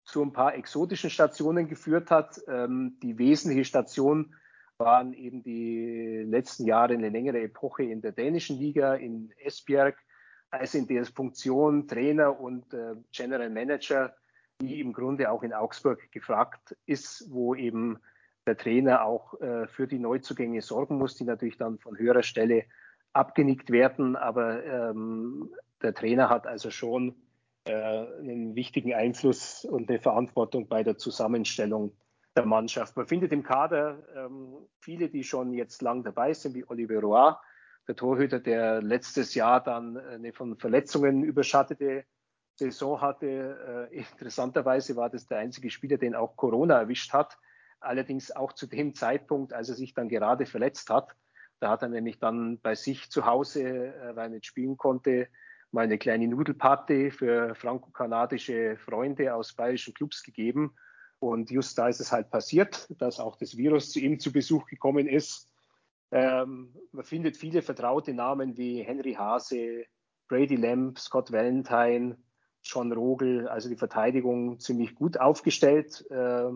zu ein paar exotischen Stationen geführt hat. Ähm, die wesentliche Station waren eben die letzten Jahre eine längere Epoche in der dänischen Liga, in Esbjerg, als in der Funktion Trainer und äh, General Manager, die im Grunde auch in Augsburg gefragt ist, wo eben der Trainer auch äh, für die Neuzugänge sorgen muss, die natürlich dann von höherer Stelle abgenickt werden. Aber ähm, der Trainer hat also schon äh, einen wichtigen Einfluss und eine Verantwortung bei der Zusammenstellung der Mannschaft. Man findet im Kader ähm, viele, die schon jetzt lang dabei sind, wie Oliver Roy, der Torhüter, der letztes Jahr dann eine von Verletzungen überschattete Saison hatte. Äh, interessanterweise war das der einzige Spieler, den auch Corona erwischt hat. Allerdings auch zu dem Zeitpunkt, als er sich dann gerade verletzt hat. Da hat er nämlich dann bei sich zu Hause, äh, weil er nicht spielen konnte, mal eine kleine Nudelparty für franco-kanadische Freunde aus bayerischen Clubs gegeben. Und just da ist es halt passiert, dass auch das Virus zu ihm zu Besuch gekommen ist. Ähm, man findet viele vertraute Namen wie Henry Hase, Brady Lamb, Scott Valentine, John Rogel, also die Verteidigung ziemlich gut aufgestellt, äh,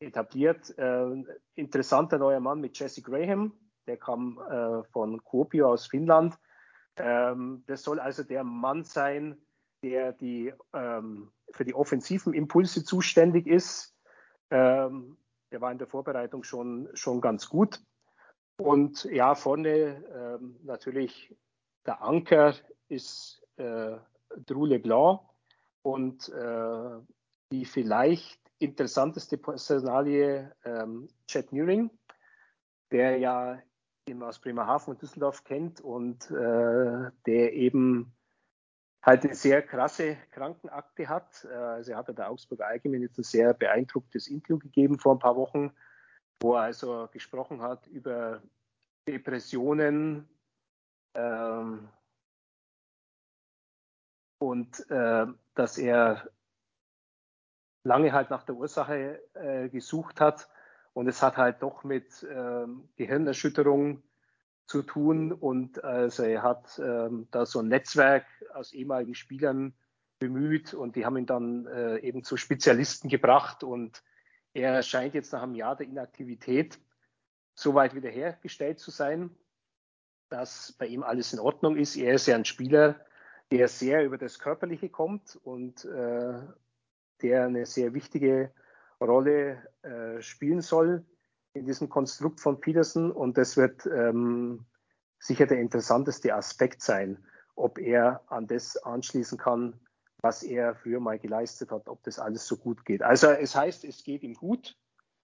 etabliert. Äh, interessanter neuer Mann mit Jesse Graham, der kam äh, von Kuopio aus Finnland. Ähm, das soll also der Mann sein, der die, ähm, für die offensiven Impulse zuständig ist. Ähm, der war in der Vorbereitung schon, schon ganz gut. Und ja, vorne ähm, natürlich der Anker ist äh, Drew LeBlanc und äh, die vielleicht interessanteste Personalie ähm, Chad Nearing, der ja den aus Bremerhaven und Düsseldorf kennt und äh, der eben halt eine sehr krasse Krankenakte hat. Äh, also er hat der Augsburger Allgemein jetzt ein sehr beeindrucktes Interview gegeben vor ein paar Wochen, wo er also gesprochen hat über Depressionen ähm, und äh, dass er lange halt nach der Ursache äh, gesucht hat. Und es hat halt doch mit ähm, Gehirnerschütterung zu tun. Und also er hat ähm, da so ein Netzwerk aus ehemaligen Spielern bemüht. Und die haben ihn dann äh, eben zu Spezialisten gebracht. Und er scheint jetzt nach einem Jahr der Inaktivität so weit wiederhergestellt zu sein, dass bei ihm alles in Ordnung ist. Er ist ja ein Spieler, der sehr über das Körperliche kommt und äh, der eine sehr wichtige Rolle äh, spielen soll in diesem Konstrukt von Peterson. Und das wird ähm, sicher der interessanteste Aspekt sein, ob er an das anschließen kann, was er früher mal geleistet hat, ob das alles so gut geht. Also es heißt, es geht ihm gut.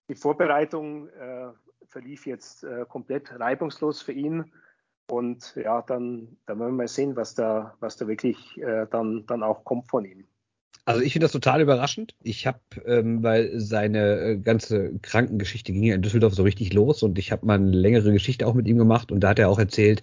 Die Vorbereitung äh, verlief jetzt äh, komplett reibungslos für ihn. Und ja, dann, dann werden wir mal sehen, was da, was da wirklich äh, dann, dann auch kommt von ihm. Also ich finde das total überraschend. Ich habe, ähm, weil seine äh, ganze Krankengeschichte ging ja in Düsseldorf so richtig los und ich habe mal eine längere Geschichte auch mit ihm gemacht und da hat er auch erzählt,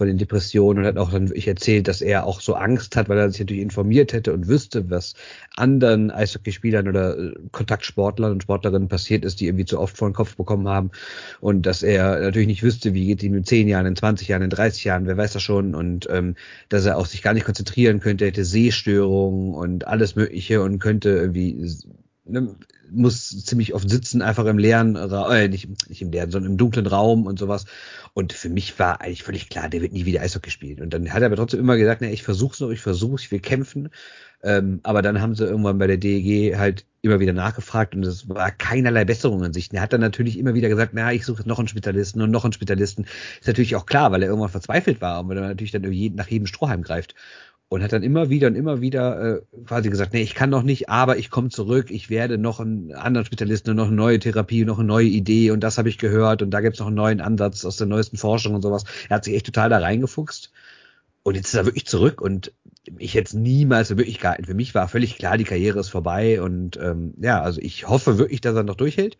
von den Depressionen und hat auch dann wirklich erzählt, dass er auch so Angst hat, weil er sich natürlich informiert hätte und wüsste, was anderen Eishockeyspielern oder äh, Kontaktsportlern und Sportlerinnen passiert ist, die irgendwie zu oft vor den Kopf bekommen haben. Und dass er natürlich nicht wüsste, wie geht ihm in 10 Jahren, in 20 Jahren, in 30 Jahren, wer weiß das schon. Und ähm, dass er auch sich gar nicht konzentrieren könnte, hätte Sehstörungen und alles mögliche und könnte irgendwie muss ziemlich oft sitzen, einfach im leeren, äh, nicht, nicht im leeren, sondern im dunklen Raum und sowas. Und für mich war eigentlich völlig klar, der wird nie wieder Eishockey spielen. Und dann hat er aber trotzdem immer gesagt, ne, ich versuch's noch, ich versuch's, ich will kämpfen. Ähm, aber dann haben sie irgendwann bei der DEG halt immer wieder nachgefragt und es war keinerlei Besserung in Sicht. Er hat dann natürlich immer wieder gesagt, na, ich suche noch einen Spezialisten und noch einen Spezialisten. Ist natürlich auch klar, weil er irgendwann verzweifelt war und weil er natürlich dann nach jedem Strohhalm greift. Und hat dann immer wieder und immer wieder äh, quasi gesagt, nee, ich kann noch nicht, aber ich komme zurück, ich werde noch einen anderen Spezialisten noch eine neue Therapie, noch eine neue Idee und das habe ich gehört und da gibt's noch einen neuen Ansatz aus der neuesten Forschung und sowas. Er hat sich echt total da reingefuchst und jetzt ist er wirklich zurück und ich hätte niemals gehalten. Für mich war völlig klar, die Karriere ist vorbei und ähm, ja, also ich hoffe wirklich, dass er noch durchhält.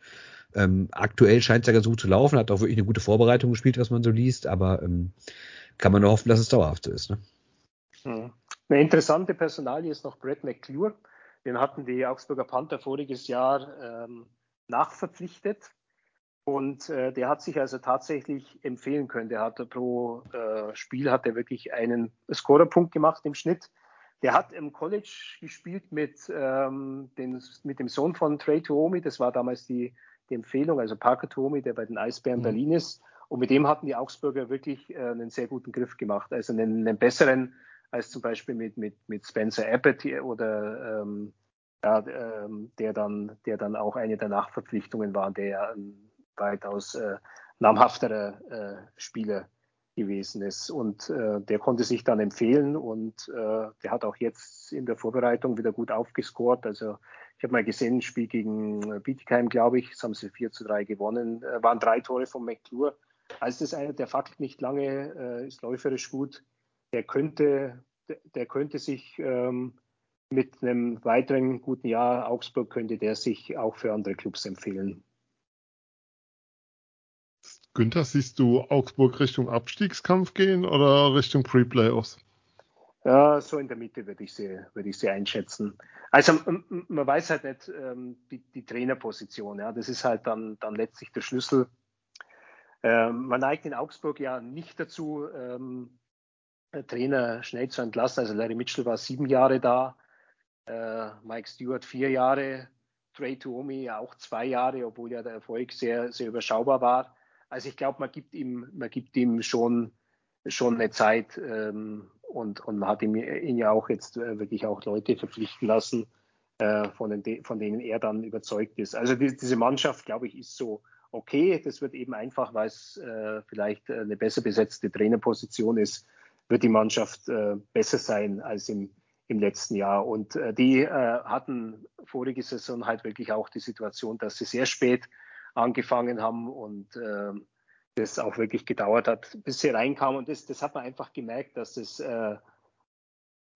Ähm, aktuell scheint es ja ganz gut zu laufen, hat auch wirklich eine gute Vorbereitung gespielt, was man so liest, aber ähm, kann man nur hoffen, dass es dauerhaft so ist. Ne? Hm. Eine interessante Personalie ist noch Brett McClure. Den hatten die Augsburger Panther voriges Jahr ähm, nachverpflichtet. Und äh, der hat sich also tatsächlich empfehlen können. Der hat pro äh, Spiel hat er wirklich einen Scorerpunkt gemacht im Schnitt. Der hat im College gespielt mit, ähm, den, mit dem Sohn von Trey Tuomi. Das war damals die, die Empfehlung, also Parker Tuomi, der bei den Eisbären mhm. Berlin ist. Und mit dem hatten die Augsburger wirklich äh, einen sehr guten Griff gemacht. Also einen, einen besseren als zum Beispiel mit, mit, mit Spencer Abbott oder ähm, ja, ähm, der dann, der dann auch eine der Nachverpflichtungen war, der ja ein weitaus äh, namhafterer äh, Spieler gewesen ist. Und äh, der konnte sich dann empfehlen und äh, der hat auch jetzt in der Vorbereitung wieder gut aufgescored. Also ich habe mal gesehen, ein Spiel gegen Bietigheim, glaube ich, das haben sie 4 zu 3 gewonnen, äh, waren drei Tore von McClure. Also das ist einer, der fackelt nicht lange, äh, ist läuferisch gut der könnte, der könnte sich ähm, mit einem weiteren guten Jahr Augsburg könnte der sich auch für andere Clubs empfehlen. Günther, siehst du Augsburg Richtung Abstiegskampf gehen oder Richtung Pre-Playoffs? Ja, so in der Mitte würde ich sie, würde ich sie einschätzen. Also man weiß halt nicht ähm, die, die, Trainerposition. Ja, das ist halt dann, dann letztlich der Schlüssel. Ähm, man neigt in Augsburg ja nicht dazu, ähm, Trainer schnell zu entlassen. Also Larry Mitchell war sieben Jahre da, äh, Mike Stewart vier Jahre, Trey Tuomi auch zwei Jahre, obwohl ja der Erfolg sehr, sehr überschaubar war. Also ich glaube, man gibt ihm, man gibt ihm schon, schon eine Zeit ähm, und, und man hat ihm, ihn ja auch jetzt äh, wirklich auch Leute verpflichten lassen, äh, von, den, von denen er dann überzeugt ist. Also die, diese Mannschaft, glaube ich, ist so okay. Das wird eben einfach, weil es äh, vielleicht eine besser besetzte Trainerposition ist, wird die Mannschaft äh, besser sein als im, im letzten Jahr. Und äh, die äh, hatten vorige Saison halt wirklich auch die Situation, dass sie sehr spät angefangen haben und äh, das auch wirklich gedauert hat, bis sie reinkamen. Und das, das hat man einfach gemerkt, dass das, äh,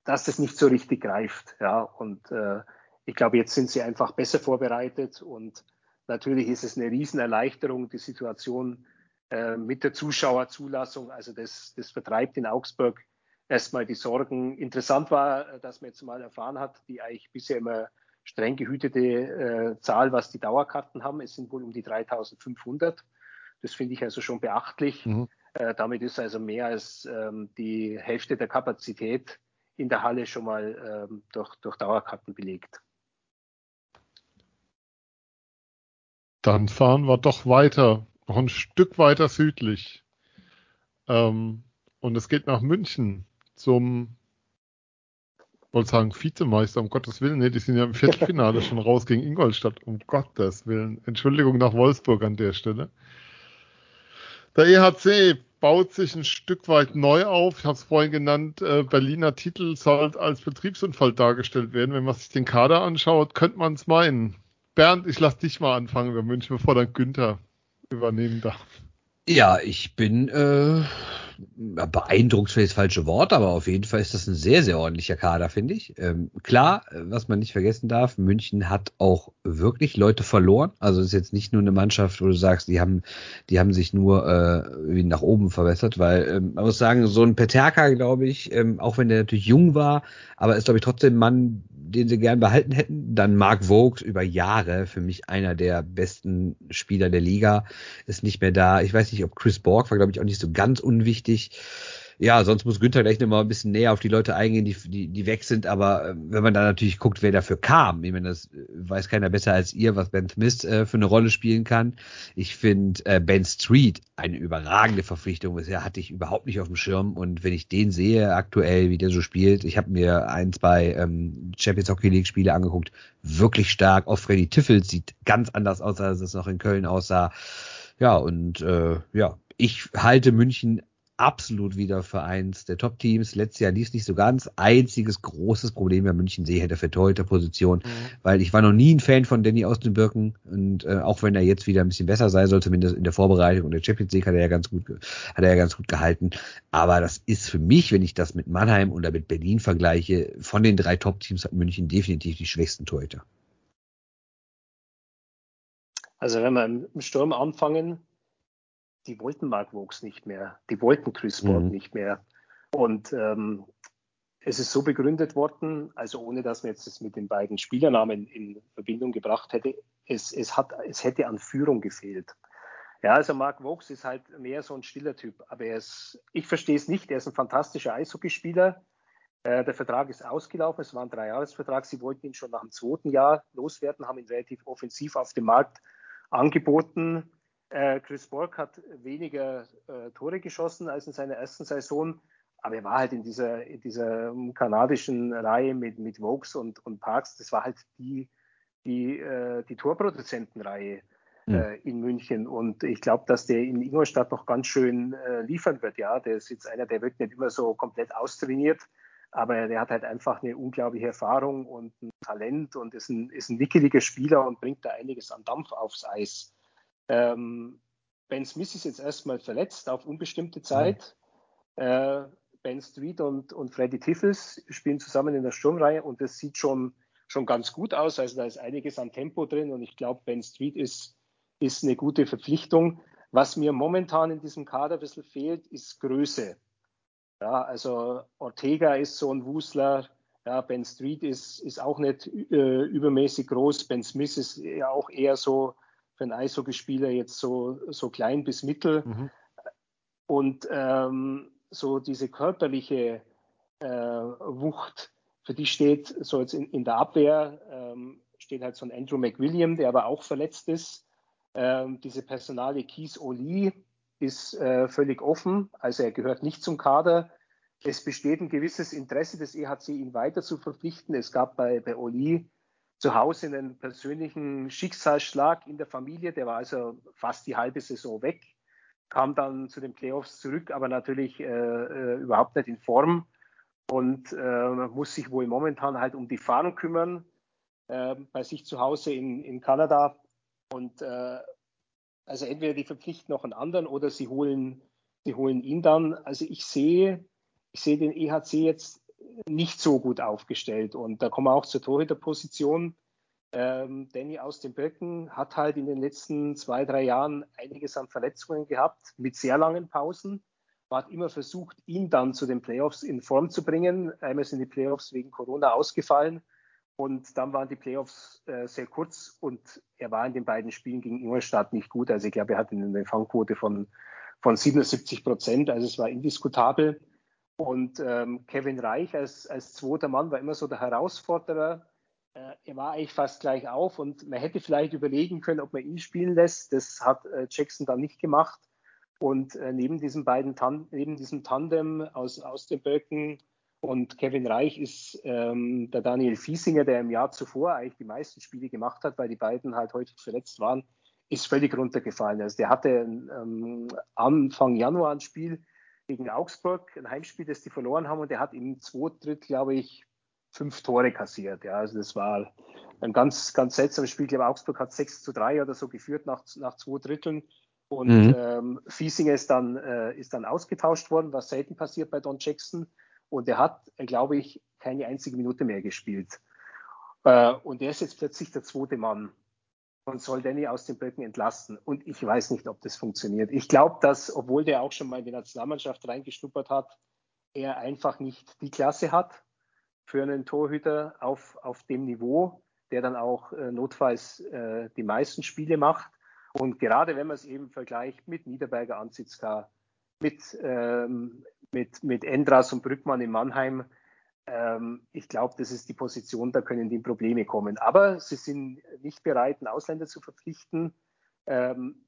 dass das nicht so richtig greift. Ja, und äh, ich glaube, jetzt sind sie einfach besser vorbereitet und natürlich ist es eine Riesenerleichterung, die Situation äh, mit der Zuschauerzulassung. Also das, das vertreibt in Augsburg erstmal die Sorgen. Interessant war, dass man jetzt mal erfahren hat, die eigentlich bisher immer streng gehütete äh, Zahl, was die Dauerkarten haben. Es sind wohl um die 3500. Das finde ich also schon beachtlich. Mhm. Äh, damit ist also mehr als ähm, die Hälfte der Kapazität in der Halle schon mal ähm, durch, durch Dauerkarten belegt. Dann fahren wir doch weiter noch ein Stück weiter südlich. Ähm, und es geht nach München zum, wollte sagen, Vizemeister, um Gottes Willen. Nee, die sind ja im Viertelfinale schon raus gegen Ingolstadt, um Gottes Willen. Entschuldigung nach Wolfsburg an der Stelle. Der EHC baut sich ein Stück weit neu auf. Ich habe es vorhin genannt, äh, Berliner Titel soll als Betriebsunfall dargestellt werden. Wenn man sich den Kader anschaut, könnte man es meinen. Bernd, ich lasse dich mal anfangen über München, bevor dann Günther übernehmen darf. Ja, ich bin äh, beeindruckt vielleicht das falsche Wort, aber auf jeden Fall ist das ein sehr, sehr ordentlicher Kader, finde ich. Ähm, klar, was man nicht vergessen darf, München hat auch wirklich Leute verloren. Also es ist jetzt nicht nur eine Mannschaft, wo du sagst, die haben, die haben sich nur äh, nach oben verbessert, weil ähm, man muss sagen, so ein Peterka, glaube ich, ähm, auch wenn der natürlich jung war, aber ist, glaube ich, trotzdem ein Mann, den sie gern behalten hätten. Dann Mark Vogt über Jahre, für mich einer der besten Spieler der Liga, ist nicht mehr da. Ich weiß nicht, ob Chris Borg war, glaube ich, auch nicht so ganz unwichtig ja, sonst muss Günther gleich nochmal ein bisschen näher auf die Leute eingehen, die, die, die weg sind. Aber äh, wenn man da natürlich guckt, wer dafür kam, ich meine, das äh, weiß keiner besser als ihr, was Ben Smith äh, für eine Rolle spielen kann. Ich finde äh, Ben Street eine überragende Verpflichtung. Bisher hatte ich überhaupt nicht auf dem Schirm. Und wenn ich den sehe aktuell, wie der so spielt, ich habe mir ein, zwei ähm, Champions Hockey League Spiele angeguckt, wirklich stark. Auch Freddy Tiffels sieht ganz anders aus, als es noch in Köln aussah. Ja, und äh, ja, ich halte München absolut wieder für eins der Top-Teams. Letztes Jahr lief nicht so ganz. Einziges großes Problem, ja München sehe hätte für Torhüter-Position, mhm. weil ich war noch nie ein Fan von Danny aus den Birken und äh, auch wenn er jetzt wieder ein bisschen besser sein soll, zumindest in der Vorbereitung und der Champions League hat er ja ganz gut, hat er ja ganz gut gehalten. Aber das ist für mich, wenn ich das mit Mannheim oder mit Berlin vergleiche, von den drei Top-Teams hat München definitiv die schwächsten Torhüter. Also wenn wir im Sturm anfangen, die wollten Mark Vokes nicht mehr, die wollten Chris Borg mhm. nicht mehr. Und ähm, es ist so begründet worden, also ohne dass man jetzt das mit den beiden Spielernamen in Verbindung gebracht hätte, es, es, hat, es hätte an Führung gefehlt. Ja, also Mark Vokes ist halt mehr so ein stiller Typ, aber er ist, ich verstehe es nicht, er ist ein fantastischer Eishockeyspieler. Äh, der Vertrag ist ausgelaufen, es war ein Dreijahresvertrag, sie wollten ihn schon nach dem zweiten Jahr loswerden, haben ihn relativ offensiv auf dem Markt angeboten. Äh, Chris Borg hat weniger äh, Tore geschossen als in seiner ersten Saison, aber er war halt in dieser, in dieser kanadischen Reihe mit, mit Vokes und, und Parks, das war halt die, die, äh, die Torproduzentenreihe mhm. in München. Und ich glaube, dass der in Ingolstadt noch ganz schön äh, liefern wird. Ja, der ist jetzt einer, der wird nicht immer so komplett austrainiert, aber der hat halt einfach eine unglaubliche Erfahrung und ein Talent und ist ein, ist ein wickeliger Spieler und bringt da einiges an Dampf aufs Eis. Ähm, ben Smith ist jetzt erstmal verletzt auf unbestimmte Zeit. Mhm. Äh, ben Street und, und Freddy Tiffels spielen zusammen in der Sturmreihe und das sieht schon, schon ganz gut aus. Also da ist einiges an Tempo drin und ich glaube, Ben Street ist, ist eine gute Verpflichtung. Was mir momentan in diesem Kader ein bisschen fehlt, ist Größe. Ja, also Ortega ist so ein Wusler. Ja, Ben Street ist, ist auch nicht äh, übermäßig groß. Ben Smith ist ja auch eher so für einen Eishockeyspieler jetzt so, so klein bis mittel. Mhm. Und ähm, so diese körperliche äh, Wucht, für die steht so jetzt in, in der Abwehr, ähm, steht halt so ein Andrew McWilliam, der aber auch verletzt ist. Ähm, diese Personale Keith Oli ist äh, völlig offen, also er gehört nicht zum Kader. Es besteht ein gewisses Interesse des EHC, ihn weiter zu verpflichten. Es gab bei, bei Oli zu Hause einen persönlichen Schicksalsschlag in der Familie. Der war also fast die halbe Saison weg, kam dann zu den Playoffs zurück, aber natürlich äh, äh, überhaupt nicht in Form und äh, muss sich wohl momentan halt um die Fahnen kümmern äh, bei sich zu Hause in, in Kanada. Und äh, also entweder die verpflichten noch einen anderen oder sie holen, sie holen ihn dann. Also ich sehe, ich sehe den EHC jetzt nicht so gut aufgestellt. Und da kommen wir auch zur Torhüterposition. Ähm, Danny aus den Böcken hat halt in den letzten zwei, drei Jahren einiges an Verletzungen gehabt, mit sehr langen Pausen. Man hat immer versucht, ihn dann zu den Playoffs in Form zu bringen. Einmal sind die Playoffs wegen Corona ausgefallen und dann waren die Playoffs äh, sehr kurz und er war in den beiden Spielen gegen Ingolstadt nicht gut. Also ich glaube, er hatte eine Fangquote von, von 77 Prozent, also es war indiskutabel. Und ähm, Kevin Reich als, als zweiter Mann war immer so der Herausforderer. Äh, er war eigentlich fast gleich auf und man hätte vielleicht überlegen können, ob man ihn spielen lässt. Das hat äh, Jackson dann nicht gemacht. Und äh, neben diesen beiden Tan neben diesem Tandem aus, aus den Böcken und Kevin Reich ist ähm, der Daniel Fiesinger, der im Jahr zuvor eigentlich die meisten Spiele gemacht hat, weil die beiden halt häufig verletzt waren, ist völlig runtergefallen. Also der hatte ähm, Anfang Januar ein Spiel, gegen Augsburg, ein Heimspiel, das die verloren haben und der hat im zweiten Drittel, glaube ich, fünf Tore kassiert. Ja, also das war ein ganz, ganz seltsames Spiel. Ich glaube, Augsburg hat 6 zu 3 oder so geführt nach, nach zwei Dritteln. Und mhm. ähm, Fiesinger ist dann, äh, ist dann ausgetauscht worden, was selten passiert bei Don Jackson. Und er hat, glaube ich, keine einzige Minute mehr gespielt. Äh, und er ist jetzt plötzlich der zweite Mann und soll Danny aus den Böcken entlasten. Und ich weiß nicht, ob das funktioniert. Ich glaube, dass, obwohl der auch schon mal in die Nationalmannschaft reingeschnuppert hat, er einfach nicht die Klasse hat für einen Torhüter auf, auf dem Niveau, der dann auch äh, notfalls äh, die meisten Spiele macht. Und gerade wenn man es eben vergleicht mit Niederberger Anzitzka, mit, ähm, mit, mit Endras und Brückmann in Mannheim, ähm, ich glaube, das ist die Position, da können die Probleme kommen. Aber sie sind nicht bereit, einen Ausländer zu verpflichten, ähm,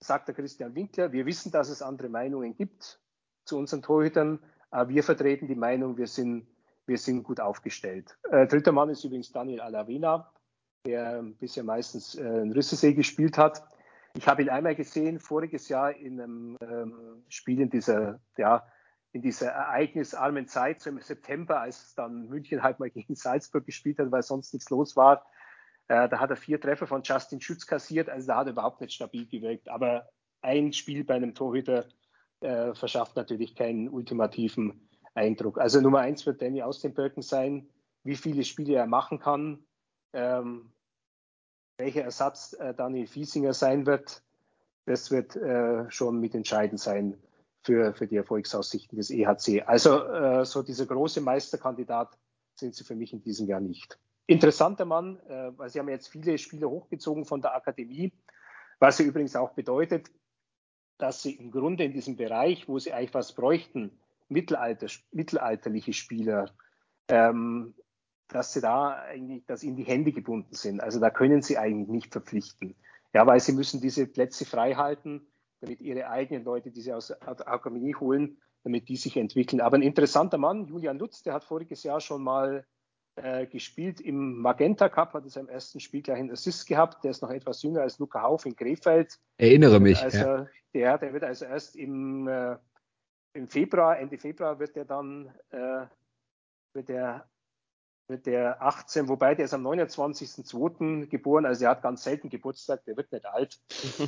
sagt der Christian Winkler. Wir wissen, dass es andere Meinungen gibt zu unseren Torhütern. Aber wir vertreten die Meinung, wir sind, wir sind gut aufgestellt. Äh, dritter Mann ist übrigens Daniel Alavena, der bisher meistens äh, in Rüsselsee gespielt hat. Ich habe ihn einmal gesehen, voriges Jahr in einem ähm, Spiel in dieser, ja, in dieser ereignisarmen Zeit, so im September, als dann München halt mal gegen Salzburg gespielt hat, weil sonst nichts los war. Äh, da hat er vier Treffer von Justin Schütz kassiert, also da hat er überhaupt nicht stabil gewirkt. Aber ein Spiel bei einem Torhüter äh, verschafft natürlich keinen ultimativen Eindruck. Also Nummer eins wird Danny aus den Birken sein, wie viele Spiele er machen kann, ähm, welcher Ersatz äh, Daniel Fiesinger sein wird, das wird äh, schon mitentscheidend sein für, für die Erfolgsaussichten des EHC. Also äh, so dieser große Meisterkandidat sind sie für mich in diesem Jahr nicht. Interessanter Mann, äh, weil sie haben jetzt viele Spieler hochgezogen von der Akademie, was ja übrigens auch bedeutet, dass sie im Grunde in diesem Bereich, wo sie eigentlich was bräuchten, Mittelalter, mittelalterliche Spieler, ähm, dass sie da eigentlich, dass ihnen die Hände gebunden sind. Also da können sie eigentlich nicht verpflichten. Ja, weil sie müssen diese Plätze frei halten, damit ihre eigenen Leute, die sie aus der Akademie holen, damit die sich entwickeln. Aber ein interessanter Mann, Julian Lutz, der hat voriges Jahr schon mal äh, gespielt im Magenta Cup, hat in seinem ersten Spiel gleich einen Assist gehabt. Der ist noch etwas jünger als Luca Hauf in Krefeld. Erinnere mich. Also, ja. der, der wird also erst im, äh, im Februar, Ende Februar wird er dann äh, wird der wird der 18, wobei der ist am 29.02. geboren, also er hat ganz selten Geburtstag, der wird nicht alt.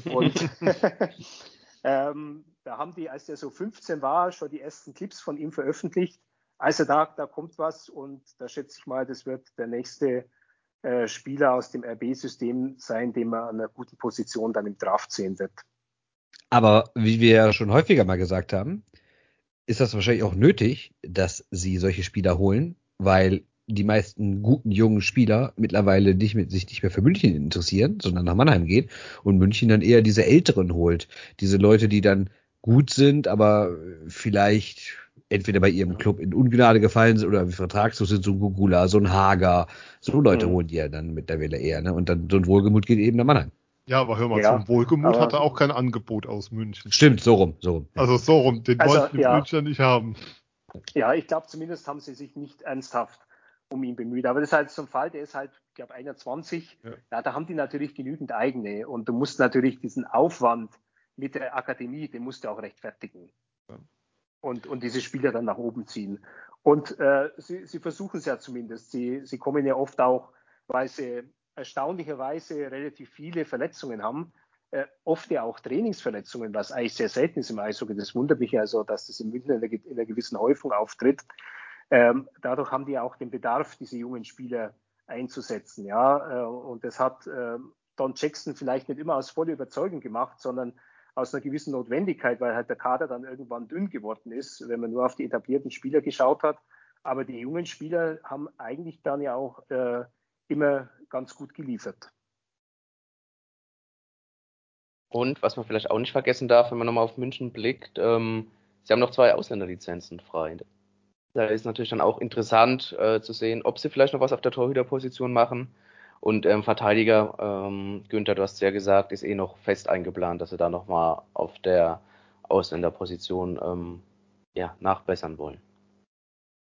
Und ähm, da haben die, als der so 15 war, schon die ersten Clips von ihm veröffentlicht. Also da, da kommt was und da schätze ich mal, das wird der nächste äh, Spieler aus dem RB-System sein, den man an einer guten Position dann im Draft sehen wird. Aber wie wir ja schon häufiger mal gesagt haben, ist das wahrscheinlich auch nötig, dass sie solche Spieler holen, weil die meisten guten jungen Spieler mittlerweile nicht mit, sich nicht mehr für München interessieren, sondern nach Mannheim gehen und München dann eher diese Älteren holt. Diese Leute, die dann gut sind, aber vielleicht entweder bei ihrem Club in Ungnade gefallen sind oder vertragslos sind, so ein Gugula, so ein Hager, so Leute mhm. holen die ja dann mittlerweile eher, ne? Und dann so ein Wohlgemut geht eben nach Mannheim. Ja, aber hör mal, ja, zum Wohlgemut hat er auch kein Angebot aus München. Stimmt, so rum, so rum. Also so rum, den also, wollten die ja. Münchner nicht haben. Ja, ich glaube, zumindest haben sie sich nicht ernsthaft um ihn bemüht. Aber das ist halt so ein Fall, der ist halt, ich glaube, 21. Ja. ja. da haben die natürlich genügend eigene. Und du musst natürlich diesen Aufwand mit der Akademie, den musst du auch rechtfertigen. Ja. Und, und diese Spieler dann nach oben ziehen. Und äh, sie, sie versuchen es ja zumindest. Sie, sie kommen ja oft auch, weil sie erstaunlicherweise relativ viele Verletzungen haben. Äh, oft ja auch Trainingsverletzungen, was eigentlich sehr selten ist im Eishockey. Das wundert mich also, dass das in München in einer, in einer gewissen Häufung auftritt. Ähm, dadurch haben die auch den Bedarf, diese jungen Spieler einzusetzen. Ja, äh, und das hat äh, Don Jackson vielleicht nicht immer aus voller Überzeugung gemacht, sondern aus einer gewissen Notwendigkeit, weil halt der Kader dann irgendwann dünn geworden ist, wenn man nur auf die etablierten Spieler geschaut hat. Aber die jungen Spieler haben eigentlich dann ja auch äh, immer ganz gut geliefert. Und was man vielleicht auch nicht vergessen darf, wenn man nochmal auf München blickt, ähm, sie haben noch zwei Ausländerlizenzen frei. Da ist natürlich dann auch interessant äh, zu sehen, ob sie vielleicht noch was auf der Torhüterposition machen. Und ähm, Verteidiger, ähm, Günther, du hast ja gesagt, ist eh noch fest eingeplant, dass sie da nochmal auf der Ausländerposition ähm, ja, nachbessern wollen.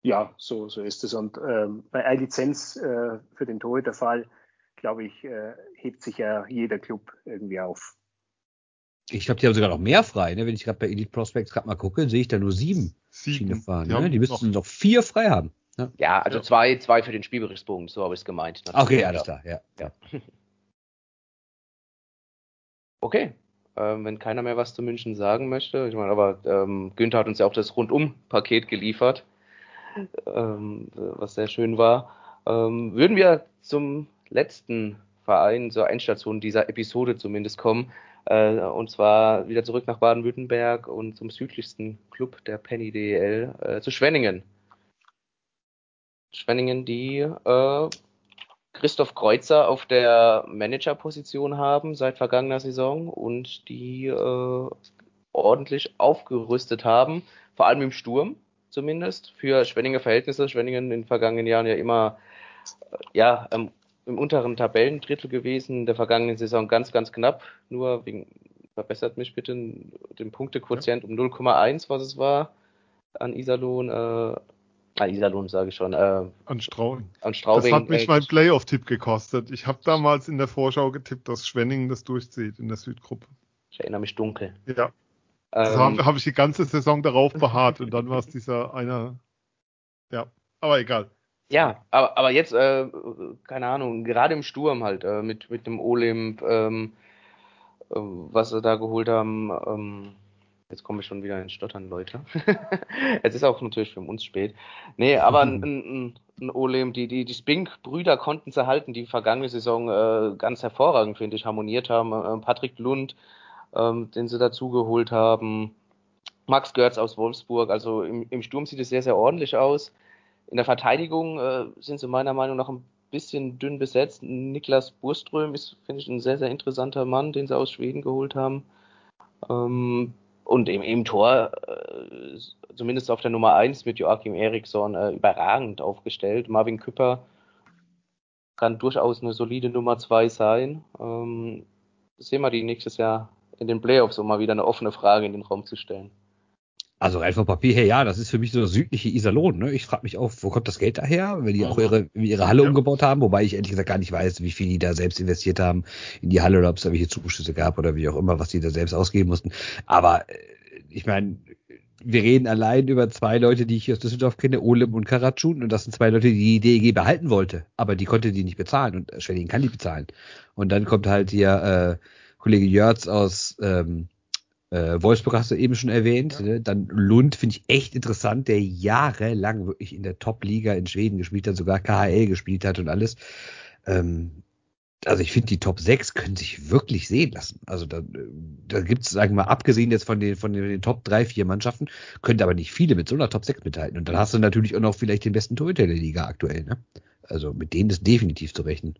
Ja, so, so ist es. Und ähm, bei einer Lizenz äh, für den Torhüterfall, glaube ich, äh, hebt sich ja jeder Club irgendwie auf. Ich glaube, die haben sogar noch mehr frei. Ne? Wenn ich gerade bei Elite Prospects gerade mal gucke, sehe ich da nur sieben, sieben. Schiene fahren. Die, ne? die müssten noch, noch vier frei haben. Ne? Ja, also ja. zwei, zwei für den Spielberichtsbogen, so habe ich es gemeint. Okay, alles klar, ja. ja. okay, ähm, wenn keiner mehr was zu München sagen möchte. Ich meine, aber ähm, Günther hat uns ja auch das Rundum-Paket geliefert, ähm, was sehr schön war. Ähm, würden wir zum letzten Verein, zur Endstation dieser Episode zumindest kommen. Äh, und zwar wieder zurück nach Baden-Württemberg und zum südlichsten Club der Penny DEL, äh, zu Schwenningen. Schwenningen, die äh, Christoph Kreuzer auf der Managerposition haben seit vergangener Saison und die äh, ordentlich aufgerüstet haben, vor allem im Sturm zumindest, für Schwenninger Verhältnisse. Schwenningen in den vergangenen Jahren ja immer äh, ja, ähm, im unteren Tabellendrittel gewesen, in der vergangenen Saison ganz, ganz knapp, nur wegen, verbessert mich bitte, den Punktequotient ja. um 0,1, was es war, an Iserlohn, äh, ah, Iserlohn sage ich schon, äh, An Straubing. an Straubing. Das hat mich äh, mein Playoff-Tipp gekostet. Ich habe damals in der Vorschau getippt, dass Schwenningen das durchzieht in der Südgruppe. ich erinnere mich dunkel. Ja, das Ähm, habe hab ich die ganze Saison darauf beharrt und dann war es dieser eine. Ja, aber egal. Ja, aber, aber jetzt, äh, keine Ahnung, gerade im Sturm halt, äh, mit, mit dem Olymp, ähm, äh, was sie da geholt haben, ähm, jetzt komme ich schon wieder ins Stottern, Leute. es ist auch natürlich für uns spät. Nee, aber ein, ein, ein Olymp, die, die, die Spink-Brüder konnten sie halten, die vergangene Saison äh, ganz hervorragend, finde ich, harmoniert haben. Äh, Patrick Lund, ähm, den sie dazu geholt haben, Max Görz aus Wolfsburg, also im, im Sturm sieht es sehr, sehr ordentlich aus. In der Verteidigung äh, sind sie meiner Meinung nach ein bisschen dünn besetzt. Niklas Burström ist, finde ich, ein sehr, sehr interessanter Mann, den sie aus Schweden geholt haben. Ähm, und im, im Tor, äh, zumindest auf der Nummer 1 mit Joachim Eriksson, äh, überragend aufgestellt. Marvin Küpper kann durchaus eine solide Nummer 2 sein. Ähm, sehen wir die nächstes Jahr in den Playoffs, um mal wieder eine offene Frage in den Raum zu stellen. Also rein vom Papier her, ja, das ist für mich so das südliche Iserlohn. Ne? Ich frage mich auch, wo kommt das Geld daher, wenn die auch ihre, ihre Halle Ja. umgebaut haben, wobei ich ehrlich gesagt gar nicht weiß, wie viel die da selbst investiert haben in die Halle oder ob es da welche Zuschüsse gab oder wie auch immer, was die da selbst ausgeben mussten. Aber äh, ich meine, wir reden allein über zwei Leute, die ich hier aus Düsseldorf kenne, Olem und Karatschun, und das sind zwei Leute, die die DEG behalten wollte, aber die konnte die nicht bezahlen und Schwenningen kann die bezahlen. Und dann kommt halt hier äh, Kollege Jörz aus ähm, äh, Wolfsburg hast du eben schon erwähnt. Ne? Dann Lund finde ich echt interessant, der jahrelang wirklich in der Top-Liga in Schweden gespielt hat, sogar KHL gespielt hat und alles. Ähm, also ich finde, die Top 6 können sich wirklich sehen lassen. Also da, da gibt es, sagen wir mal, abgesehen jetzt von den, von den, Top 3, 4 Mannschaften, könnte aber nicht viele mit so einer Top 6 mithalten. Und dann hast du natürlich auch noch vielleicht den besten Torhüter der Liga aktuell. Ne? Also mit denen ist definitiv zu rechnen.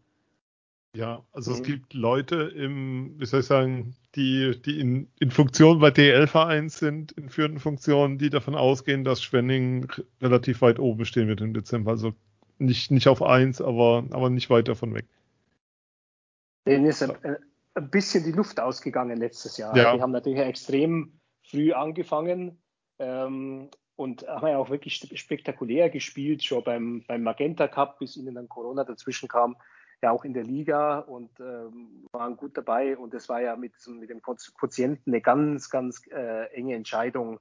Ja, also es Mhm. gibt Leute im, wie soll ich sagen, die, die in, in Funktion bei DL-Vereins sind, in führenden Funktionen, die davon ausgehen, dass Schwenning relativ weit oben stehen wird im Dezember. Also nicht, nicht auf eins, aber, aber nicht weit davon weg. Denen ist ein, ein bisschen die Luft ausgegangen letztes Jahr. Ja. Die haben natürlich extrem früh angefangen ähm, und haben ja auch wirklich spektakulär gespielt, schon beim, beim Magenta Cup, bis ihnen dann Corona dazwischen kam, ja auch in der Liga und ähm, waren gut dabei. Und es war ja mit, mit dem Quotienten eine ganz, ganz äh, enge Entscheidung,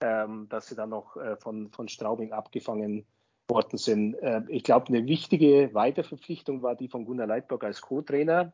ähm, dass sie dann noch äh, von, von Straubing abgefangen worden sind. Äh, ich glaube, eine wichtige Weiterverpflichtung war die von Gunnar Leitberg als Co-Trainer,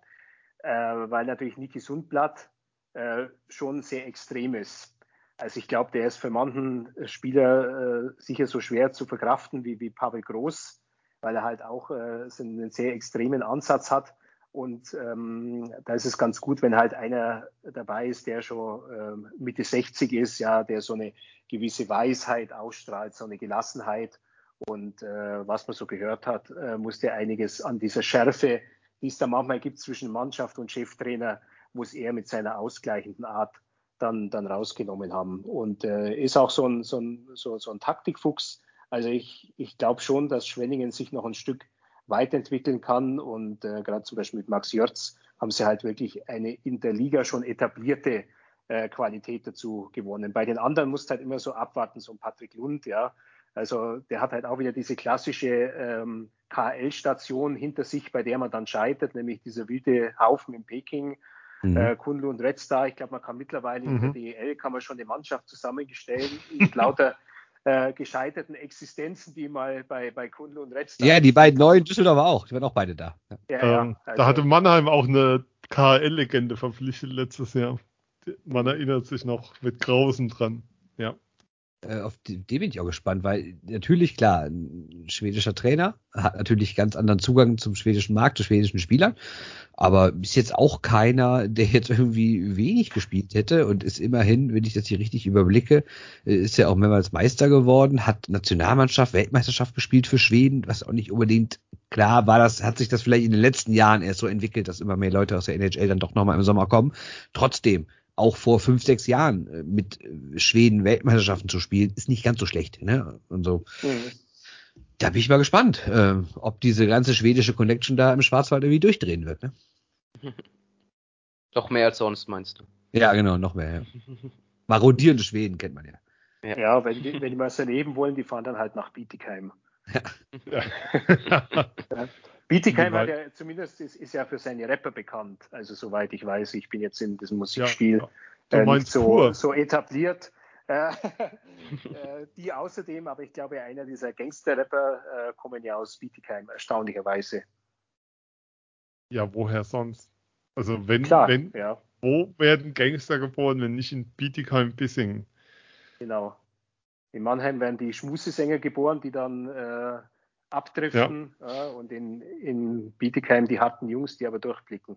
äh, weil natürlich Niki Sundblatt äh, schon sehr extrem ist. Also ich glaube, der ist für manchen Spieler äh, sicher so schwer zu verkraften wie, wie Pavel Groß, weil er halt auch äh, einen sehr extremen Ansatz hat. Und ähm, da ist es ganz gut, wenn halt einer dabei ist, der schon ähm, Mitte 60 ist, ja, der so eine gewisse Weisheit ausstrahlt, so eine Gelassenheit. Und äh, was man so gehört hat, äh, musste einiges an dieser Schärfe, die es da manchmal gibt zwischen Mannschaft und Cheftrainer, muss er mit seiner ausgleichenden Art dann, dann rausgenommen haben. Und äh, ist auch so ein, so ein, so, so ein Taktikfuchs. Also ich, ich glaube schon, dass Schwenningen sich noch ein Stück weiterentwickeln kann. Und äh, gerade zum Beispiel mit Max Jörz haben sie halt wirklich eine in der Liga schon etablierte äh, Qualität dazu gewonnen. Bei den anderen musst du halt immer so abwarten, so ein Patrick Lund, ja. Also der hat halt auch wieder diese klassische ähm, KL-Station hinter sich, bei der man dann scheitert, nämlich dieser wilde Haufen in Peking, Mhm. äh, Kunlu und Red Star. Ich glaube, man kann mittlerweile in der Mhm. DEL kann man schon eine Mannschaft zusammenstellen mit lauter äh, gescheiterten Existenzen, die mal bei, bei Kunlu und Star. Ja, die beiden neuen Düsseldorfer auch. Die waren auch beide da. Ja. Ja, ja, ähm, also- Da hatte Mannheim auch eine KHL-Legende verpflichtet letztes Jahr. Man erinnert sich noch mit Grausen dran. Ja. Äh, auf die, den bin ich auch gespannt, weil natürlich, klar, ein schwedischer Trainer hat natürlich ganz anderen Zugang zum schwedischen Markt, zu schwedischen Spielern, aber ist jetzt auch keiner, der jetzt irgendwie wenig gespielt hätte und ist immerhin, wenn ich das hier richtig überblicke, äh, ist ja auch mehrmals Meister geworden, hat Nationalmannschaft, Weltmeisterschaft gespielt für Schweden, was auch nicht unbedingt klar war, das hat sich das vielleicht in den letzten Jahren erst so entwickelt, dass immer mehr Leute aus der NHL dann doch nochmal im Sommer kommen. Trotzdem, auch vor fünf, sechs Jahren äh, mit äh, Schweden Weltmeisterschaften zu spielen, ist nicht ganz so schlecht. Ne? Und so. Mhm. Da bin ich mal gespannt, äh, ob diese ganze schwedische Connection da im Schwarzwald irgendwie durchdrehen wird. Ne? Doch mehr als sonst, meinst du? Ja, genau, noch mehr. Ja. Marodierende Schweden kennt man ja. Ja, ja wenn, die, wenn die mal erleben wollen, die fahren dann halt nach Bietigheim. Ja. Bietigheim hat ja zumindest ist, ist, ja für seine Rapper bekannt. Also soweit ich weiß, ich bin jetzt in diesem Musikspiel ja, äh, nicht so, so, etabliert. Äh, äh, die außerdem, aber ich glaube, einer dieser Gangster-Rapper äh, kommen ja aus Bietigheim, erstaunlicherweise. Ja, woher sonst? Also wenn, Klar, wenn ja. wo werden Gangster geboren, wenn nicht in Bietigheim-Bissingen? Genau. In Mannheim werden die Schmusesänger geboren, die dann abdriften ja. und in, in Bietigheim die harten Jungs, die aber durchblicken.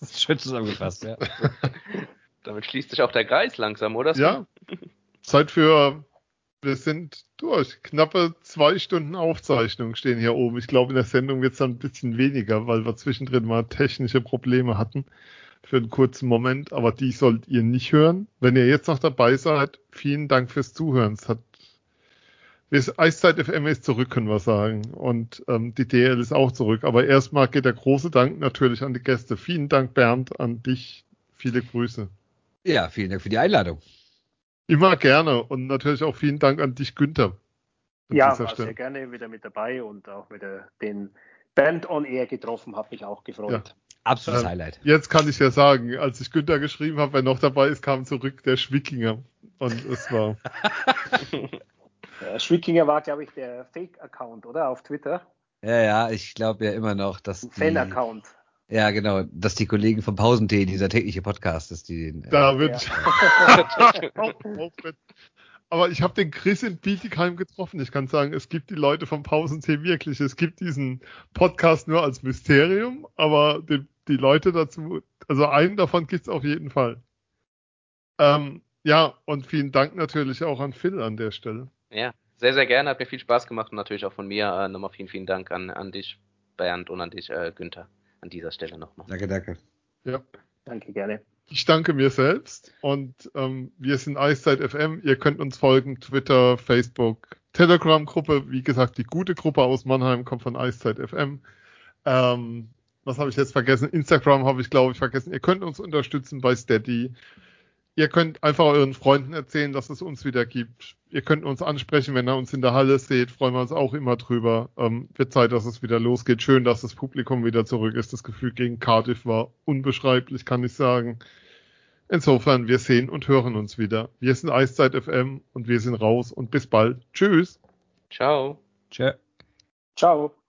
Das ist schön zusammengefasst, ja. Damit schließt sich auch der Kreis langsam, oder? Ja. Zeit für, wir sind durch. Knappe zwei Stunden Aufzeichnung stehen hier oben. Ich glaube, in der Sendung wird es dann ein bisschen weniger, weil wir zwischendrin mal technische Probleme hatten für einen kurzen Moment, aber die sollt ihr nicht hören. Wenn ihr jetzt noch dabei seid, vielen Dank fürs Zuhören. Es hat Eiszeit FM ist zurück, können wir sagen. Und ähm, die DL ist auch zurück. Aber erstmal geht der große Dank natürlich an die Gäste. Vielen Dank, Bernd, an dich. Viele Grüße. Ja, vielen Dank für die Einladung. Immer gerne. Und natürlich auch vielen Dank an dich, Günther. Ja, war sehr gerne wieder mit dabei und auch wieder den Band on Air getroffen, hat mich auch gefreut. Ja. Absolutes ähm, Highlight. Jetzt kann ich ja sagen, als ich Günther geschrieben habe, wer noch dabei ist, kam zurück der Schwickinger. Und es war. Ja, Schwickinger war, glaube ich, der Fake-Account, oder? Auf Twitter. Ja, ja, ich glaube ja immer noch, dass. Ein Fan-Account. Ja, genau, dass die Kollegen vom Pausentee, dieser tägliche Podcast, dass die den. Da wird. Ja. Aber ich habe den Chris in Bietigheim getroffen. Ich kann sagen, es gibt die Leute vom Pausentee wirklich. Es gibt diesen Podcast nur als Mysterium, aber die, die Leute dazu, also einen davon gibt es auf jeden Fall. Ähm, ja, und vielen Dank natürlich auch an Phil an der Stelle. Ja, sehr, sehr gerne. Hat mir viel Spaß gemacht und natürlich auch von mir äh, nochmal vielen, vielen Dank an, an dich, Bernd, und an dich, äh, Günther, an dieser Stelle nochmal. Danke, danke. Ja. Danke, gerne. Ich danke mir selbst und ähm, wir sind Eiszeit FM. Ihr könnt uns folgen, Twitter, Facebook, Telegram-Gruppe. Wie gesagt, die gute Gruppe aus Mannheim kommt von Eiszeit FM. Ähm, was habe ich jetzt vergessen? Instagram habe ich, glaube ich, vergessen. Ihr könnt uns unterstützen bei Steady. Ihr könnt einfach euren Freunden erzählen, dass es uns wieder gibt. Ihr könnt uns ansprechen, wenn ihr uns in der Halle seht, freuen wir uns auch immer drüber. Ähm, wird Zeit, dass es wieder losgeht. Schön, dass das Publikum wieder zurück ist. Das Gefühl gegen Cardiff war unbeschreiblich, kann ich sagen. Insofern, wir sehen und hören uns wieder. Wir sind Eiszeit FM und wir sind raus und bis bald. Tschüss. Ciao. Ciao. Ciao.